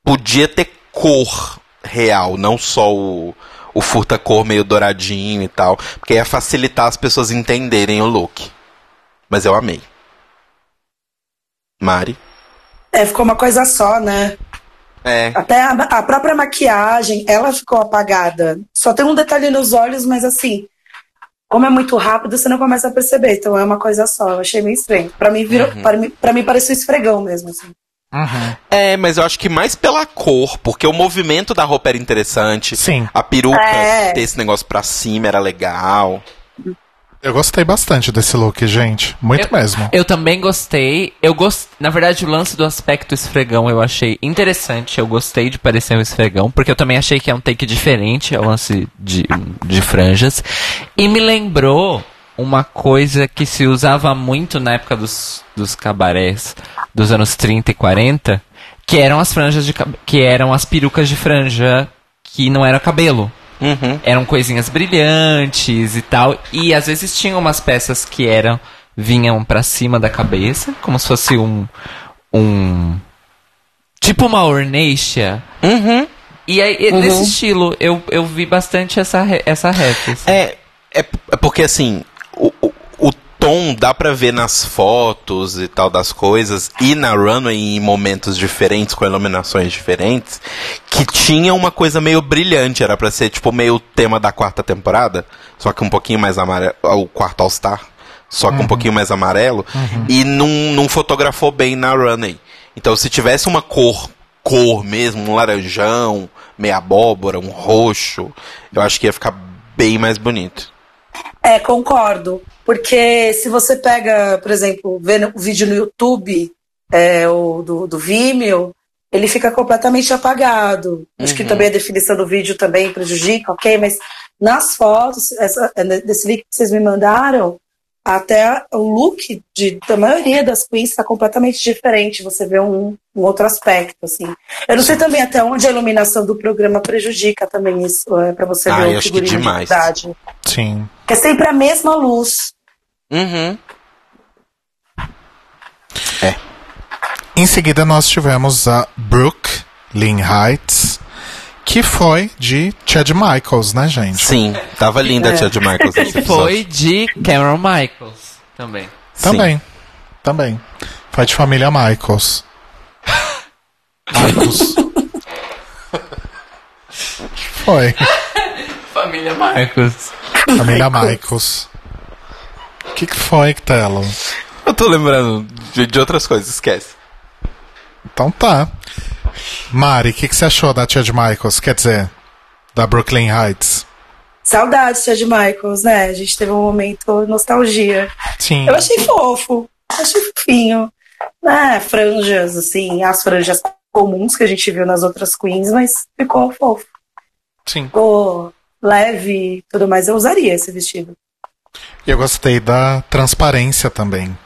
B: podia ter cor real, não só o, o furta-cor meio douradinho e tal. Porque ia facilitar as pessoas entenderem o look. Mas eu amei. Mari?
D: É, ficou uma coisa só, né?
B: É.
D: Até a, a própria maquiagem, ela ficou apagada. Só tem um detalhe nos olhos, mas assim, como é muito rápido, você não começa a perceber. Então é uma coisa só. Eu achei meio estranho. Pra mim, virou,
B: Uhum.
D: pra mim, pra mim parecia um esfregão mesmo, assim.
B: É, mas eu acho que mais pela cor, porque o movimento da roupa era interessante.
A: Sim.
B: A peruca
D: É.
B: ter esse negócio pra cima era legal.
A: Eu gostei bastante desse look, gente. Muito
C: Eu-
A: mesmo.
C: Eu também gostei. Eu gost... Na verdade, o lance do aspecto esfregão eu achei interessante. Eu gostei de parecer um esfregão, porque eu também achei que é um take diferente ao lance de, de franjas. E me lembrou uma coisa que se usava muito na época dos, dos cabarés dos anos 30 e 40, que eram as franjas de que eram as perucas de franja que não era cabelo
B: Uhum.
C: eram coisinhas brilhantes e tal. E às vezes tinham umas peças que eram vinham pra cima da cabeça, como se fosse um um tipo uma orneixa.
B: Uhum.
C: E aí e nesse estilo eu, eu vi bastante essa essa ref. assim.
B: É, é, é porque assim, tom dá pra ver nas fotos e tal das coisas, e na runway em momentos diferentes, com iluminações diferentes, que tinha uma coisa meio brilhante, era pra ser tipo meio o tema da quarta temporada, só que um pouquinho mais amarelo, o quarto All-Star, só que um pouquinho mais amarelo, e não, não fotografou bem na runway. Então se tivesse uma cor, cor mesmo, um laranjão, meia abóbora, um roxo, eu acho que ia ficar bem mais bonito.
D: É, concordo. Porque se você pega, por exemplo, vendo o vídeo no YouTube, é, o do, do Vimeo, ele fica completamente apagado. Acho que também a definição do vídeo também prejudica, ok? Mas nas fotos, essa, é, desse link que vocês me mandaram, até o look de, da maioria das queens está completamente diferente. Você vê um, um outro aspecto, assim. Eu não sei também até onde a iluminação do programa prejudica também isso, é, para você
B: Ah,
D: ver o
B: acho que
D: figurino de verdade.
A: Sim.
D: É sempre a mesma luz.
B: Uhum.
A: Em seguida, nós tivemos a Brooke Lynn Heights, que foi de Chad Michaels, né, gente?
B: Sim, tava linda a tia de Michaels nesse.
C: Foi de Cameron Michaels também.
B: Sim.
A: Também. Também. Foi de família Michaels. Michaels. Foi.
C: Família Michaels.
A: Família Michaels. O que, que foi, Telo?
B: Eu tô lembrando de, de outras coisas, esquece.
A: Então tá. Mari, o que, que você achou da Chad Michaels? Quer dizer, da Brooklyn Heights?
D: Saudades, Chad Michaels, né? A gente teve um momento nostalgia.
A: Sim.
D: Eu achei fofo, achei fofinho. Né? Franjas, assim, as franjas comuns que a gente viu nas outras queens, mas ficou fofo.
A: Sim.
D: Ficou leve e tudo mais. Eu usaria esse vestido.
A: E eu gostei da transparência também.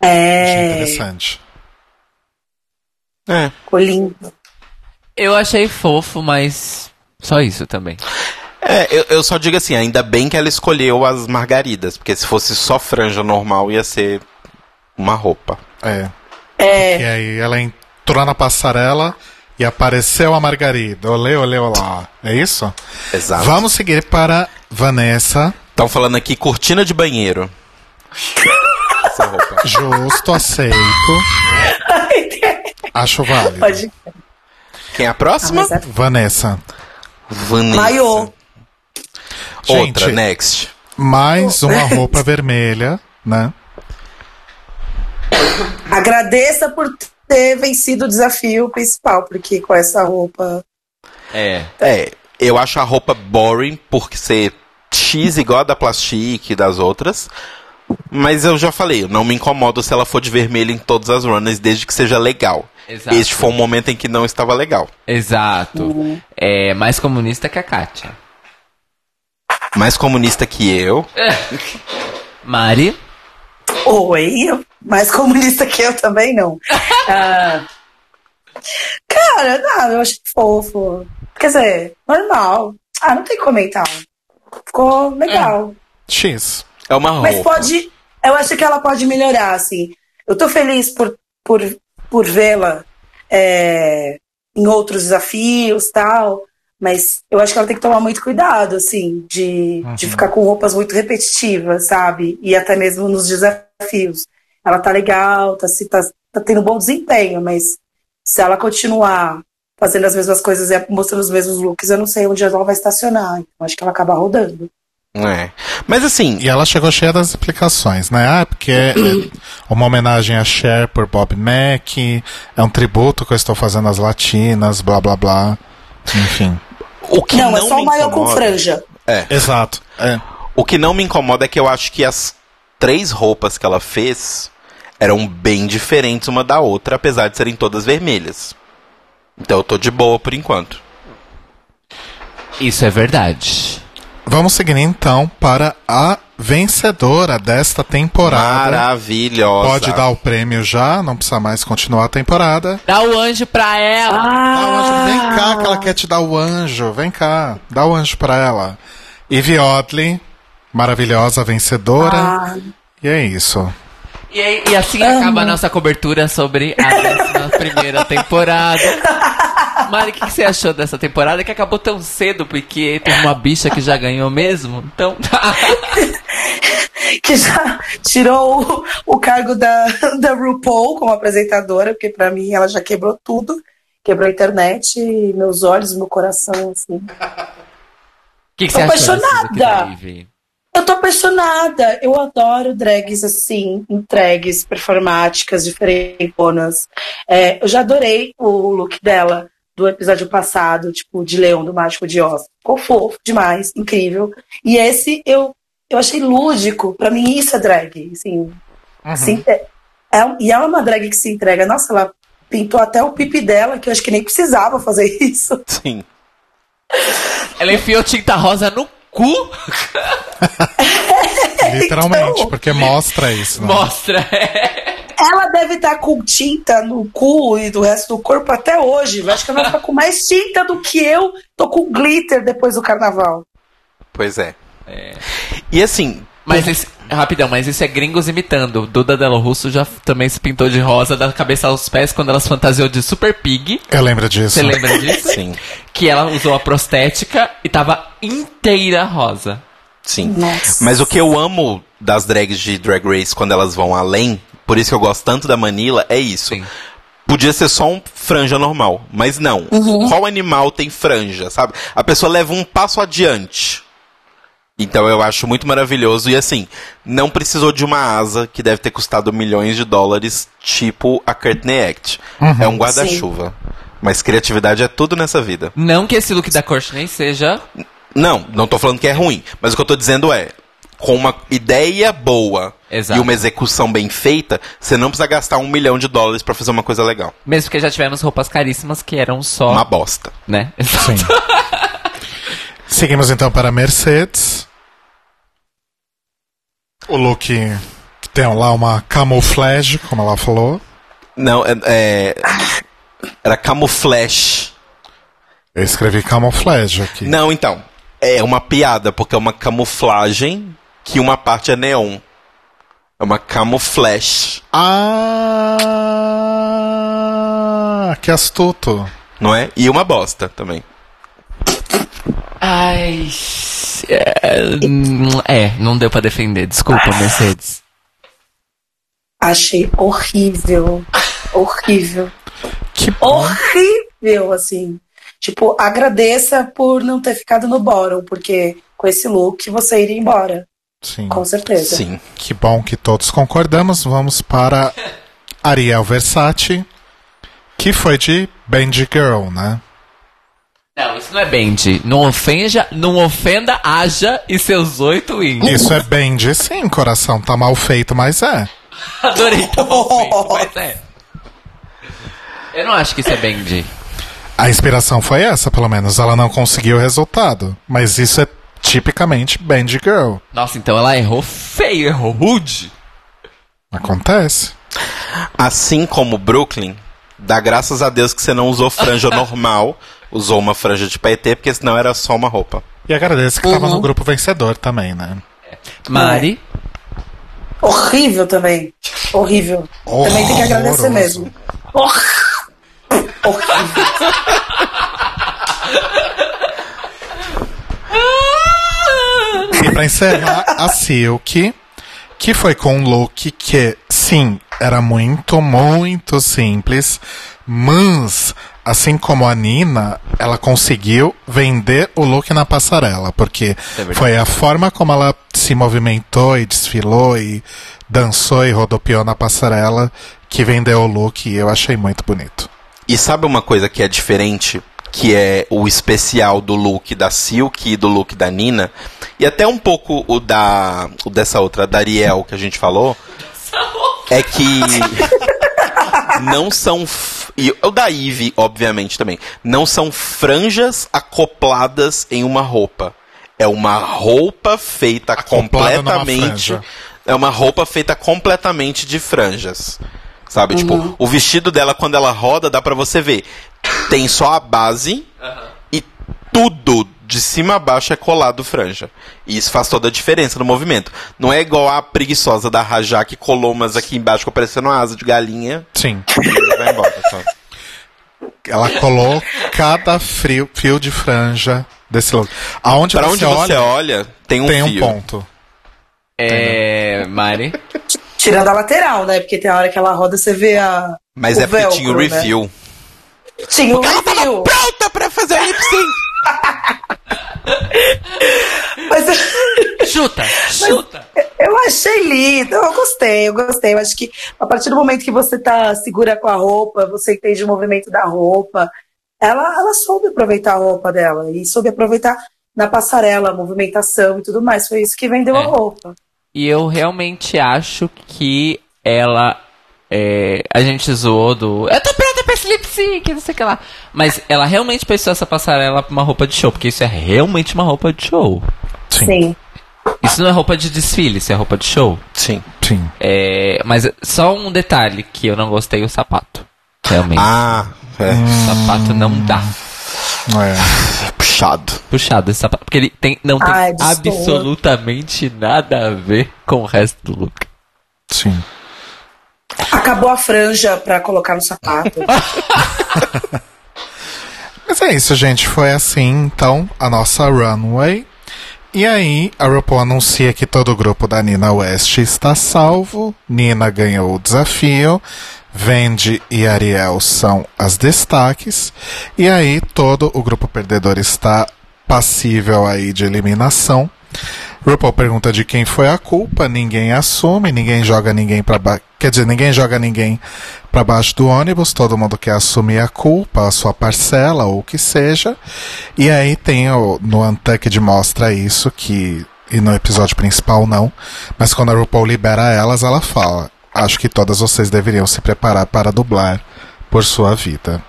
A: Achei
D: É,
A: interessante.
B: É.
D: ficou lindo.
C: Eu achei fofo, mas só isso também.
B: É, eu, eu só digo assim, ainda bem que ela escolheu as margaridas, porque se fosse só franja normal ia ser uma roupa.
A: É.
D: É,
A: E aí ela entrou na passarela e apareceu a Margarida. Olê, olê, olá. É isso?
B: Exato.
A: Vamos seguir para Vanessa.
B: Estão falando aqui cortina de banheiro. Essa roupa.
A: Justo, aceito. Acho válido.
D: pode.
B: Quem é a próxima?
D: Mas é
A: Vanessa.
B: Vanessa.
D: Maiô.
B: Outra,
A: Gente.
B: next.
A: Mais uma roupa vermelha, né?
D: Agradeça por ter vencido o desafio principal, porque com essa roupa
C: É.
B: É, eu acho a roupa boring por ser X igual a da Plastique e das outras. Mas eu já falei, eu não me incomodo se ela for de vermelho em todas as runners, desde que seja legal.
C: Exato.
B: Este foi um momento em que não estava legal.
C: Exato. É mais comunista que a Kátia.
B: Mais comunista que eu.
C: Mari?
D: Oi, mais comunista que eu também não. Ah, cara, não, eu achei fofo. Quer dizer, normal. Ah, não tem que comentar. Ficou legal.
A: X.
B: É uma
D: Mas
B: roupa.
D: pode. Eu acho que ela pode melhorar, assim. Eu tô feliz por, por, por vê-la é, em outros desafios tal. Mas eu acho que ela tem que tomar muito cuidado, assim, de, de ficar com roupas muito repetitivas, sabe? E até mesmo nos desafios. Ela tá legal, tá, se- tá, tá tendo bom desempenho, mas se ela continuar fazendo as mesmas coisas e mostrando os mesmos looks, eu não sei onde ela vai estacionar. Então acho que ela acaba rodando.
B: É. Mas assim,
A: E ela chegou cheia das explicações, né? Ah, porque é uma homenagem a Cher por Bob Mac, é um tributo que eu estou fazendo às latinas, blá blá blá. Enfim.
B: o que
D: não,
B: não,
D: é só o maior com franja.
B: É.
A: Exato. É.
B: O que não me incomoda é que eu acho que as três roupas que ela fez eram bem diferentes uma da outra, apesar de serem todas vermelhas. Então eu tô de boa por enquanto.
C: Isso é verdade.
A: Vamos seguir então para a vencedora desta temporada.
B: Maravilhosa.
A: Pode dar o prêmio já, não precisa mais continuar a temporada.
C: Dá o anjo pra ela.
A: Dá o anjo, vem
D: Ah.
A: cá que ela quer te dar o anjo, vem cá, dá o anjo pra ela. Ivy Oddly, maravilhosa vencedora.
D: Ah,
A: E é isso.
C: E, e assim acaba a nossa cobertura sobre a décima primeira temporada. Mari, o que, que você achou dessa temporada que acabou tão cedo? Porque teve uma bicha que já ganhou mesmo? Então.
D: que já tirou o, o cargo da, da RuPaul como apresentadora, porque pra mim ela já quebrou tudo. Quebrou a internet, meus olhos, meu coração, assim.
C: O que, que
D: Tô apaixonada.
C: da Ivy?
D: Eu tô apaixonada. Eu adoro drags assim, entregues, performáticas, diferentonas. É, eu já adorei o look dela do episódio passado, tipo, de Leão do Mágico de Oz. Ficou fofo demais, incrível. E esse eu, eu achei lúdico. Pra mim, isso é drag. Assim, assim, é, é- e ela é uma drag que se entrega. Nossa, ela pintou até o pipi dela, que eu acho que nem precisava fazer isso.
B: Sim.
C: Ela enfiou tinta rosa no cu?
A: Literalmente,
D: Então-
A: porque mostra isso. Né?
C: Mostra.
D: Ela deve estar com tinta no cu e do resto do corpo até hoje. Eu acho que ela vai ficar com mais tinta do que eu. Tô com glitter depois do carnaval.
B: Pois é. E assim,
C: Mas esse, rapidão, mas isso é gringos imitando. Duda Delo Russo já também se pintou de rosa da cabeça aos pés quando ela se fantasiou de Super Pig.
A: Eu lembro disso.
C: Você lembra disso?
B: sim,
C: Que ela usou a prostética e tava inteira rosa.
B: sim.
D: Nossa.
B: Mas o que eu amo das drags de Drag Race quando elas vão além, por isso que eu gosto tanto da Manila, é isso.
C: Sim.
B: Podia ser só um franja normal, mas não. Qual animal tem franja, sabe? A pessoa leva um passo adiante. Então eu acho muito maravilhoso. E assim, não precisou de uma asa que deve ter custado milhões de dólares, tipo a Courtney Act. É um guarda-chuva. Mas criatividade é tudo nessa vida.
C: Não que esse look da Courtney seja.
B: Não, não tô falando que é ruim. Mas o que eu tô dizendo é, com uma ideia boa
C: Exato.
B: e uma execução bem feita, você não precisa gastar um milhão de dólares pra fazer uma coisa legal.
C: Mesmo que já tivemos roupas caríssimas que eram só.
B: Uma bosta.
C: Né?
A: Sim. Seguimos então para a Mercedes. O look que tem lá uma camuflage, como ela falou.
B: Não, é, é- era camuflage.
A: Eu escrevi camuflage aqui.
B: Não, então. É uma piada, porque é uma camuflagem que uma parte é neon. É uma camuflage,
A: Ah, que astuto.
B: não é? E uma bosta também.
C: Ai. É, é, não deu pra defender. Desculpa, Mercedes.
D: Achei horrível. Horrível.
A: Que.
D: Horrível, assim. Tipo, agradeça por não ter ficado no bottom, porque com esse look você iria embora.
A: Sim.
D: Com certeza.
B: Sim.
A: Que bom que todos concordamos. Vamos para Ariel Versace, que foi de Bendy Girl, né?
C: Não, isso não é Bendy. Não ofenda, não ofenda Aja e seus oito wings.
A: Isso é bem de sim, coração. Tá mal feito, mas é.
C: Adorei, tá mal feito, mas é. Eu não acho que isso é Bendy.
A: A inspiração foi essa, pelo menos. Ela não conseguiu o resultado. Mas isso é tipicamente Band Girl.
C: Nossa, então ela errou feio, errou rude.
A: Acontece.
B: Assim como Brooklyn, dá graças a Deus que você não usou franja normal, usou uma franja de paetê, porque senão era só uma roupa.
A: E agradeço que tava no grupo vencedor também, né?
C: Mari.
D: Horrível também. Horrível. Também tem que agradecer
A: Horroroso.
D: mesmo. Hor- Horrível.
A: Pra encerrar, a Silk, que foi com um look que, sim, era muito, muito simples, mas, assim como a Nina, ela conseguiu vender o look na passarela, porque
C: verdade.
A: foi a forma como ela se movimentou e desfilou e dançou e rodopiou na passarela que vendeu o look e eu achei muito bonito.
B: E sabe uma coisa que é diferente? Que é o especial do look da Silk e do look da Nina. E até um pouco o da. o dessa outra, da Ariel, que a gente falou. É que. não são. f- E o da Eve, obviamente, também. Não são franjas acopladas em uma roupa. É uma roupa feita
A: Acoplada
B: completamente. É uma roupa feita completamente de franjas. Sabe? Tipo, o vestido dela, quando ela roda, dá pra você ver. Tem só a base e tudo de cima a baixo é colado franja. E isso faz toda a diferença no movimento. Não é igual a preguiçosa da Rajá que colou umas aqui embaixo ficou parecendo uma asa de galinha
A: Sim.
B: e vai embora. sabe?
A: Ela colou cada frio, fio de franja desse look. Aonde
B: Pra
A: você
B: onde
A: olha,
B: você olha, tem um
A: tem um
B: fio.
A: ponto.
C: É. Mari.
D: Tirando a lateral, né? Porque tem a hora que ela roda, você vê a.
B: Mas
D: o
B: é porque tinha o
D: velcro, né?
B: review.
D: Tinha o review.
B: Pronta pra fazer o lip sync!
D: Mas
C: Chuta! Chuta!
D: eu achei lindo, eu gostei, eu gostei. Eu acho que a partir do momento que você tá segura com a roupa, você entende o movimento da roupa, ela, ela soube aproveitar a roupa dela e soube aproveitar na passarela, a movimentação e tudo mais. Foi isso que vendeu
C: É.
D: a roupa.
C: E eu realmente acho que ela. é, a gente zoou do. Eu tô pronta esse lip sync, não sei o que lá. Mas ela realmente pensou essa passarela pra uma roupa de show, porque isso é realmente uma roupa de show.
A: Sim.
D: Sim.
C: Isso não é roupa de desfile, isso é roupa de show.
B: Sim.
A: Sim.
C: É, mas só um detalhe que eu não gostei o sapato. Realmente.
B: Ah, é.
C: O sapato não dá.
A: É.
B: Puxado.
C: Puxado esse sapato. Porque ele tem, não tem
D: Ai,
C: absolutamente nada a ver com o resto do look.
A: Sim.
D: Acabou a franja pra colocar no sapato.
A: Mas é isso, gente. Foi assim, então, a nossa runway. E aí, a RuPaul anuncia que todo o grupo da Nina West está salvo. Nina ganhou o desafio. Vendi e Ariel são as destaques. E aí, todo o grupo perdedor está passível aí de eliminação. RuPaul pergunta de quem foi a culpa, ninguém assume, ninguém joga ninguém para baixo. Quer dizer, ninguém joga ninguém para baixo do ônibus, todo mundo quer assumir a culpa, a sua parcela ou o que seja. E aí tem o, no Untucked mostra isso que e no episódio principal não, mas quando a RuPaul libera elas, ela fala: "Acho que todas vocês deveriam se preparar para dublar por sua vida".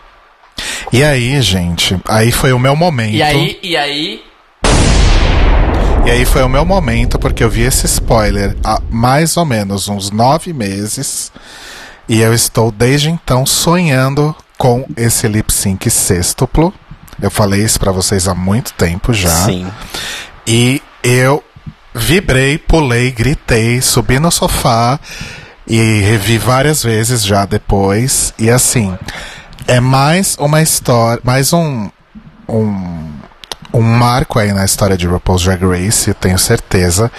A: E aí, gente, aí foi o meu momento.
C: E aí, e aí.
A: E aí foi o meu momento, porque eu vi esse spoiler há mais ou menos uns nove meses. E eu estou desde então sonhando com esse lip sync sextuplo. Eu falei isso pra vocês há muito tempo já.
B: Sim.
A: E eu vibrei, pulei, gritei, subi no sofá e revi várias vezes já depois. E assim, é mais uma história, mais um, um, um marco aí na história de RuPaul's Drag Race, eu tenho certeza.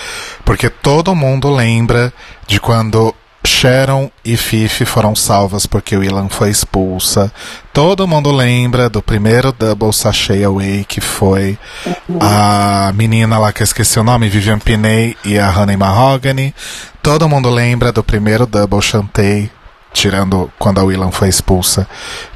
A: Porque todo mundo lembra de quando Sharon e Fifi foram salvas porque o Ilan foi expulsa. Todo mundo lembra do primeiro Double Sachet Away, que foi a menina lá que eu esqueci o nome, Vivian Piney e a Honey Mahogany. Todo mundo lembra do primeiro Double Chantei, tirando quando a Willan foi expulsa,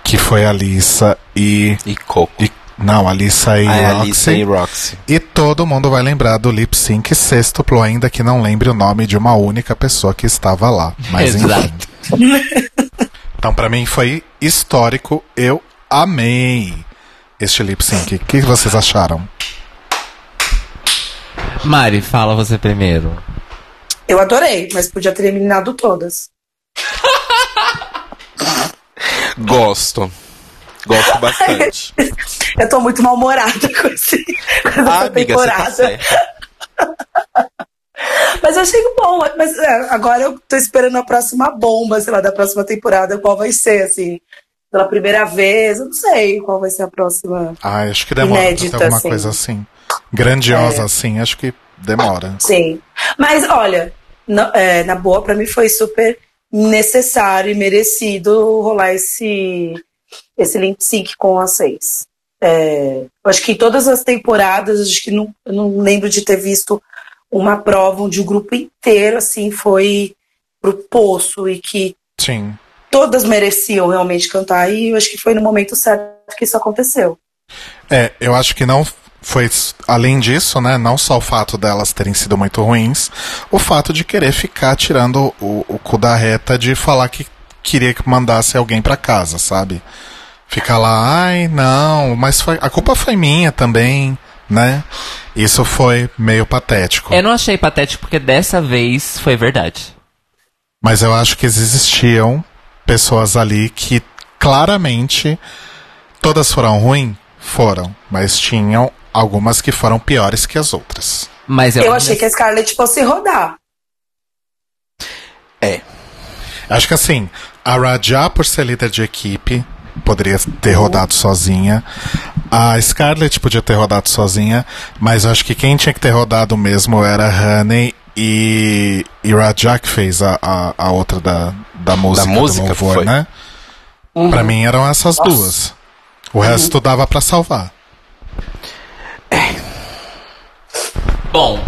A: que foi a Lisa e
B: E coco.
A: e Não, Alissa e
B: A
A: Roxy.
B: Alissa e Roxy.
A: E todo mundo vai lembrar do lip sync sextuplo, ainda que não lembre o nome de uma única pessoa que estava lá. Mas
C: Exato.
A: enfim. Então, pra mim foi histórico. Eu amei este lip sync. O que vocês acharam?
C: Mari, fala você primeiro.
D: Eu adorei, mas podia ter eliminado todas.
B: Gosto. Gosto bastante.
D: Eu tô muito mal-humorada com, esse, com essa
B: Ah, amiga, você tá
D: temporada.
B: certa.
D: mas eu achei bom. Mas é, agora eu tô esperando a próxima bomba, sei lá, da próxima temporada, qual vai ser, assim. Pela primeira vez, eu não sei qual vai ser a próxima.
A: Ah, acho que demora pra
D: Inédita,
A: ter alguma
D: assim.
A: coisa assim. Grandiosa
D: É.
A: assim, acho que demora.
D: Sim. Mas olha, na, é, na boa, pra mim foi super necessário e merecido rolar esse, esse lip sync com as seis. É, eu acho que em todas as temporadas, acho que não, eu não lembro de ter visto uma prova onde o grupo inteiro assim foi pro poço e que
A: Sim.
D: todas mereciam realmente cantar. E eu acho que foi no momento certo que isso aconteceu.
A: É, eu acho que não foi além disso, né? Não só o fato delas terem sido muito ruins, o fato de querer ficar tirando o, o cu da reta de falar que queria que mandasse alguém pra casa, sabe? Ficar lá, ai, não, mas foi, a culpa foi minha também, né? Isso foi meio patético.
C: Eu não achei patético porque dessa vez foi verdade.
A: Mas eu acho que existiam pessoas ali que claramente todas foram ruins, foram, mas tinham algumas que foram piores que as outras.
C: Mas eu,
D: Eu achei que a Scarlett fosse rodar.
B: É.
A: Acho que assim, a Raja, por ser líder de equipe, poderia ter rodado sozinha. A Scarlett podia ter rodado sozinha, mas eu acho que quem tinha que ter rodado mesmo era a Honey e, e Raja que fez a, a, a outra da, da música,
B: música,
A: do louvor,
B: foi.
A: né? Pra mim eram essas duas. O resto dava pra salvar.
C: Bom,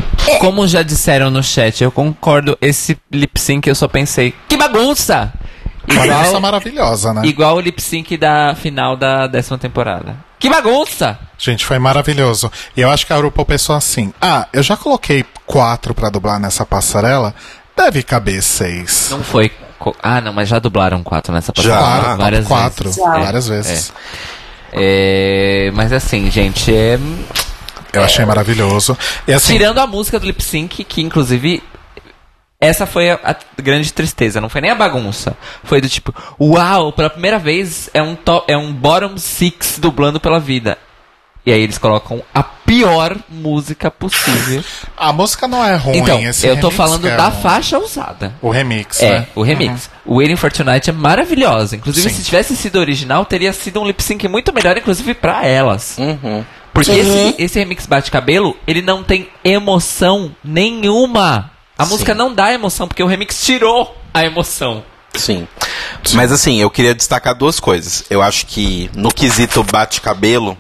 C: como já disseram no chat, eu concordo. Esse lip sync eu só pensei, que bagunça!
A: Uma
C: Igual,
A: bagunça maravilhosa, né?
C: igual o lip sync da final da décima temporada. Que bagunça!
A: Gente, foi maravilhoso. E eu acho que a RuPaul pensou assim: ah, eu já coloquei quatro pra dublar nessa passarela, deve caber seis.
C: Não foi. Ah, não, mas já dublaram quatro nessa
B: Já,
C: passagem. várias
A: quatro,
C: vezes.
D: Já.
A: várias vezes.
C: É, mas assim, gente, é.
A: Eu achei maravilhoso. E assim,
C: Tirando a música do lip sync, que inclusive. Essa foi a, a grande tristeza, não foi nem a bagunça. Foi do tipo, uau, pela primeira vez é um, top, é um bottom six dublando pela vida. E aí eles colocam a pior música possível.
A: a música não é ruim.
C: então,
A: esse
C: eu tô
A: remix
C: falando
A: é
C: da
A: ruim.
C: faixa usada.
A: O remix,
C: É,
A: né?
C: o remix. O Waiting for Tonight é maravilhosa. Inclusive,
A: Sim.
C: se tivesse sido original, teria sido um lip sync muito melhor, inclusive pra elas.
B: Uhum.
C: Porque esse, esse remix bate-cabelo, ele não tem emoção nenhuma. A
B: Sim.
C: música não dá emoção, porque o remix tirou a emoção.
B: Sim. Mas assim, eu queria destacar duas coisas. Eu acho que no quesito bate-cabelo,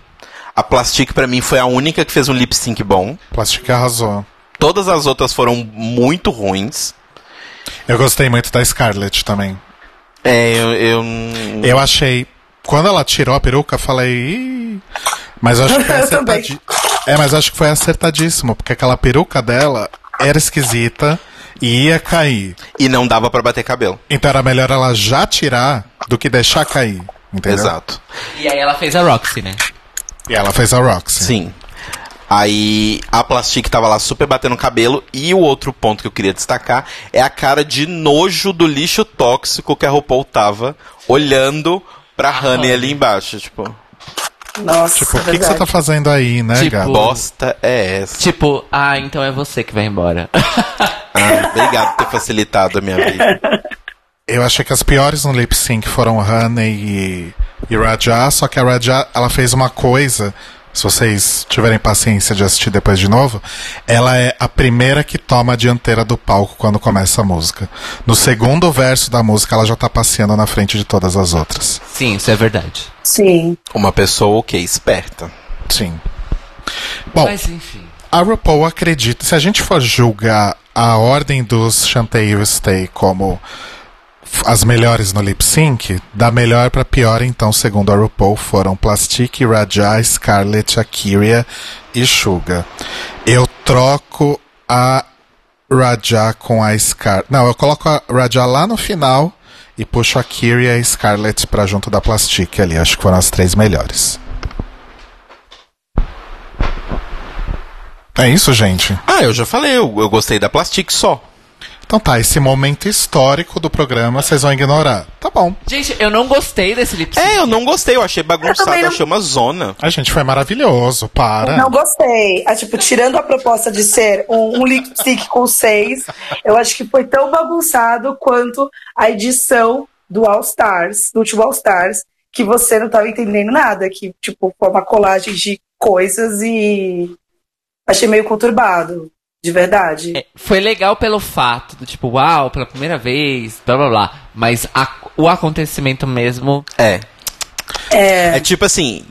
B: a Plastic pra mim foi a única que fez um lip sync bom.
A: Plastic arrasou.
B: Todas as outras foram muito ruins.
A: Eu gostei muito da Scarlett também.
B: É, eu. eu...
A: Eu achei. Quando ela tirou a peruca, eu falei. "Ih". Mas eu acho que foi acertadíssimo. É, mas acho que foi acertadíssimo, porque aquela peruca dela era esquisita e ia cair.
B: E não dava pra bater cabelo.
A: Então era melhor ela já tirar do que deixar cair. Entendeu?
B: Exato.
C: E aí ela fez a Roxy, né?
A: E ela fez a Roxy.
B: Sim. Aí a Plastic tava lá super batendo cabelo. E o outro ponto que eu queria destacar é a cara de nojo do lixo tóxico que a RuPaul tava olhando pra Honey ali embaixo. Tipo,
D: Nossa,
A: Tipo, o que, que você tá fazendo aí, né,
C: Tipo,
A: gato?
B: bosta é essa?
C: Tipo, ah, então é você que vai embora.
B: Ah, obrigado por ter facilitado a minha vida.
A: Eu achei que as piores no lip sync foram Honey e, e Raja, só que a Raja, ela fez uma coisa, se vocês tiverem paciência de assistir depois de novo, ela é a primeira que toma a dianteira do palco quando começa a música. No segundo verso da música, ela já tá passeando na frente de todas as outras.
C: Sim, isso é verdade.
D: Sim.
B: Uma pessoa, ok, esperta.
A: Sim. Bom,
C: Mas enfim.
A: a RuPaul acredita, se a gente for julgar a ordem dos Chantay e Stay como as melhores no lip sync, da melhor pra pior, então, segundo a RuPaul, foram Plastic, Raja, Scarlett, Akira e Suga. Eu troco a Raja com a Scar. Não, eu coloco a Raja lá no final e puxo a Kiri e a Scarlett pra junto da Plastic ali. Acho que foram as três melhores. É isso, gente?
B: Ah, eu já falei, eu, eu gostei da Plastic só.
A: Então tá, esse momento histórico do programa vocês vão ignorar. Tá bom.
C: Gente, eu não gostei desse lip sync.
B: É, eu não gostei, eu achei bagunçado,
D: Eu não-
B: achei uma zona.
A: A gente foi maravilhoso, para.
D: Não gostei. Ah, tipo, tirando a proposta de ser um, um lip sync com seis, eu acho que foi tão bagunçado quanto a edição do All Stars, do último All Stars, que você não tava entendendo nada, que, tipo, foi uma colagem de coisas e achei meio conturbado, de verdade.
C: É, foi legal pelo fato do tipo, uau, pela primeira vez, blá blá blá. Mas a- o acontecimento mesmo.
B: É.
D: É,
B: É tipo assim,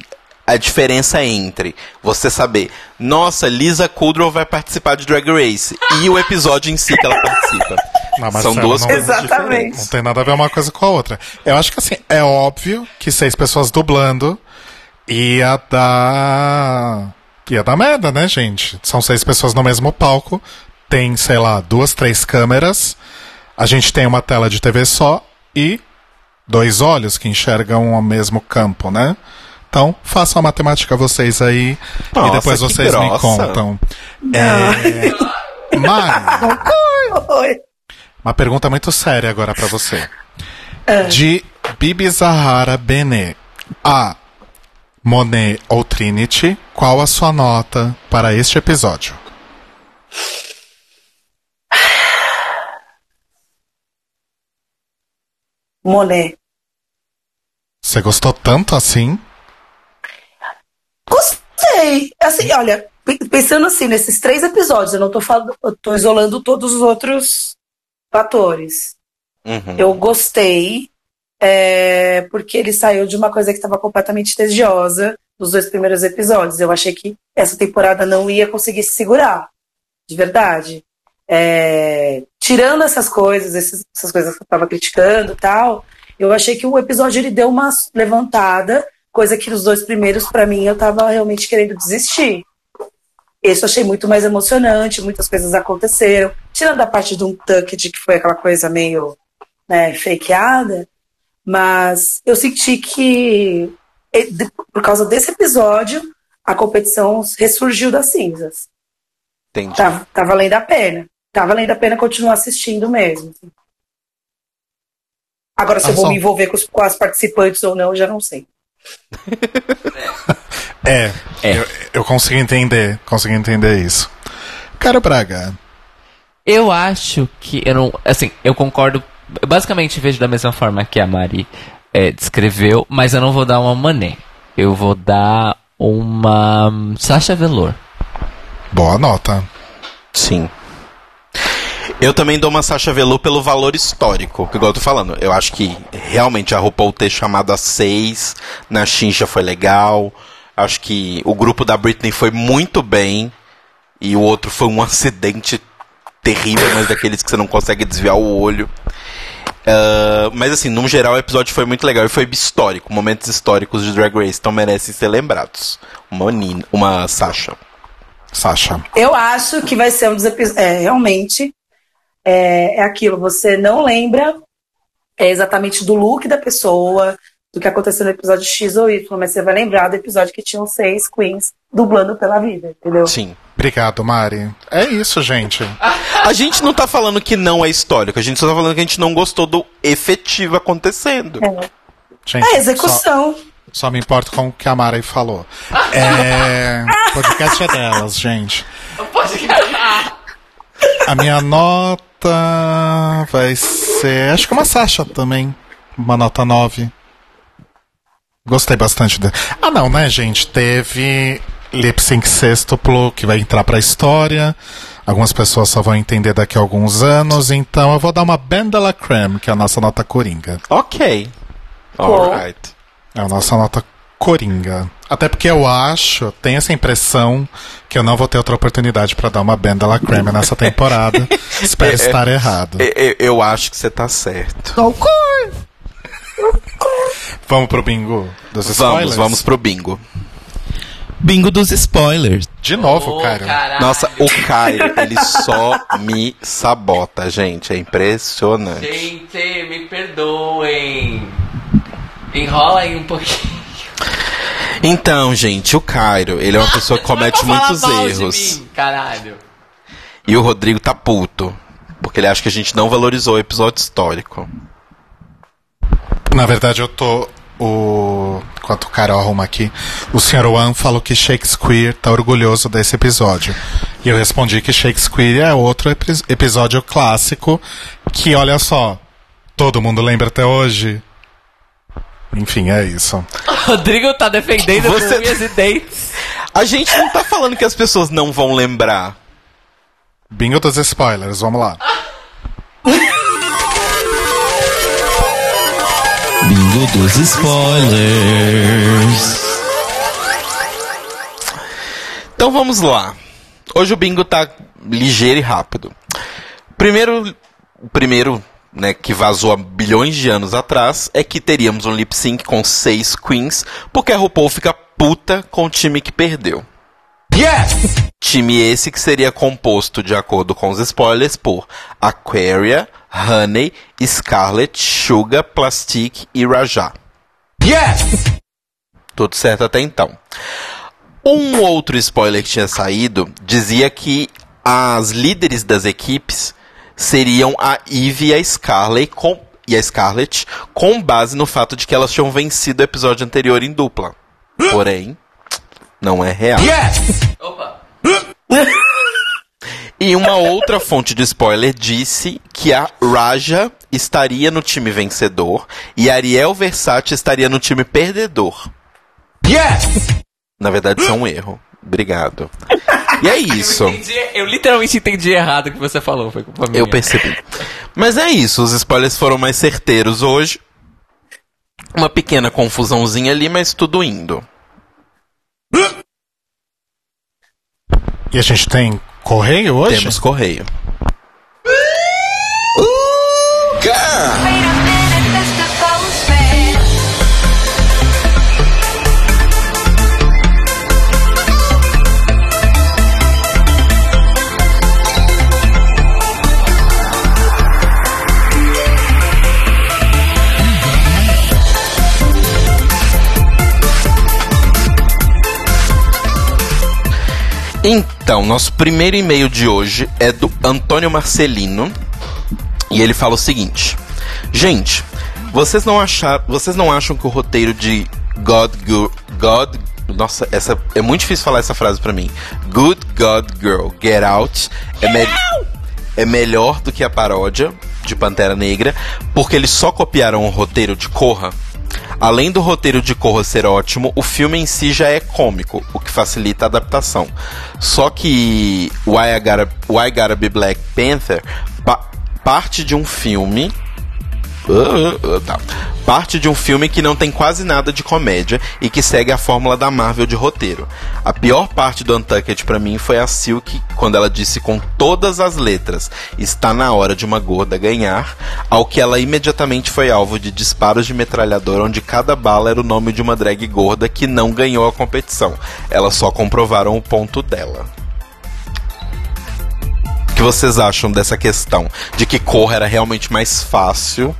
B: a diferença entre você saber, nossa, Lisa Kudrow vai participar de Drag Race e o episódio em si que ela participa.
A: Não,
B: São duas
A: não-
B: coisas
D: Exatamente.
B: diferentes.
A: Não tem nada a ver uma coisa com a outra. Eu acho que assim, é óbvio que seis pessoas dublando ia dar. Ia dar merda, né, gente? São seis pessoas no mesmo palco, tem, sei lá, duas, três câmeras, a gente tem uma tela de TV só e dois olhos que enxergam o mesmo campo, né? Então, façam a matemática vocês aí e
B: Nossa,
A: depois
B: que
A: vocês me
B: grossa.
A: contam. É... Mari,
D: Oi.
A: uma pergunta muito séria agora pra você. De Bibi Zahara Benet a Monet ou Trinity, qual a sua nota para este episódio?
D: Monet.
A: Você gostou tanto assim?
D: Gostei. Assim, olha, pe- pensando assim, nesses três episódios, eu não tô falando, eu tô isolando todos os outros fatores.
B: Uhum.
D: Eu gostei, é, porque ele saiu de uma coisa que estava completamente tediosa nos dois primeiros episódios. Eu achei que essa temporada não ia conseguir se segurar, de verdade. É, tirando essas coisas, esses- essas coisas que eu estava criticando tal, eu achei que o episódio ele deu uma levantada, coisa que nos dois primeiros, para mim, eu tava realmente querendo desistir. Esse eu achei muito mais emocionante, muitas coisas aconteceram. Tirando a parte do Untucked, que foi aquela coisa meio né, fakeada, mas eu senti que, por causa desse episódio, a competição ressurgiu das cinzas.
B: Entendi.
D: Tá, tá valendo a pena. Tá valendo a pena continuar assistindo mesmo. Agora, se eu vou
A: Arrasou.
D: me envolver com, os- com as participantes ou não, eu já não sei.
A: É,
C: É.
A: Eu, eu consigo entender, consigo entender isso. Caro Braga,
C: Eu acho que eu não. Assim, eu concordo. Eu basicamente vejo da mesma forma que a Mari é, descreveu, mas eu não vou dar uma mané. Eu vou dar uma hum, Sasha Velour.
A: boa nota.
B: Sim. Eu também dou uma Sasha Velour pelo valor histórico, que igual eu tô falando. Eu acho que realmente a RuPaul ter chamado a seis na Xincha foi legal. Acho que o grupo da Britney foi muito bem. E o outro foi um acidente terrível, mas daqueles que você não consegue desviar o olho. Ah, mas assim, no geral o episódio foi muito legal e foi histórico. Momentos históricos de Drag Race, então merecem ser lembrados. Uma Nina, uma Sasha.
A: Sasha.
D: Eu acho que vai ser um dos episódios. É, realmente, é, é aquilo. Você não lembra é, exatamente do look da pessoa, do que aconteceu no episódio X ou Y, mas você vai lembrar do episódio que tinham seis queens dublando pela vida, entendeu?
B: Sim.
A: Obrigado, Mari. É isso, gente.
B: A gente não tá falando que não é histórico, a gente só tá falando que a gente não gostou do efetivo acontecendo.
A: gente
D: A execução.
A: Só, só me importo com o que a Mari falou. É, podcast é delas, gente. A minha nota vai ser. Acho que uma Sasha também. Uma nota 9. Gostei bastante dele. Ah, não, né, gente? Teve lip sync sextuplo que vai entrar pra história. Algumas pessoas só vão entender daqui a alguns anos. Então eu vou dar uma Ben de la Creme, que é a nossa nota coringa.
B: Ok. Alright.
A: É a nossa nota Coringa. Até porque eu acho, tenho essa impressão que eu não vou ter outra oportunidade pra dar uma banda la creme nessa temporada. Espero estar errado.
B: E- e- Eu acho que você tá certo.
A: Vamos pro bingo dos spoilers?
B: Vamos, vamos pro bingo.
E: Bingo dos spoilers.
A: De novo,
C: Ô,
A: cara.
C: caralho.
B: Nossa, o Cairo, ele só me sabota, gente. É impressionante.
C: Gente, me perdoem. Enrola aí um pouquinho.
B: Então, gente, o Cairo, ele é uma pessoa que comete
C: é
B: muitos erros.
C: mim, caralho.
B: E o Rodrigo tá puto. Porque ele acha que a gente não valorizou o episódio histórico.
A: Na verdade, eu tô. O... Enquanto o Carol arruma aqui, o Sr. Wan falou que Shakespeare tá orgulhoso desse episódio. E eu respondi que Shakespeare é outro epi- episódio clássico que, olha só, todo mundo lembra até hoje. Enfim, é isso.
C: Rodrigo tá defendendo
B: Você-
C: com unhas e dentes.
B: A gente não tá falando que as pessoas não vão lembrar.
A: Bingo dos spoilers, vamos lá.
E: Bingo dos spoilers.
B: Então vamos lá. Hoje o bingo tá ligeiro e rápido. Primeiro, o primeiro, né, que vazou há bilhões de anos atrás é que teríamos um lip sync com seis queens, porque a RuPaul fica puta com o time que perdeu.
E: Yes!
B: Time esse que seria composto, de acordo com os spoilers, por Aquaria, Honey, Scarlet, Sugar, Plastic e Rajah.
E: Yes!
B: Tudo certo até então. Um outro spoiler que tinha saído dizia que as líderes das equipes seriam a Eve e a Scarlet com, e a Scarlet com base no fato de que elas tinham vencido o episódio anterior em dupla. Porém, não é real.
E: Yes!
C: Opa.
B: E uma outra fonte de spoiler disse que a Raja estaria no time vencedor e a Ariel Versace estaria no time perdedor.
E: Yes!
B: Na verdade, isso é um erro. Obrigado. E é isso.
C: Eu, entendi- eu literalmente entendi errado o que você falou. Foi culpa minha.
B: Eu percebi. Mas é isso, os spoilers foram mais certeiros hoje. Uma pequena confusãozinha ali, mas tudo indo.
A: E a gente tem correio hoje?
B: Temos correio. Então, nosso primeiro e-mail de hoje é do Antônio Marcelino. E ele fala o seguinte: Gente, vocês não achar, vocês não acham que o roteiro de God Gu- God nossa, essa é muito difícil falar essa frase pra mim. Good God Girl, Get Out é, me- é melhor do que a paródia de Pantera Negra, porque eles só copiaram o roteiro de Corra. Além do roteiro de Corra ser ótimo, o filme em si já é cômico, o que facilita a adaptação. Só que Why I Gotta, Why I Gotta Be Black Panther pa- parte de um filme Uh, uh, tá. Parte de um filme que não tem quase nada de comédia e que segue a fórmula da Marvel de roteiro. A pior parte do Untucked pra mim foi a Silk quando ela disse com todas as letras: "Está na hora de uma gorda ganhar", ao que ela imediatamente foi alvo de disparos de metralhadora onde cada bala era o nome de uma drag gorda que não ganhou a competição. Elas só comprovaram o ponto dela. O que vocês acham dessa questão? De que Corra era realmente mais fácil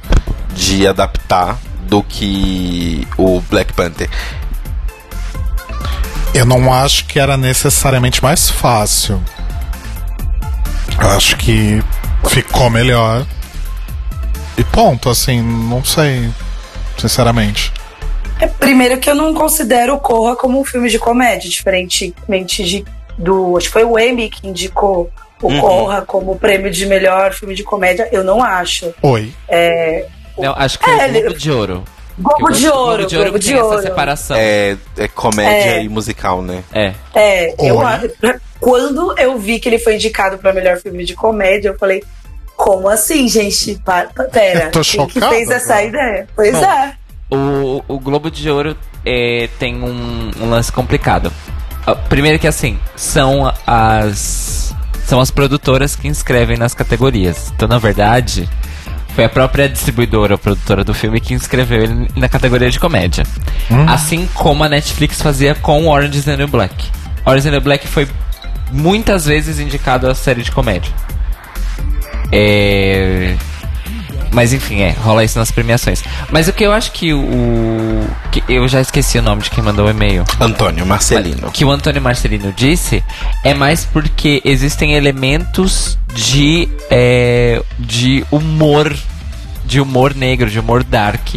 B: de adaptar do que o Black Panther?
A: Eu não acho que era necessariamente mais fácil. Eu acho que ficou melhor. E ponto, assim, não sei. Sinceramente.
D: É, primeiro que eu não considero Corra como um filme de comédia, diferentemente de, do. Acho que foi o Emmy que indicou o
B: Uhum.
D: Corra como prêmio de melhor filme de comédia. Eu não acho.
A: Oi.
D: É,
C: Não, acho que foi
D: É,
C: o Globo de Ouro.
D: Globo
C: Eu
D: de Ouro,
C: Globo de Ouro
D: Globo de
C: tem essa
D: Ouro.
C: separação.
B: É, é comédia
D: É.
B: e musical, né?
C: É.
D: É, eu, quando eu vi que ele foi indicado para melhor filme de comédia, eu falei, como assim, gente? Pera,
A: Tô
D: quem que
A: chocado
D: fez essa
A: agora.
D: ideia? Pois
C: Bom,
D: é.
C: O, o Globo de Ouro é, tem um, um lance complicado. Ah, Primeiro que assim, são as são as produtoras que inscrevem nas categorias. Então, na verdade, foi a própria distribuidora ou produtora do filme que inscreveu ele na categoria de comédia. Assim como a Netflix fazia com Orange is the New Black. Orange is the New Black foi muitas vezes indicado a série de comédia. É... Mas enfim, é, rola isso nas premiações. Mas o que eu acho que o. Que eu já esqueci o nome de quem mandou o e-mail.
B: Antônio Marcelino.
C: Que o Antônio Marcelino disse é mais porque existem elementos de. é, de humor. De humor negro, de humor dark.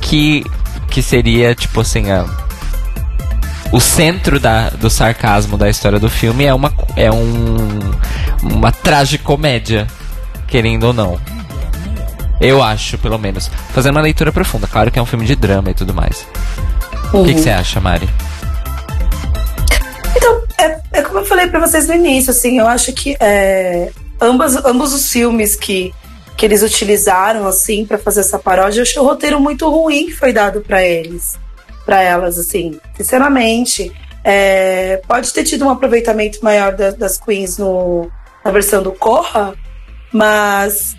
C: Que. Que seria, tipo assim, a, o centro da, do sarcasmo da história do filme é uma é um uma tragicomédia, querendo ou não. Eu acho, pelo menos. Fazendo uma leitura profunda. Claro que é um filme de drama e tudo mais. O que que você acha, Mari?
D: Então, é, é como eu falei pra vocês no início, assim, eu acho que é, ambas, ambos os filmes que, que eles utilizaram, assim, pra fazer essa paródia, eu achei o roteiro muito ruim que foi dado pra eles, pra elas, assim, sinceramente. É, pode ter tido um aproveitamento maior da- das queens no, na versão do Corra, mas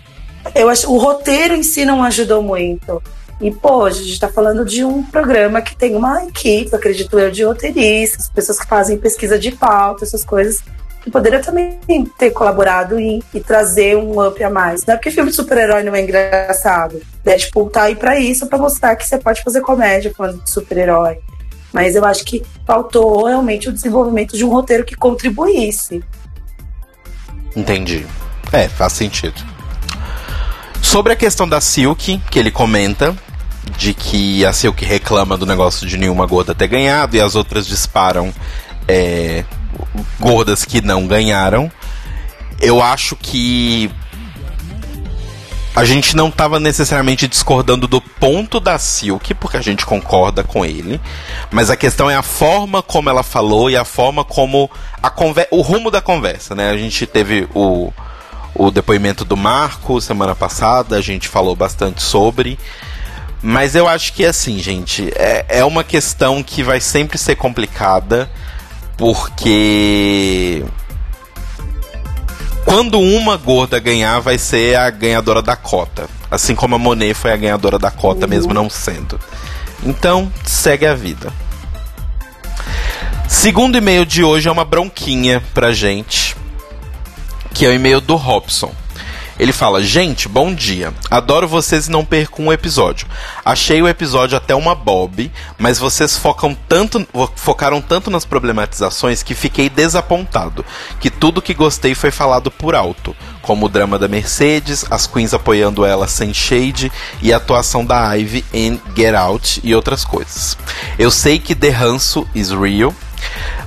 D: eu acho o roteiro em si não ajudou muito. E, pô, a gente tá falando de um programa que tem uma equipe, acredito eu, de roteiristas, pessoas que fazem pesquisa de pauta, essas coisas, que poderia também ter colaborado e, e trazer um up a mais. Não é porque filme de super-herói não é engraçado. Deadpool tá aí pra isso, pra mostrar que você pode fazer comédia de super-herói. Mas eu acho que faltou realmente o desenvolvimento de um roteiro que contribuísse.
B: Entendi. É, faz sentido. Sobre a questão da Silk, que ele comenta de que a Silk reclama do negócio de nenhuma gorda ter ganhado e as outras disparam é, gordas que não ganharam. Eu acho que a gente não estava necessariamente discordando do ponto da Silk, porque a gente concorda com ele, mas a questão é a forma como ela falou e a forma como a conver o rumo da conversa, né? A gente teve o, o depoimento do Marco semana passada, a gente falou bastante sobre, mas eu acho que assim, gente, é, é uma questão que vai sempre ser complicada, porque quando uma gorda ganhar, vai ser a ganhadora da cota. Assim como a Monet foi a ganhadora da cota, mesmo não sendo. Então, segue a vida. Segundo e-mail de hoje é uma bronquinha pra gente. Que é o e-mail do Robson. Ele fala: Gente, bom dia. Adoro vocês e não perco um episódio. Achei o episódio até uma bob, mas vocês focam tanto, focaram tanto nas problematizações que fiquei desapontado. Que tudo que gostei foi falado por alto, como o drama da Mercedes, as queens apoiando ela sem shade e a atuação da Ivy em Get Out e outras coisas. Eu sei que The Ranço is real,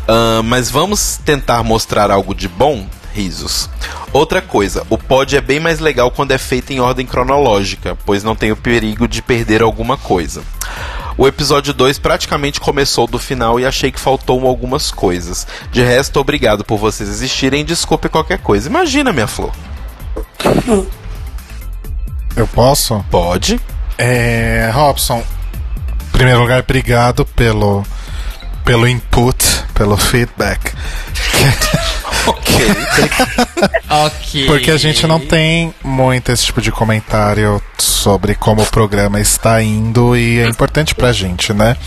B: ah, mas vamos tentar mostrar algo de bom? Risos. Outra coisa, o pod é bem mais legal quando é feito em ordem cronológica, pois não tem o perigo de perder alguma coisa. O episódio 2 praticamente começou do final e achei que faltou algumas coisas. De resto, obrigado por vocês existirem desculpe qualquer coisa. Imagina, minha flor.
A: Eu posso?
B: Pode?
A: É, Robson, em primeiro lugar, obrigado pelo, pelo input, pelo feedback.
B: Ok.
C: Ok.
A: Porque a gente não tem muito esse tipo de comentário sobre como o programa está indo e é importante pra gente, né?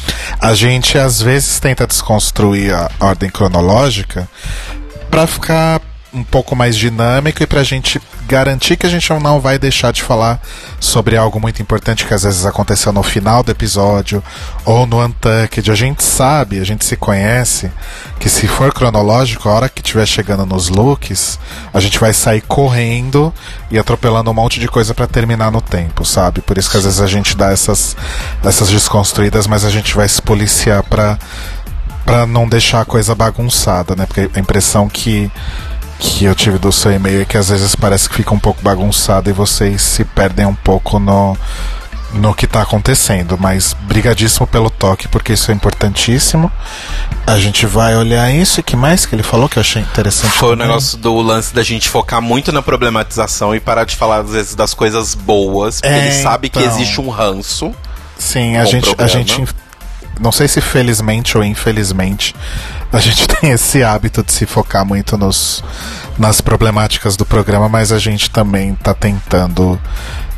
A: A gente às vezes tenta desconstruir a ordem cronológica pra ficar um pouco mais dinâmico e pra gente garantir que a gente não vai deixar de falar sobre algo muito importante que às vezes aconteceu no final do episódio ou no Untucked. A gente sabe, a gente se conhece que se for cronológico, a hora que estiver chegando nos looks, a gente vai sair correndo e atropelando um monte de coisa pra terminar no tempo, sabe? Por isso que às vezes a gente dá essas, essas desconstruídas, mas a gente vai se policiar pra Pra não deixar a coisa bagunçada, né? Porque a impressão que, que eu tive do seu e-mail é que às vezes parece que fica um pouco bagunçado e vocês se perdem um pouco no, no que tá acontecendo. Mas brigadíssimo pelo toque, porque isso é importantíssimo. A gente vai olhar isso. E que mais que ele falou que eu achei interessante?
B: Foi o
A: também?
B: negócio do lance da gente focar muito na problematização e parar de falar, às vezes, das coisas boas. Porque
A: É,
B: ele sabe que
A: então.
B: existe um ranço.
A: Sim, a
B: o
A: gente, a gente não sei se felizmente ou infelizmente, a gente tem esse hábito de se focar muito nos, nas problemáticas do programa, mas a gente também tá tentando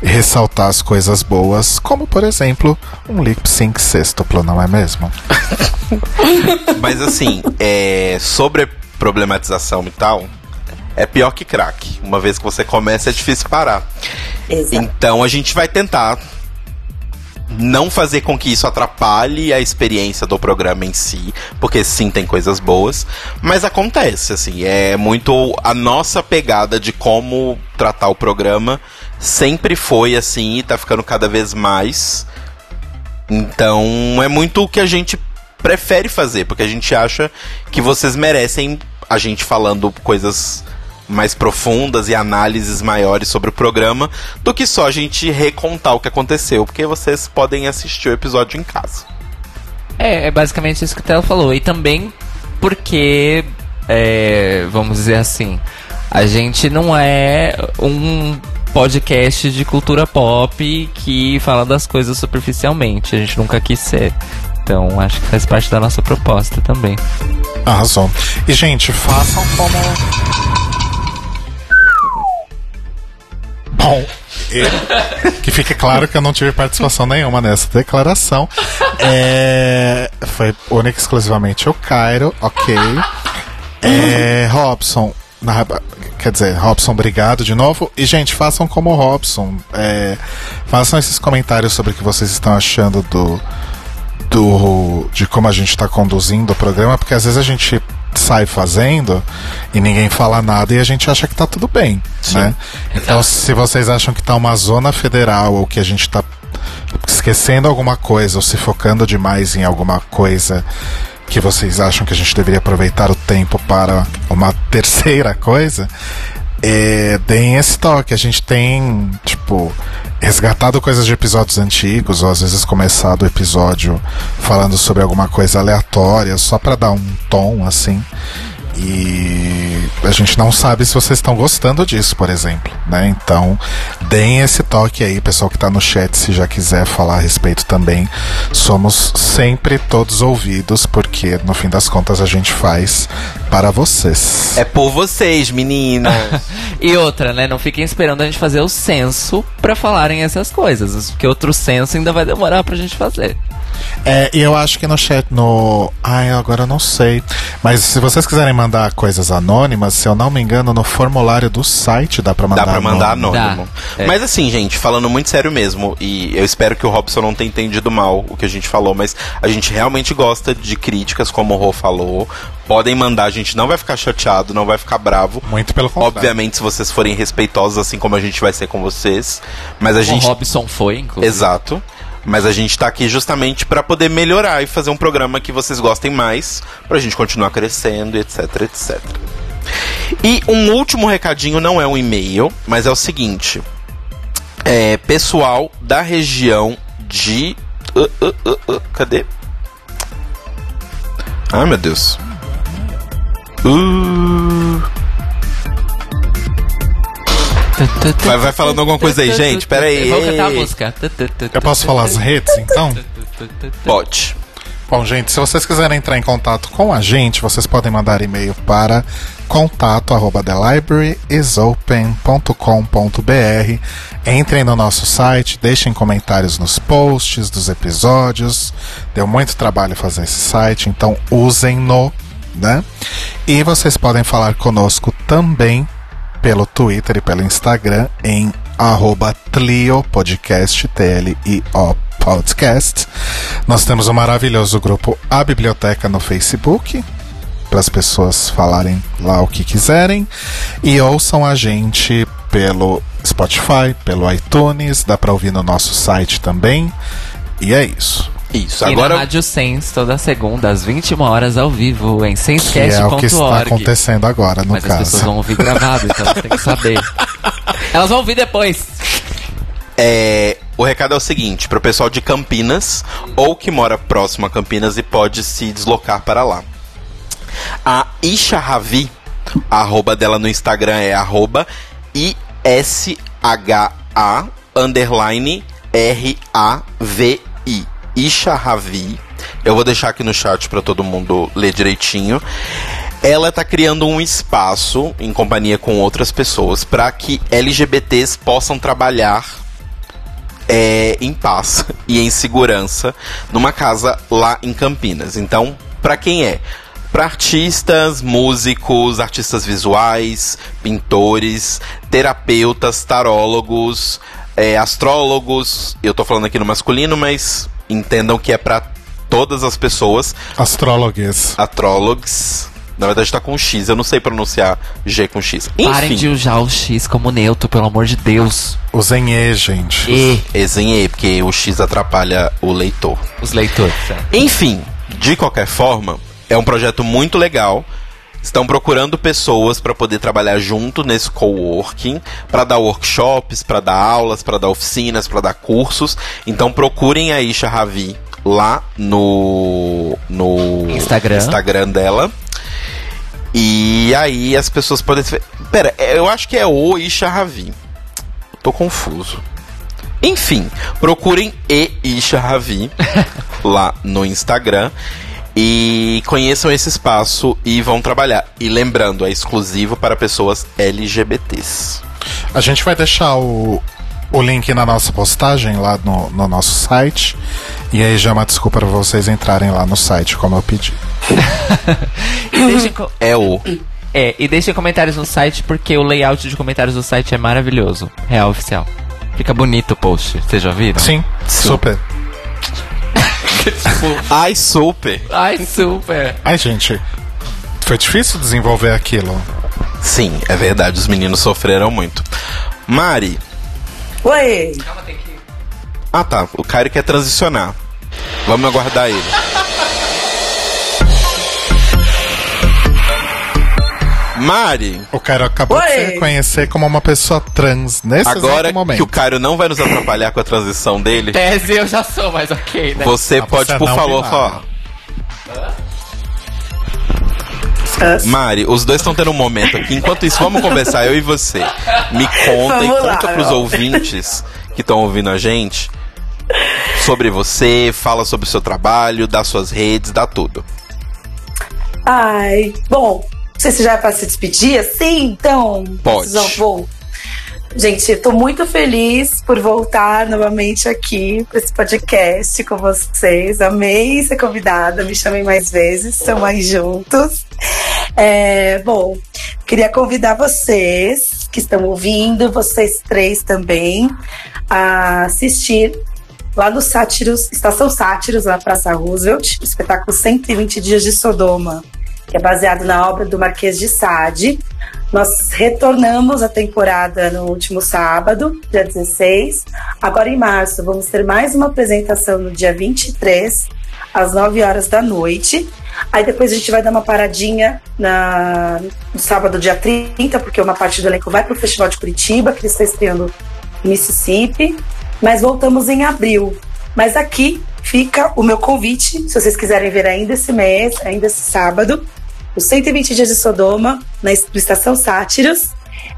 A: ressaltar as coisas boas, como por exemplo, um lip sync sextuplo, não é mesmo?
B: Mas assim, é, sobre problematização e tal, é pior que crack. Uma vez que você começa, é difícil parar.
D: Exato.
B: Então a gente vai tentar não fazer com que isso atrapalhe a experiência do programa em si, porque sim tem coisas boas, mas acontece assim, é muito a nossa pegada de como tratar o programa sempre foi assim e tá ficando cada vez mais. Então é muito o que a gente prefere fazer, porque a gente acha que vocês merecem a gente falando coisas mais profundas e análises maiores sobre o programa do que só a gente recontar o que aconteceu, porque vocês podem assistir o episódio em casa.
C: É, é basicamente isso que o Theo falou. E também porque, é, vamos dizer assim, a gente não é um podcast de cultura pop que fala das coisas superficialmente. A gente nunca quis ser. Então acho que faz parte da nossa proposta também.
A: Arrasou. E, gente, façam como. Bom, que fique claro que eu não tive participação nenhuma nessa declaração. É, foi única e exclusivamente o Cairo, ok. É, Robson, na- quer dizer, Robson, obrigado de novo. E, gente, façam como o Robson. é, façam esses comentários sobre o que vocês estão achando do, do de como a gente está conduzindo o programa, porque às vezes a gente sai fazendo e ninguém fala nada e a gente acha que tá tudo bem, né? Então, se vocês acham que tá uma zona federal ou que a gente tá esquecendo alguma coisa ou se focando demais em alguma coisa que vocês acham que a gente deveria aproveitar o tempo para uma terceira coisa, é, deem esse toque. A gente tem, tipo, resgatado coisas de episódios antigos, ou às vezes começado o episódio falando sobre alguma coisa aleatória, só para dar um tom, assim. E a gente não sabe se vocês estão gostando disso, por exemplo, né? Então, deem esse toque aí, pessoal que tá no chat, se já quiser falar a respeito também. Somos sempre todos ouvidos, porque no fim das contas a gente faz para vocês.
B: É por vocês, meninas.
C: E outra, né? Não fiquem esperando a gente fazer o censo pra falarem essas coisas. Porque outro censo ainda vai demorar pra gente fazer.
A: É, e eu acho que no chat, no. Ai, agora eu não sei. Mas se vocês quiserem mandar coisas anônimas, se eu não me engano, no formulário do site dá pra mandar.
B: Dá pra mandar
A: anônimo.
B: anônimo.
C: Dá, é.
B: Mas assim, gente, falando muito sério mesmo, e eu espero que o Robson não tenha entendido mal o que a gente falou, mas a gente realmente gosta de críticas, como o Rô falou. Podem mandar, a gente não vai ficar chateado, não vai ficar bravo.
A: Muito pelo contrário.
B: Obviamente, se vocês forem respeitosos, assim como a gente vai ser com vocês. Mas a
C: O
B: gente.
C: Robson foi, inclusive.
B: Exato. Mas a gente tá aqui justamente pra poder melhorar e fazer um programa que vocês gostem mais, pra gente continuar crescendo, etc, etc. E um último recadinho não é um e-mail, mas é o seguinte: é, pessoal da região de. uh, uh, uh, uh, cadê? Ai meu Deus. Uh, Vai- vai falando alguma coisa aí, gente, pera aí.
C: Vamos cantar a música.
A: Eu posso falar as redes, então?
B: pode.
A: Bom, gente, se vocês quiserem entrar em contato com a gente, vocês podem mandar e-mail para contato arroba thelibrariesopen.com.br Entrem no nosso site, deixem comentários nos posts dos episódios. Deu muito trabalho fazer esse site, então usem-no, né? E vocês podem falar conosco também pelo Twitter e pelo Instagram em arroba Tlio Podcast, T-L-I-O Podcast. Nós temos o maravilhoso grupo A Biblioteca no Facebook, para as pessoas falarem lá o que quiserem. E ouçam a gente pelo Spotify, pelo iTunes, dá para ouvir no nosso site também. E é isso.
B: Isso.
C: E na
B: Agora
C: Rádio Sens, toda segunda, às 21 horas ao vivo, em
A: Que é o que está
C: senscast.org.
A: acontecendo agora, no
C: Mas as pessoas
A: caso.
C: vão ouvir gravado, então você tem que saber. Elas vão ouvir depois.
B: É, o recado é o seguinte, pro pessoal de Campinas ou que mora próximo a Campinas e pode se deslocar para lá. A Isha Ravi, a arroba dela no Instagram é arroba I-S-H-A underline R-A-V-I. Isha Ravi, Eu vou deixar aqui no chat para todo mundo ler direitinho. Ela está criando um espaço em companhia com outras pessoas para que LGBTs possam trabalhar é, em paz e em segurança numa casa lá em Campinas. Então, para quem é? Para artistas, músicos, artistas visuais, pintores, terapeutas, tarólogos, é, astrólogos. Eu tô falando aqui no masculino, mas entendam que é para todas as pessoas.
A: Astrólogos.
B: Astrólogos. Na verdade tá com X, eu não sei pronunciar G com X.
C: Parem de
B: Enfim,
C: usar o X como neutro, pelo amor de Deus.
A: Usem E, gente.
C: E
B: desenhei, porque o X atrapalha o leitor.
C: os leitores.
B: Enfim, de qualquer forma, é um projeto muito legal. Estão procurando pessoas para poder trabalhar junto nesse coworking, para dar workshops, para dar aulas, para dar oficinas, para dar cursos. Então procurem a Isha Ravi lá no no
C: Instagram.
B: Instagram dela. E aí as pessoas podem. se- Pera, eu acho que é o Isha Ravi. Tô confuso. Enfim, procurem E Isha Ravi lá no Instagram e conheçam esse espaço e vão trabalhar. E lembrando, é exclusivo para pessoas LGBTs.
A: A gente vai deixar o, o link na nossa postagem lá no, no nosso site. E aí já é uma desculpa para vocês entrarem lá no site, como eu pedi.
C: E
B: É o.
C: é, e deixem comentários no site, porque o layout de comentários do site é maravilhoso. Real oficial. Fica bonito o post. Vocês já viram?
A: Sim, super.
B: Ai, super!
C: Ai, super.
A: Ai, gente, foi difícil desenvolver aquilo.
B: Sim, é verdade, os meninos sofreram muito. Mari.
D: Oi!
B: Ah tá, o Caio quer transicionar. Vamos aguardar ele. Mari,
A: O Cairo acabou de
D: Oi.
A: se reconhecer como uma pessoa trans nesse
B: agora
A: momento.
B: que o Caio não vai nos atrapalhar com a transição dele,
C: Tese eu já sou, mas ok, né?
B: você
A: Ah,
B: pode,
A: você
B: por favor, falar. Mari, os dois estão tendo um momento aqui. Enquanto isso, vamos conversar, eu e você. Me conta e
D: Vamos lá,
B: conta pros
D: meu.
B: ouvintes que estão ouvindo a gente sobre você, fala sobre o seu trabalho, dá suas redes, dá tudo.
D: Ai, bom, sei se já é pra se despedir, assim, então.
B: Pode.
D: Já vou. Gente, tô muito feliz por voltar novamente aqui para esse podcast com vocês. Amei ser convidada, me chamem mais vezes, estamos mais juntos. É, bom, queria convidar vocês que estão ouvindo, vocês três também, a assistir lá no Sátiros, Estação Sátiros, na Praça Roosevelt, espetáculo 120 Dias de Sodoma, que é baseado na obra do Marquês de Sade. Nós retornamos a temporada no último sábado, dia 16. Agora em março, vamos ter mais uma apresentação no dia 23, às 9 horas da noite. Aí depois a gente vai dar uma paradinha na, no sábado, dia 30, porque uma parte do elenco vai para o Festival de Curitiba, que ele está estreando em Mississippi. Mas voltamos em abril. Mas aqui fica o meu convite, se vocês quiserem ver ainda esse mês, ainda esse sábado, os 120 Dias de Sodoma, na es- Estação Sátiros.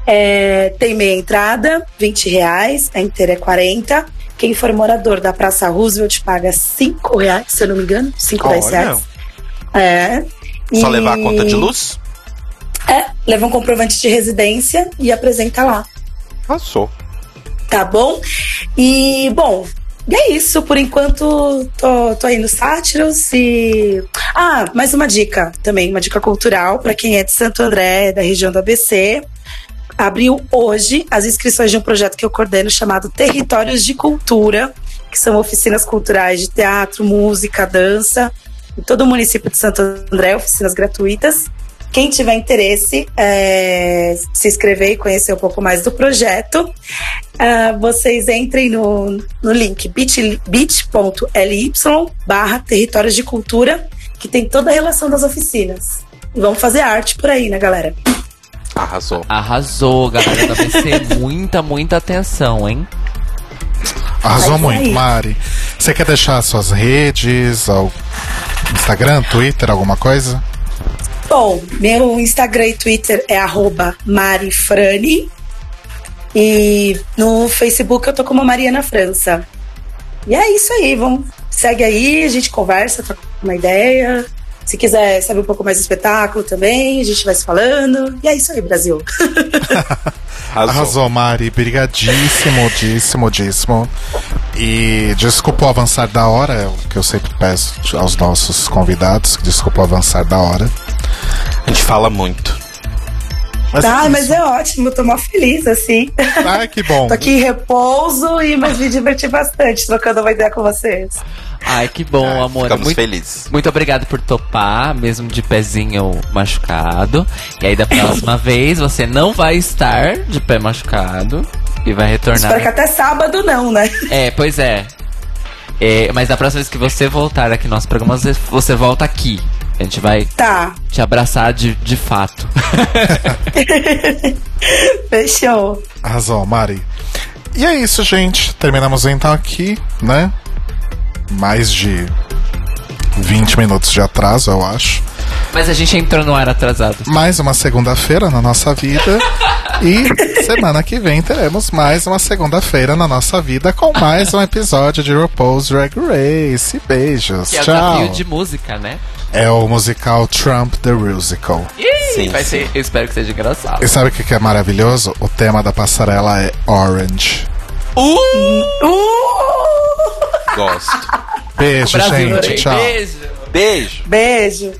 D: É, tem meia entrada, 20 reais, a inteira é 40. Quem for morador da Praça Roosevelt paga 5 reais, se eu não me engano, 5, 10
B: Olha.
D: reais. É.
B: Só
D: E-
B: levar a conta de luz?
D: É, leva um comprovante de residência e apresenta lá.
B: Passou.
D: Tá bom? E, bom, e é isso. Por enquanto, tô, tô aí no Sátiros e. Ah, mais uma dica também, uma dica cultural para quem é de Santo André, da região do ABC. Abriu hoje as inscrições de um projeto que eu coordeno chamado Territórios de Cultura, que são oficinas culturais de teatro, música, dança, em todo o município de Santo André, oficinas gratuitas. Quem tiver interesse, é, se inscrever e conhecer um pouco mais do projeto, ah, vocês entrem no, no link bit- bit.ly barra territórios de cultura, que tem toda a relação das oficinas. E vamos fazer arte por aí, né, galera?
B: Arrasou.
C: Arrasou, galera da BC. muita, muita atenção, hein?
A: Arrasou
D: Mas
A: muito,
D: aí.
A: Mari. Você quer deixar suas redes, ao Instagram, Twitter, alguma coisa?
D: Bom, meu Instagram e Twitter é marifrani. E no Facebook eu tô como Mariana França. E é isso aí, vamos, segue aí, a gente conversa, troca uma ideia. Se quiser saber um pouco mais do espetáculo também, a gente vai se falando. E é isso aí, Brasil.
B: Arrasou.
A: Arrasou, Mari. Brigadíssimo, díssimo, díssimo. E desculpa o avançar da hora, é o que eu sempre peço aos nossos convidados. Desculpa o avançar da hora.
B: A gente fala muito.
A: Mas,
D: Tá, mas é ótimo, tô mó feliz, assim.
A: Ai, que bom.
D: Tô aqui em repouso e mas me diverti bastante trocando uma ideia com vocês.
C: Ai, que bom, amor.
B: Ficamos
C: Muito,
B: felizes.
C: muito obrigado por topar, mesmo de pezinho machucado. E aí, da próxima vez, você não vai estar de pé machucado e vai retornar.
D: Espero que até sábado não, né?
C: É, pois é. É, Mas da próxima vez que você voltar aqui no nosso programa, você volta aqui. A gente vai
D: Tá,
C: te abraçar de, de fato.
D: fechou.
A: Arrasou, Mari. E é isso, gente. Terminamos então aqui, né? Mais de 20 minutos de atraso, eu acho.
C: Mas a gente entrou no ar atrasado.
A: Mais uma segunda-feira na nossa vida. e semana que vem teremos mais uma segunda-feira na nossa vida com mais um episódio de RuPaul's Drag Race. Beijos.
C: Que é o
A: Tchau.
C: de música, né?
A: É o musical Trump the Musical.
C: Ih,
B: Sim,
C: vai
B: sim.
C: ser. Eu espero que seja engraçado.
A: E sabe o que que é maravilhoso? O tema da passarela é Orange.
C: Uh!
D: Uh!
B: Gosto.
A: Beijo,
C: Brasil,
A: gente. Tchau.
C: Beijo.
B: Beijo.
D: Beijo.